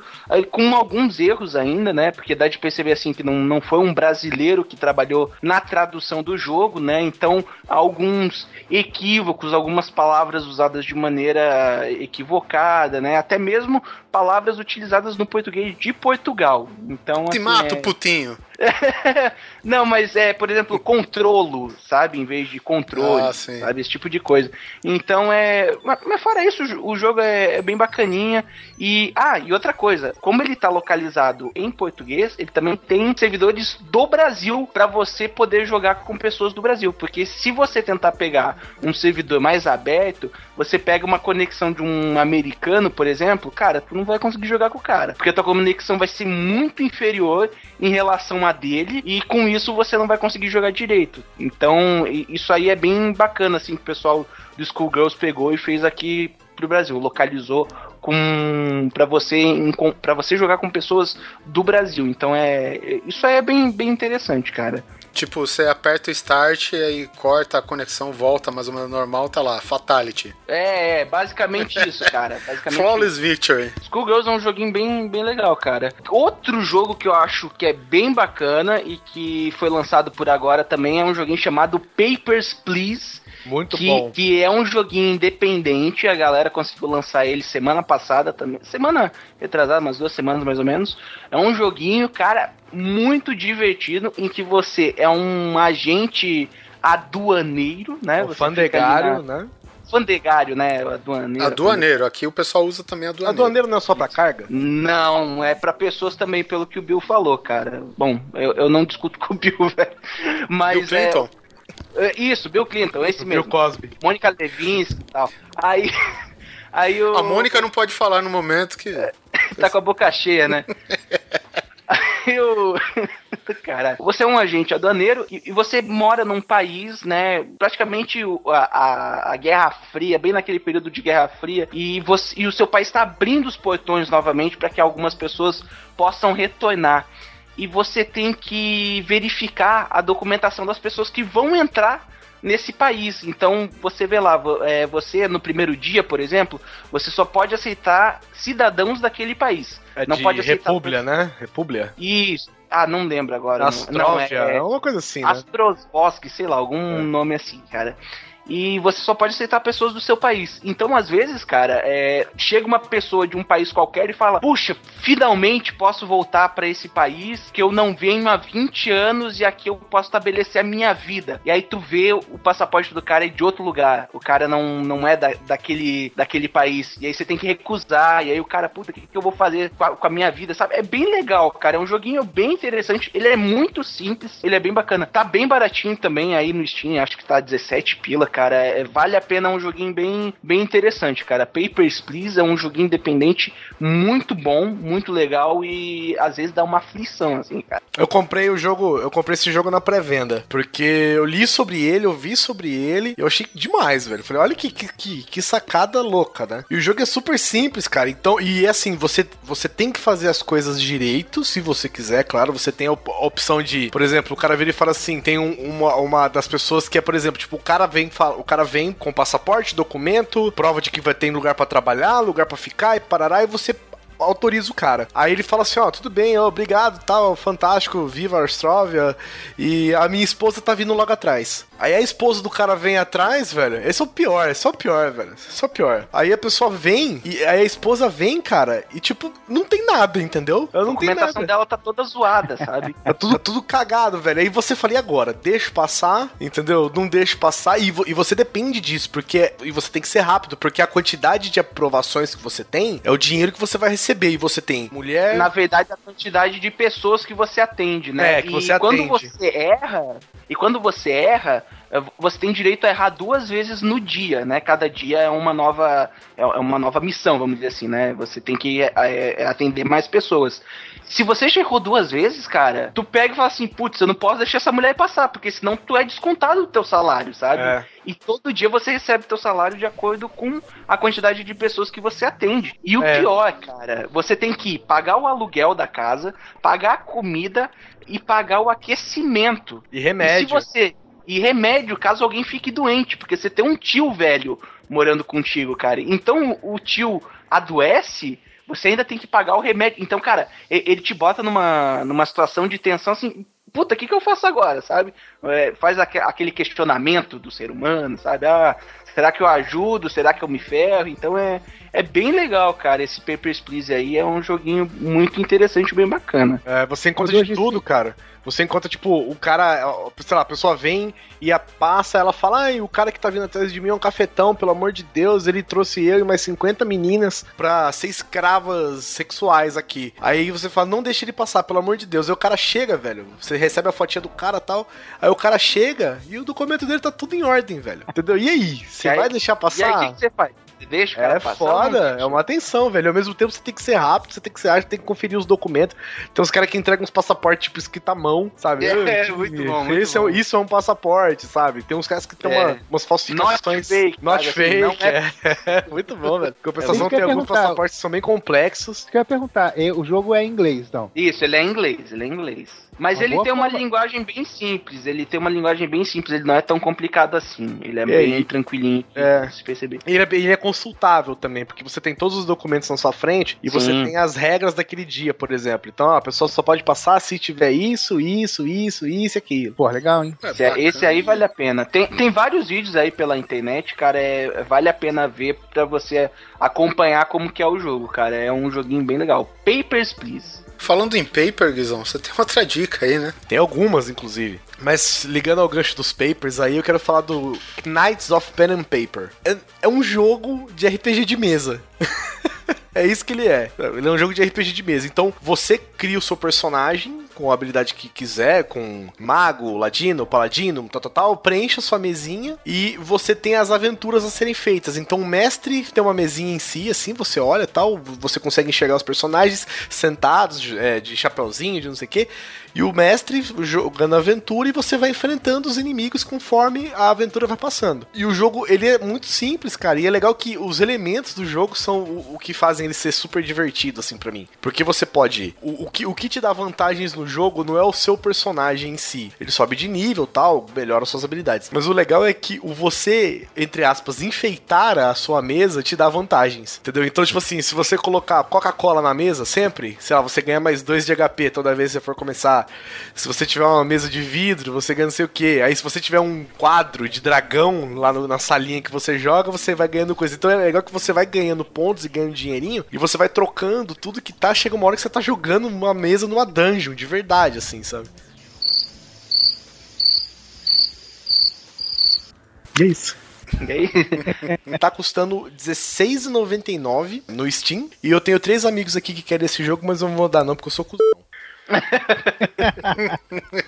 com alguns erros ainda, né, porque dá de perceber assim que não, não foi um brasileiro que trabalhou na tradução do jogo, né, então alguns equívocos, algumas palavras usadas de maneira equivocada, né, até mesmo palavras utilizadas no português de Portugal. Então, Te assim, mato, é- putinho. *laughs* não, mas é, por exemplo, controlo, sabe? Em vez de controle, Ah, sabe? Esse tipo de coisa. Então é. Mas, fora isso, o jo- o jogo é, é bem bacaninha. E. Ah, e outra coisa, como ele tá localizado em português, ele também tem servidores do Brasil pra você poder jogar com pessoas do Brasil. Porque se você tentar pegar um servidor mais aberto, você pega uma conexão de um americano, por exemplo, cara, tu não vai conseguir jogar com o cara. Porque a tua conexão vai ser muito inferior em relação a dele, e com isso você não vai conseguir jogar direito. Então, isso aí é bem bacana, assim, que o pessoal do Schoolgirls pegou e fez aqui pro Brasil, localizou com para você para você jogar com pessoas do Brasil. Então é isso aí é bem bem interessante, cara. Tipo, você aperta o start e aí corta a conexão, volta mais ou menos normal, tá lá, Fatality. É, é basicamente *laughs* isso, cara. Basicamente Flawless Victory. Schoolgirls é um joguinho bem, bem legal, cara. Outro jogo que eu acho que é bem bacana e que foi lançado por agora também é um joguinho chamado Papers, Please. Muito que, bom. Que é um joguinho independente, a galera conseguiu lançar ele semana passada também. Semana retrasada, umas duas semanas mais ou menos. É um joguinho, cara, muito divertido, em que você é um agente aduaneiro, né? Fandegário, na- né? Fandegário, né? Aduaneiro. Aduaneiro, aqui o pessoal usa também aduaneiro. Aduaneiro não é só pra carga? Não, é pra pessoas também, pelo que o Bill falou, cara. Bom, eu, eu não discuto com o Bill, *laughs* velho. Mas Bill Clinton? É, é, isso, Bill Clinton, esse mesmo. Bill Cosby. Mônica Levinsky e tal. Aí. *laughs* Aí o. A Mônica não pode falar no momento que. *laughs* tá com a boca cheia, né? *laughs* Aí o. Caralho. Você é um agente aduaneiro e, e você mora num país, né? Praticamente o- a, a, a Guerra Fria, bem naquele período de Guerra Fria, e, você, e o seu país está abrindo os portões novamente para que algumas pessoas possam retornar. E você tem que verificar a documentação das pessoas que vão entrar nesse país. Então você vê lá, é, você no primeiro dia, por exemplo, você só pode aceitar cidadãos daquele país. É não de pode aceitar Repúblia, né? Repúblia. Isso. Ah, não lembro agora. não- não, Astróvia, é uma coisa assim, né? Astrosvosk, sei lá, algum nome assim, cara. E você só pode aceitar pessoas do seu país. Então, às vezes, cara, é, chega uma pessoa de um país qualquer e fala: Puxa, finalmente posso voltar pra esse país que eu não venho há 20 anos e aqui eu posso estabelecer a minha vida. E aí tu vê o passaporte do cara é de outro lugar. O cara não, não é da, daquele, daquele país. E aí você tem que recusar. E aí o cara, puta, o que, que eu vou fazer com a, com a minha vida, sabe? É bem legal, cara. É um joguinho bem interessante. Ele é muito simples, ele é bem bacana. Tá bem baratinho também aí no Steam, acho que tá 17 pila, cara. É, vale a pena, é um joguinho bem, bem interessante, cara. Papers, Please é um joguinho independente muito bom, muito legal e às vezes dá uma aflição, assim, cara. Eu comprei o jogo, eu comprei esse jogo na pré-venda, porque eu li sobre ele, eu vi sobre ele, e eu achei demais, velho. Falei, olha que, que, que, sacada louca, né? E o jogo é super simples, cara. Então, e é assim, você, você tem que fazer as coisas direito, se você quiser, claro. Você tem a op- a opção de, por exemplo, o cara vira e fala assim: tem um- uma, uma das pessoas que é, por exemplo, tipo, o cara vem fala, o cara vem com passaporte, documento, prova de que vai ter lugar pra trabalhar, lugar pra ficar e parará, e você autoriza o cara. Aí ele fala assim, ó, tudo bem, obrigado, tal, fantástico, viva Arstrovia, e a minha esposa tá vindo logo atrás. Aí a esposa do cara vem atrás, velho, esse é o pior, é só o pior, velho, é só o pior. Aí a pessoa vem, e aí a esposa vem, cara, e tipo, não tem nada, entendeu? Ela A não tem documentação nada. dela tá toda zoada, sabe? É *laughs* tudo, tudo cagado, velho. Aí você fala, e agora? Deixa passar, entendeu? Não deixa passar. E, vo- e você depende disso, porque. E você tem que ser rápido, porque a quantidade de aprovações que você tem é o dinheiro que você vai receber. E você tem mulher. Na verdade, a quantidade de pessoas que você atende, né? É, que e você quando atende. você erra, e quando você erra, eh, você tem direito a errar duas vezes no dia, né? Cada dia é uma nova é é uma nova missão, vamos dizer assim, né? Você tem que eh, eh, atender mais pessoas. Se você já errou duas vezes, cara, tu pega e fala assim, putz, eu não posso deixar essa mulher passar, porque senão tu é descontado do teu salário, sabe? É. E todo dia você recebe teu salário de acordo com a quantidade de pessoas que você atende. E o É. pior, cara, você tem que pagar o aluguel da casa, pagar a comida e pagar o aquecimento. E remédio. E se você e remédio caso alguém fique doente, porque você tem um tio velho morando contigo, cara. Então o tio adoece, você ainda tem que pagar o remédio. Então, cara, ele te bota numa, numa situação de tensão assim. Puta, o que, que eu faço agora, sabe? É, faz aque- aquele questionamento do ser humano, sabe? Ah, será que eu ajudo? Será que eu me ferro? Então é, é bem legal, cara. Esse Papers, Please aí é um joguinho muito interessante, bem bacana. É, você encontra de tudo, cara. Você encontra, tipo, o cara, sei lá, a pessoa vem e a passa, ela fala, ai, o cara que tá vindo atrás de mim é um cafetão, pelo amor de Deus, ele trouxe eu e mais 50 meninas pra ser escravas sexuais aqui. Aí você fala, não deixa ele passar, pelo amor de Deus. Aí o cara chega, velho. Você recebe a fotinha do cara e tal. Aí o cara chega e o documento dele tá tudo em ordem, velho. Entendeu? E aí? Você E aí- vai deixar passar? E aí, o que, que você faz? Deixa o cara É passar? foda, é uma atenção, velho. Ao mesmo tempo você tem que ser rápido, você tem que ser ágil, tem que conferir os documentos. Tem uns caras que entregam uns passaportes, tipo, escrito à mão, sabe? É, Eu, muito bom, muito Esse é, bom. isso é um passaporte, sabe? Tem uns caras que tem É. uma- umas falsificações. Not fake, Not sabe, assim, não fake, é. *laughs* muito bom, velho. É Compensação eu tem alguns perguntar. passaportes que são bem complexos. Isso que eu ia perguntar, o jogo é em inglês, então. Isso, ele é inglês, ele é inglês. Mas Uma ele tem uma forma. linguagem bem simples, ele tem uma linguagem bem simples, ele não é tão complicado assim. Ele é bem aí? tranquilinho É. se perceber. E Ele é, ele é consultável também, porque você tem todos os documentos na sua frente e você Sim. tem as regras daquele dia, por exemplo. Então, ó, a pessoa só pode passar se tiver isso, isso, isso, isso e aquilo. Pô, legal, hein? Esse, é- esse aí vale a pena. Tem, tem vários vídeos aí pela internet, cara, é, vale a pena ver pra você acompanhar como que é o jogo, cara. É um joguinho bem legal. Papers, Please. Falando em paper, Guizão, você tem outra dica aí, né? Tem algumas, inclusive. Mas ligando ao gancho dos papers, aí eu quero falar do Knights of Pen and Paper. É, é um jogo de RPG de mesa. *laughs* é isso que ele é. Ele é um jogo de RPG de mesa. Então você cria o seu personagem com a habilidade que quiser, com mago, ladino, paladino, tal, tal, tal, preencha sua mesinha e você tem as aventuras a serem feitas. Então o mestre tem uma mesinha em si, assim, você olha tal, você consegue enxergar os personagens sentados, é, de chapeuzinho, de não sei o quê. E o mestre jogando a aventura e você vai enfrentando os inimigos conforme a aventura vai passando. E o jogo, ele é muito simples, cara. E é legal que os elementos do jogo são o, o que fazem ele ser super divertido, assim, pra mim. Porque você pode. O, o, que, o que te dá vantagens no jogo não é o seu personagem em si. Ele sobe de nível tal, melhora suas habilidades. Mas o legal é que o você, entre aspas, enfeitar a sua mesa te dá vantagens. Entendeu? Então, tipo assim, se você colocar Coca-Cola na mesa sempre, sei lá, você ganha mais 2 de HP toda vez que você for começar. Se você tiver uma mesa de vidro, você ganha não sei o que. Aí se você tiver um quadro de dragão lá no- na salinha que você joga, você vai ganhando coisa. Então é legal que você vai ganhando pontos e ganhando dinheirinho. E você vai trocando tudo que tá. Chega uma hora que você tá jogando uma mesa numa dungeon, de verdade, assim, sabe? E é isso. E aí? *laughs* tá custando R$16,99 no Steam. E eu tenho três amigos aqui que querem esse jogo, mas eu não vou dar não, porque eu sou cuzão. *laughs*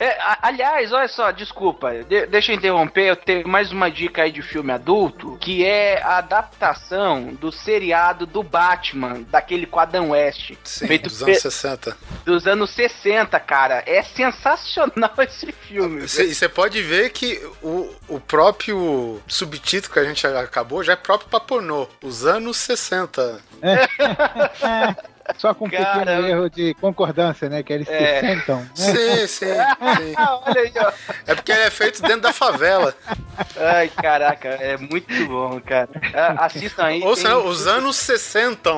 É, a- aliás, olha só, desculpa, de- deixa eu interromper, eu tenho mais uma dica aí de filme adulto, que é a adaptação do seriado do Batman, daquele Quadrão West. Sim, feito dos anos pe- 60. dos anos 60, cara. É sensacional *laughs* esse filme. E você pode ver que o, o próprio subtítulo que a gente acabou já é próprio pra pornô. Os anos 60. *laughs* Só com um Cara, pequeno erro de concordância, né? Que eles É. se sentam. Né? Sim, sim, sim. *laughs* Olha aí, ó. É porque ele é feito dentro da favela. Ai, caraca, é muito bom, cara. Assistam aí. Ou tem- seja, os anos 60.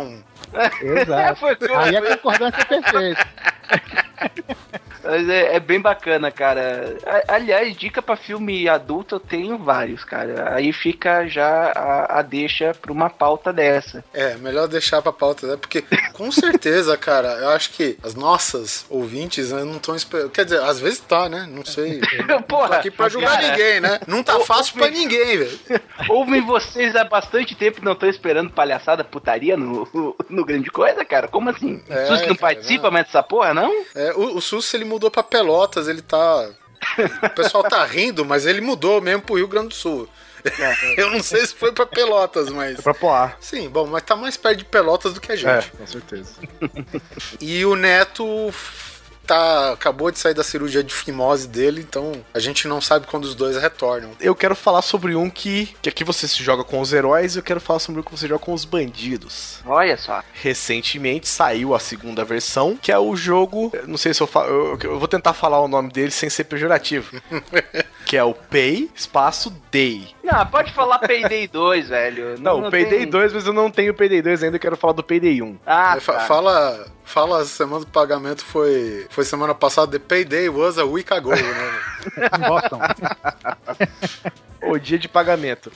*laughs* Exato. Foi Aí a concordância é perfeita. *laughs* Mas é, é bem bacana, cara. Aliás, dica pra filme adulto eu tenho vários, cara. Aí fica já a, a deixa pra uma pauta dessa. É, melhor deixar pra pauta, né? Porque, com certeza, cara, eu acho que as nossas ouvintes né, não estão esperando. Quer dizer, às vezes tá, né? Não sei. *laughs* Não tô Porra, aqui pra julgar ninguém, né? Não tá fácil ô, pra ninguém, velho. *laughs* Ouvem vocês há bastante tempo e não estão esperando palhaçada, putaria no, no Grande Coisa, cara? Como assim? É, Sus que não cara, participa mais dessa porra, não? É, o, o SUS, ele mudou pra Pelotas, ele tá. O pessoal tá *laughs* rindo, mas ele mudou mesmo pro Rio Grande do Sul. *laughs* Eu não sei se foi pra Pelotas, mas. Pra Poá. Sim, bom, mas tá mais perto de Pelotas do que a É, gente. com certeza. E o Neto tá acabou de sair da cirurgia de fimose dele, então a gente não sabe quando os dois retornam. Eu quero falar sobre um que, que aqui você se joga com os heróis e eu quero falar sobre um que você joga com os bandidos. Olha só. Recentemente saiu a segunda versão, que é o jogo. Não sei se eu falo. Eu, eu vou tentar falar o nome dele sem ser pejorativo. *laughs* que é o Pay Espaço Day. Não, pode falar Payday 2, velho. Não, o Payday tem- 2, mas eu não tenho o Payday 2 ainda, eu quero falar do Payday 1. Ah, fa- tá. Fala, fala a semana do pagamento foi foi semana passada, the payday was a week ago, né? Boston. *laughs* O dia de pagamento.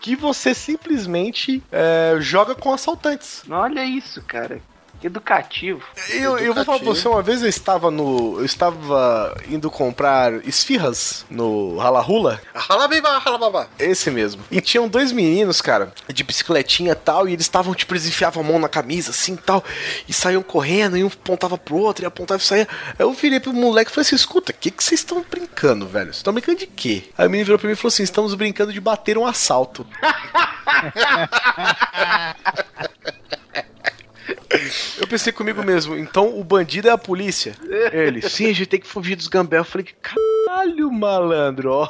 Que você simplesmente é, joga com assaltantes. Olha isso, cara. Educativo. Eu, eu vou falar pra você, uma vez eu estava no. Eu estava indo comprar esfirras no Halahula. Halabibá, halababá. Esse mesmo. E tinham dois meninos, cara, de bicicletinha e tal, e eles estavam, tipo, eles enfiavam a mão na camisa, assim e tal, e saíam correndo, e um apontava pro outro, e apontava e saía. Aí eu virei pro moleque e falei assim: escuta, o que, que vocês estão brincando, velho? Vocês estão brincando de quê? Aí o menino virou pra mim e falou assim: estamos brincando de bater um assalto. *laughs* Eu pensei comigo mesmo, então o bandido é a polícia. Ele, sim, a gente tem que fugir dos gambé. Eu falei, caralho, malandro, ó.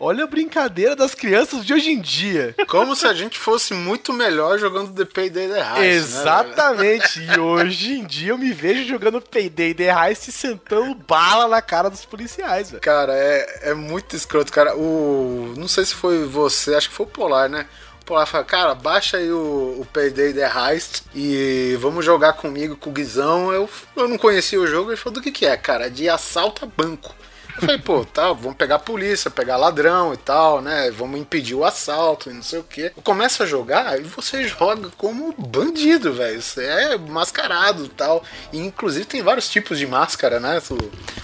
Olha a brincadeira das crianças de hoje em dia. Como se a gente fosse muito melhor jogando The Payday The Heist, né, Exatamente. e hoje em dia eu me vejo jogando Payday The Heist e sentando bala na cara dos policiais, velho. Cara, é, é muito escroto, cara. O. Não sei se foi você, acho que foi o Polar, né? Polar fala, cara, baixa aí o, o Payday The Heist e vamos jogar comigo com o Guizão. Eu, eu não conhecia o jogo, ele falou, do que que é, cara? De assalto a banco. Eu falei, pô, tá, vamos pegar a polícia, pegar ladrão e tal, né? Vamos impedir o assalto e não sei o quê. Começa a jogar e você joga como bandido, velho. Você é mascarado e tal. E inclusive tem vários tipos de máscara, né? Tu,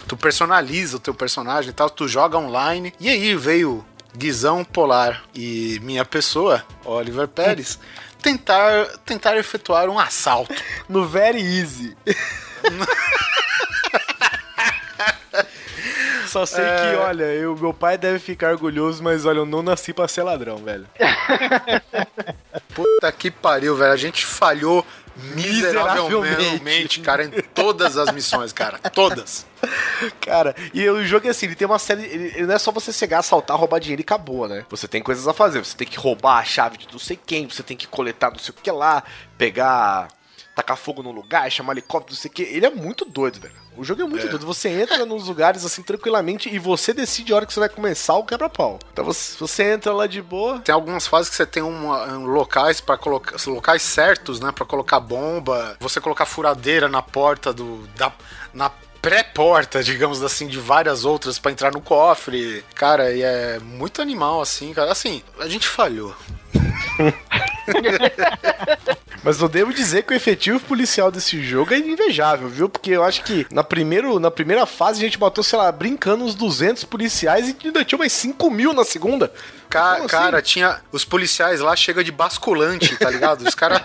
tu personaliza o teu personagem e tal, tu joga online. E aí veio Guizão Polar e minha pessoa, Oliver Pérez, *laughs* tentar, tentar efetuar um assalto. *laughs* No Very Easy. *laughs* Só sei É. que, olha, eu, meu pai deve ficar orgulhoso, mas olha, eu não nasci pra ser ladrão, velho. Puta que pariu, velho. A gente falhou Miseravelmente. miseravelmente, cara, em todas as missões, cara. Todas. Cara, e o jogo é assim, ele tem uma série. Ele, ele não é só você chegar, assaltar, roubar dinheiro e acabou, né? Você tem coisas a fazer. Você tem que roubar a chave de não sei quem, você tem que coletar não sei o que lá, pegar. tacar fogo num lugar, chamar helicóptero, não sei o que. Ele é muito doido, velho. O jogo é muito doido. Você entra nos lugares assim tranquilamente e você decide a hora que você vai começar o quebra-pau. Então você, você entra lá de boa. Tem algumas fases que você tem uma- um, locais para colocar locais certos, né, Pra colocar bomba, você colocar furadeira na porta do da na pré-porta, digamos assim, de várias outras pra entrar no cofre. Cara, e é muito animal assim, cara. Assim, a gente falhou. *laughs* Mas eu devo dizer que o efetivo policial desse jogo é invejável, viu? Porque eu acho que na, primeiro, na primeira fase a gente matou, sei lá, brincando uns 200 policiais e ainda tinha mais 5 mil na segunda. Ca- assim? cara, tinha os policiais lá chega de basculante, tá ligado? Os caras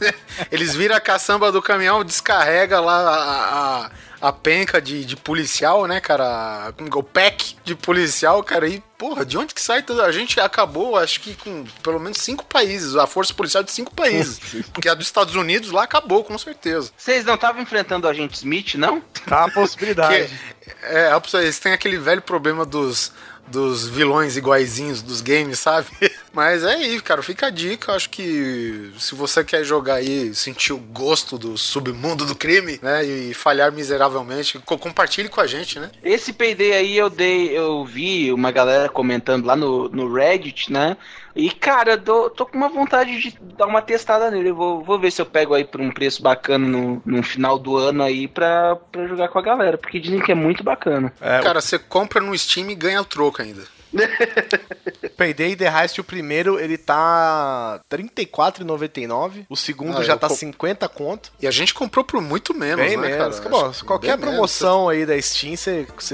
*laughs* eles viram a caçamba do caminhão, descarrega lá a, a, a penca de, de policial, né, cara? O pack de policial, cara, e porra, de onde que sai tudo? A gente acabou, acho que com pelo menos cinco países, a força policial de cinco países. *laughs* Porque a dos Estados Unidos lá acabou, com certeza. Vocês não estavam enfrentando o agente Smith, não? Tá a possibilidade. *laughs* Que- é, é vocês, tem aquele velho problema dos, dos vilões iguaizinhos dos games, sabe? *laughs* Mas é aí, cara, fica a dica. Acho que se você quer jogar aí, sentir o gosto do submundo do crime, né? E falhar miseravelmente, co- compartilhe com a gente, né? Esse Payday aí eu dei, eu vi uma galera comentando lá no, no Reddit, né? E cara, eu tô, tô com uma vontade de dar uma testada nele. Eu vou, vou ver se eu pego aí por um preço bacana no, no final do ano aí pra, pra jogar com a galera, porque dizem que é muito bacana. cara, você compra no Steam e ganha o troco ainda. *laughs* Payday The Heist, o primeiro, ele tá R$ 34,99. O segundo Ah, já tá co- 50 conto. E a gente comprou por muito menos, Bem né, menos. cara? Bom, qualquer bem menos. promoção aí da Steam,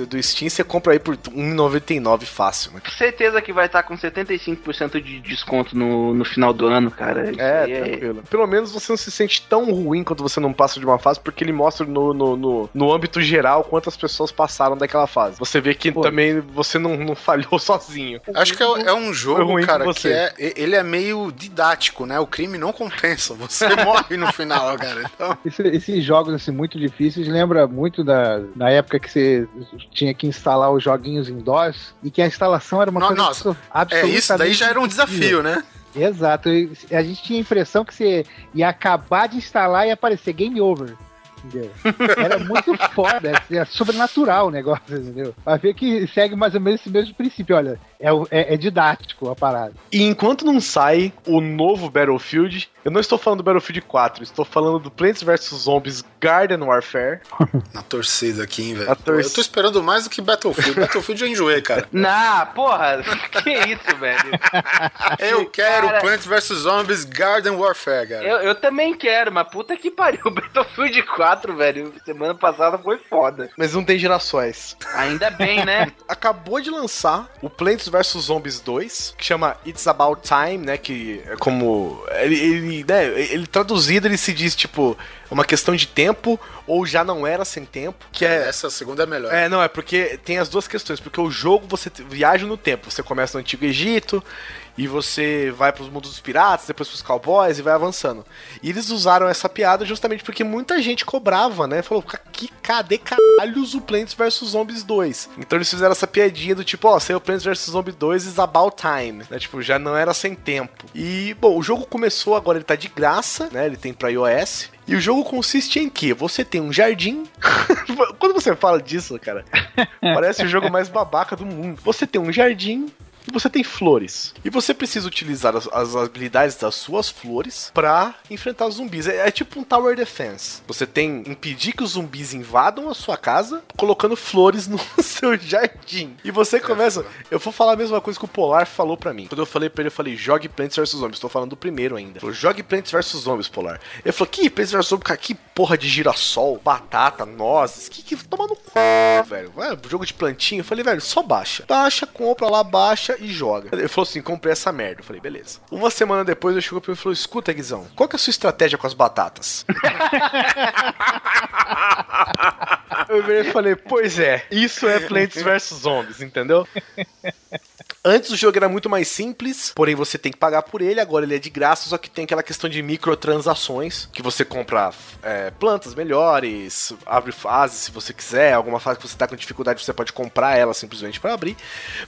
do Steam, você compra aí por R$ 1,99 fácil, né? Certeza que vai estar com 75% de desconto no, no final do ano, cara. Isso É, aí tranquilo. Pelo menos você não se sente tão ruim quando você não passa de uma fase, porque ele mostra no, no, no, no âmbito geral quantas pessoas passaram daquela fase. Você vê que também você não, não falhou sozinho. Acho que é, é um jogo, cara, que é. Ele é meio didático, né? O crime não compensa. Você *laughs* morre no final, cara. Então, Esse- esses jogos assim muito difíceis lembra muito da, da época que você tinha que instalar os joguinhos em DOS e que a instalação era uma No- coisa nossa, é, absolutamente isso daí já era um desafio, né? Exato. A gente tinha a impressão que você ia acabar de instalar e ia aparecer game over. Entendeu? Era muito foda, é sobrenatural o negócio, entendeu? Vai ver que segue mais ou menos esse mesmo princípio, olha, é, é- é didático a parada. E enquanto não sai o novo Battlefield, eu não estou falando do Battlefield 4, estou falando do Plants vs Zombies Garden Warfare. *laughs* Na torcida aqui, hein, velho. Torcida. Eu tô esperando mais do que Battlefield. Battlefield eu enjoei, cara. *laughs* Não, porra, *laughs* que isso, velho. Eu quero Cara- Plants vs Zombies Garden Warfare, cara. Eu, eu também quero, mas puta que pariu. Battlefield 4, velho. Semana passada foi foda. Mas não tem gerações. Ainda bem, né? *laughs* Acabou de lançar o Plants vs Zombies 2, que chama It's About Time, né? Que é como. Ele, ele, né, ele traduzido, ele se diz tipo. Uma questão de tempo, ou já não era sem tempo. Que é. Essa segunda é melhor. É, não, é porque tem as duas questões. Porque o jogo você viaja no tempo. Você começa no Antigo Egito e você vai pros mundos dos piratas, depois pros cowboys e vai avançando. E eles usaram essa piada justamente porque muita gente cobrava, né? Falou, "Ca- que cadê caralhos o Plants vs Zombies 2? Então eles fizeram essa piadinha do tipo, ó, saiu Plants vs Zombies 2 is about time, né? Tipo, já não era sem tempo. E, bom, o jogo começou, agora ele tá de graça, né? Ele tem pra iOS. E o jogo consiste em que você tem um jardim. *laughs* Quando você fala disso, cara, *laughs* parece o jogo mais babaca do mundo. Você tem um jardim e você tem flores. E você precisa utilizar as, as habilidades das suas flores pra enfrentar os zumbis. É, é tipo um tower defense. Você tem impedir que os zumbis invadam a sua casa, colocando flores no *laughs* seu jardim. E você começa. Eu vou falar a mesma coisa que o Polar falou pra mim. Quando eu falei pra ele, eu falei: jogue Plants vs Zombies. Tô falando do primeiro ainda. Jogue Plants vs Zombies, Polar. Ele falou: que Plants vs Zombies, que porra de girassol, batata, nozes. Que que toma no cu, velho. É, jogo de plantinha. Eu falei, velho, só baixa. Baixa, compra lá, baixa e joga. Ele falou assim: comprei essa merda. Eu falei, beleza. Uma semana depois eu chegou pra ele e falou: escuta, Guizão, qual que é a sua estratégia com as batatas? *laughs* Eu falei, pois é, isso é Plants vs Zombies, entendeu? Antes o jogo era muito mais simples, porém você tem que pagar por ele, agora ele é de graça, só que tem aquela questão de microtransações, que você compra é, plantas melhores, abre fases se você quiser, alguma fase que você tá com dificuldade você pode comprar ela simplesmente para abrir.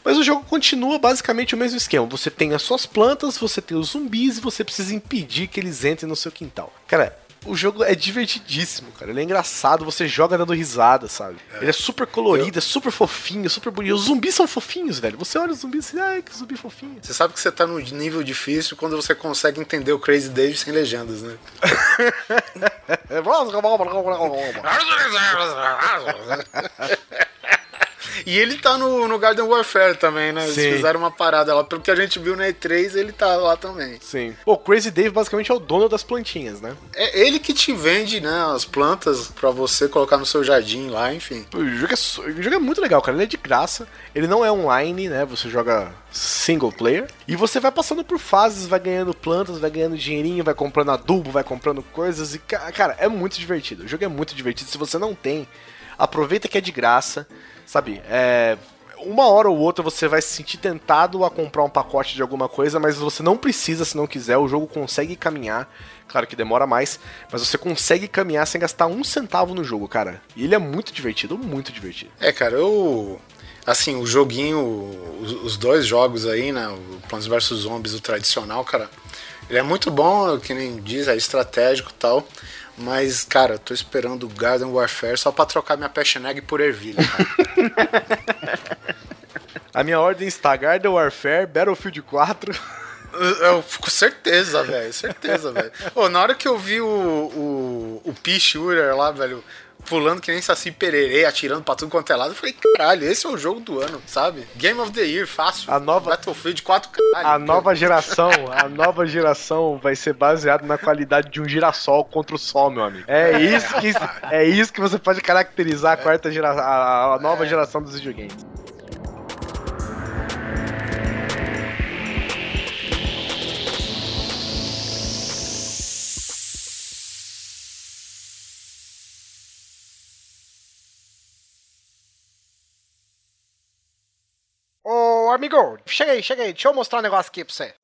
Mas o jogo continua basicamente o mesmo esquema, você tem as suas plantas, você tem os zumbis e você precisa impedir que eles entrem no seu quintal. Cara, o jogo é divertidíssimo, cara. Ele é engraçado, você joga dando risada, sabe? Ele é super colorido, é super fofinho, super bonito. Os zumbis são fofinhos, velho. Você olha os zumbis e ai, que zumbi fofinho. Você sabe que você tá no nível difícil quando você consegue entender o Crazy Dave sem legendas, né? *laughs* *laughs* *laughs* E ele tá no, no Garden Warfare também, né? Eles Sim. fizeram uma parada lá. Pelo que a gente viu na E3, ele tá lá também. Sim. O Crazy Dave basicamente é o dono das plantinhas, né? É ele que te vende, né, as plantas pra você colocar no seu jardim lá, enfim. O jogo, é, o jogo é muito legal, cara. Ele é de graça. Ele não é online, né? Você joga single player. E você vai passando por fases, vai ganhando plantas, vai ganhando dinheirinho, vai comprando adubo, vai comprando coisas. E, ca- cara, é muito divertido. O jogo é muito divertido. Se você não tem, aproveita que é de graça. Sabe? É. Uma hora ou outra você vai se sentir tentado a comprar um pacote de alguma coisa, mas você não precisa se não quiser. O jogo consegue caminhar. Claro que demora mais, mas você consegue caminhar sem gastar um centavo no jogo, cara. E ele é muito divertido, muito divertido. É, cara, eu. Assim, o joguinho, os, dois jogos aí, né? O Plants vs Zombies, o tradicional, cara. Ele é muito bom, que nem diz, é estratégico e tal. Mas, cara, eu tô esperando o Garden Warfare só pra trocar minha Passion Egg por ervilha. *laughs* A minha ordem está Garden Warfare, Battlefield 4. Eu, com certeza, velho. Certeza, velho. Na hora que eu vi o, o, o Shooter lá, velho, pulando que nem Saci Pererê, atirando pra tudo quanto é lado, eu falei, caralho, esse é o jogo do ano, sabe? Game of the Year, fácil. A nova- Battlefield 4, caralho. A nova geração, a nova geração vai ser baseada na qualidade de um girassol contra o sol, meu amigo. É isso que, é isso que você pode caracterizar a quarta geração, a, a nova geração dos videogames. Ô, amigo, chega aí, chega aí. Deixa eu mostrar um negócio aqui pra você.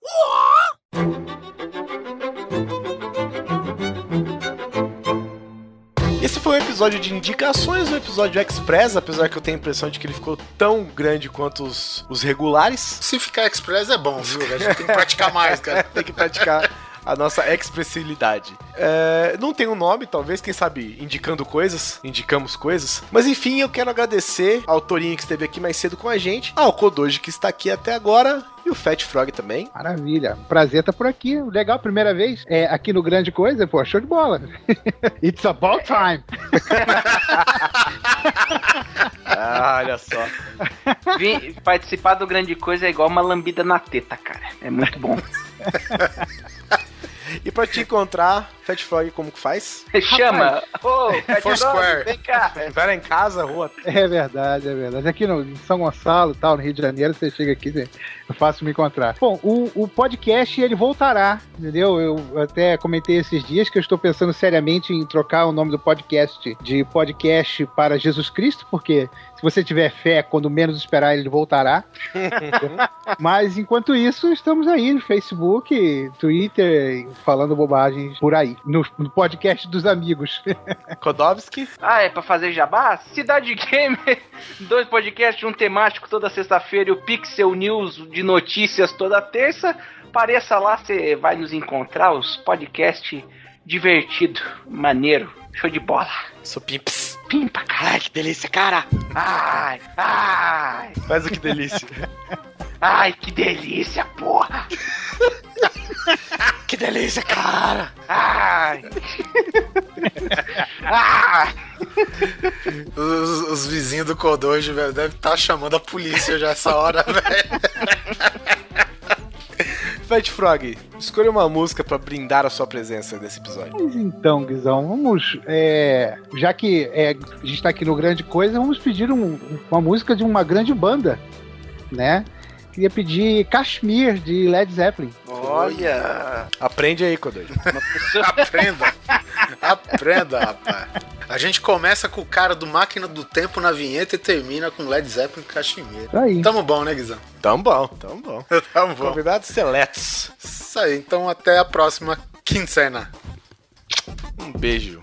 Esse foi um episódio de indicações, um episódio express, apesar que eu tenho a impressão de que ele ficou tão grande quanto os, os regulares. Se ficar Express é bom, viu? A gente tem que praticar mais, cara. *laughs* tem que praticar a nossa expressibilidade. É, não tem um nome, talvez, quem sabe, indicando coisas, indicamos coisas. Mas enfim, eu quero agradecer ao Torinho que esteve aqui mais cedo com a gente, ao Kodoji que está aqui até agora e o Fat Frog também. Maravilha. Prazer estar por aqui. Legal, primeira vez é, aqui no Grande Coisa, pô, show de bola. *laughs* It's about time. Ah, olha só. Vim- participar do grande coisa é igual uma lambida na teta, cara. É muito bom. *laughs* E pra te encontrar, Fat Frog, como que faz? *laughs* Chama! Ô, *laughs* Fat Foursquare. Vem cá! Vai lá em casa, rua. É verdade, é verdade. Aqui no em São Gonçalo e tal, no Rio de Janeiro, você chega aqui, é fácil me encontrar. Bom, o, o podcast ele voltará, entendeu? Eu até comentei esses dias que eu estou pensando seriamente em trocar o nome do podcast de podcast para Jesus Cristo, porque você tiver fé, quando menos esperar, ele voltará. *laughs* Mas enquanto isso, estamos aí no Facebook, Twitter, falando bobagens por aí, no, no podcast dos amigos. *laughs* Kodovski. Ah, é pra fazer jabá? Cidade Gamer, *laughs* dois podcasts, um temático toda sexta-feira e o Pixel News de notícias toda terça. Pareça lá, você vai nos encontrar, os podcasts divertido, maneiro, show de bola. Sou Pimps. Pimpa, caralho, que delícia, cara! Ai, ai, Faz o que delícia. *laughs* ai, que delícia, porra! *laughs* que delícia, cara! Ai! *laughs* ai! Os, os vizinhos do Kodoji, velho, devem estar chamando a polícia já essa hora, velho. Fat Frog, escolha uma música pra brindar a sua presença nesse episódio. Mas então, Guizão, vamos. é, já que é, a gente tá aqui no Grande Coisa, vamos pedir um- uma música de uma grande banda, né? Queria pedir Kashmir, de Led Zeppelin. Olha! Aprende aí, Kodoji. *laughs* Aprenda. Aprenda, rapaz. A gente começa com o cara do Máquina do Tempo na vinheta e termina com Led Zeppelin Cachemira. Isso aí. Tamo bom, né, Guizão? Tamo bom, tamo bom. *laughs* Tamo bom. Convidados seletos. Isso aí, então até a próxima quinzena. Um beijo.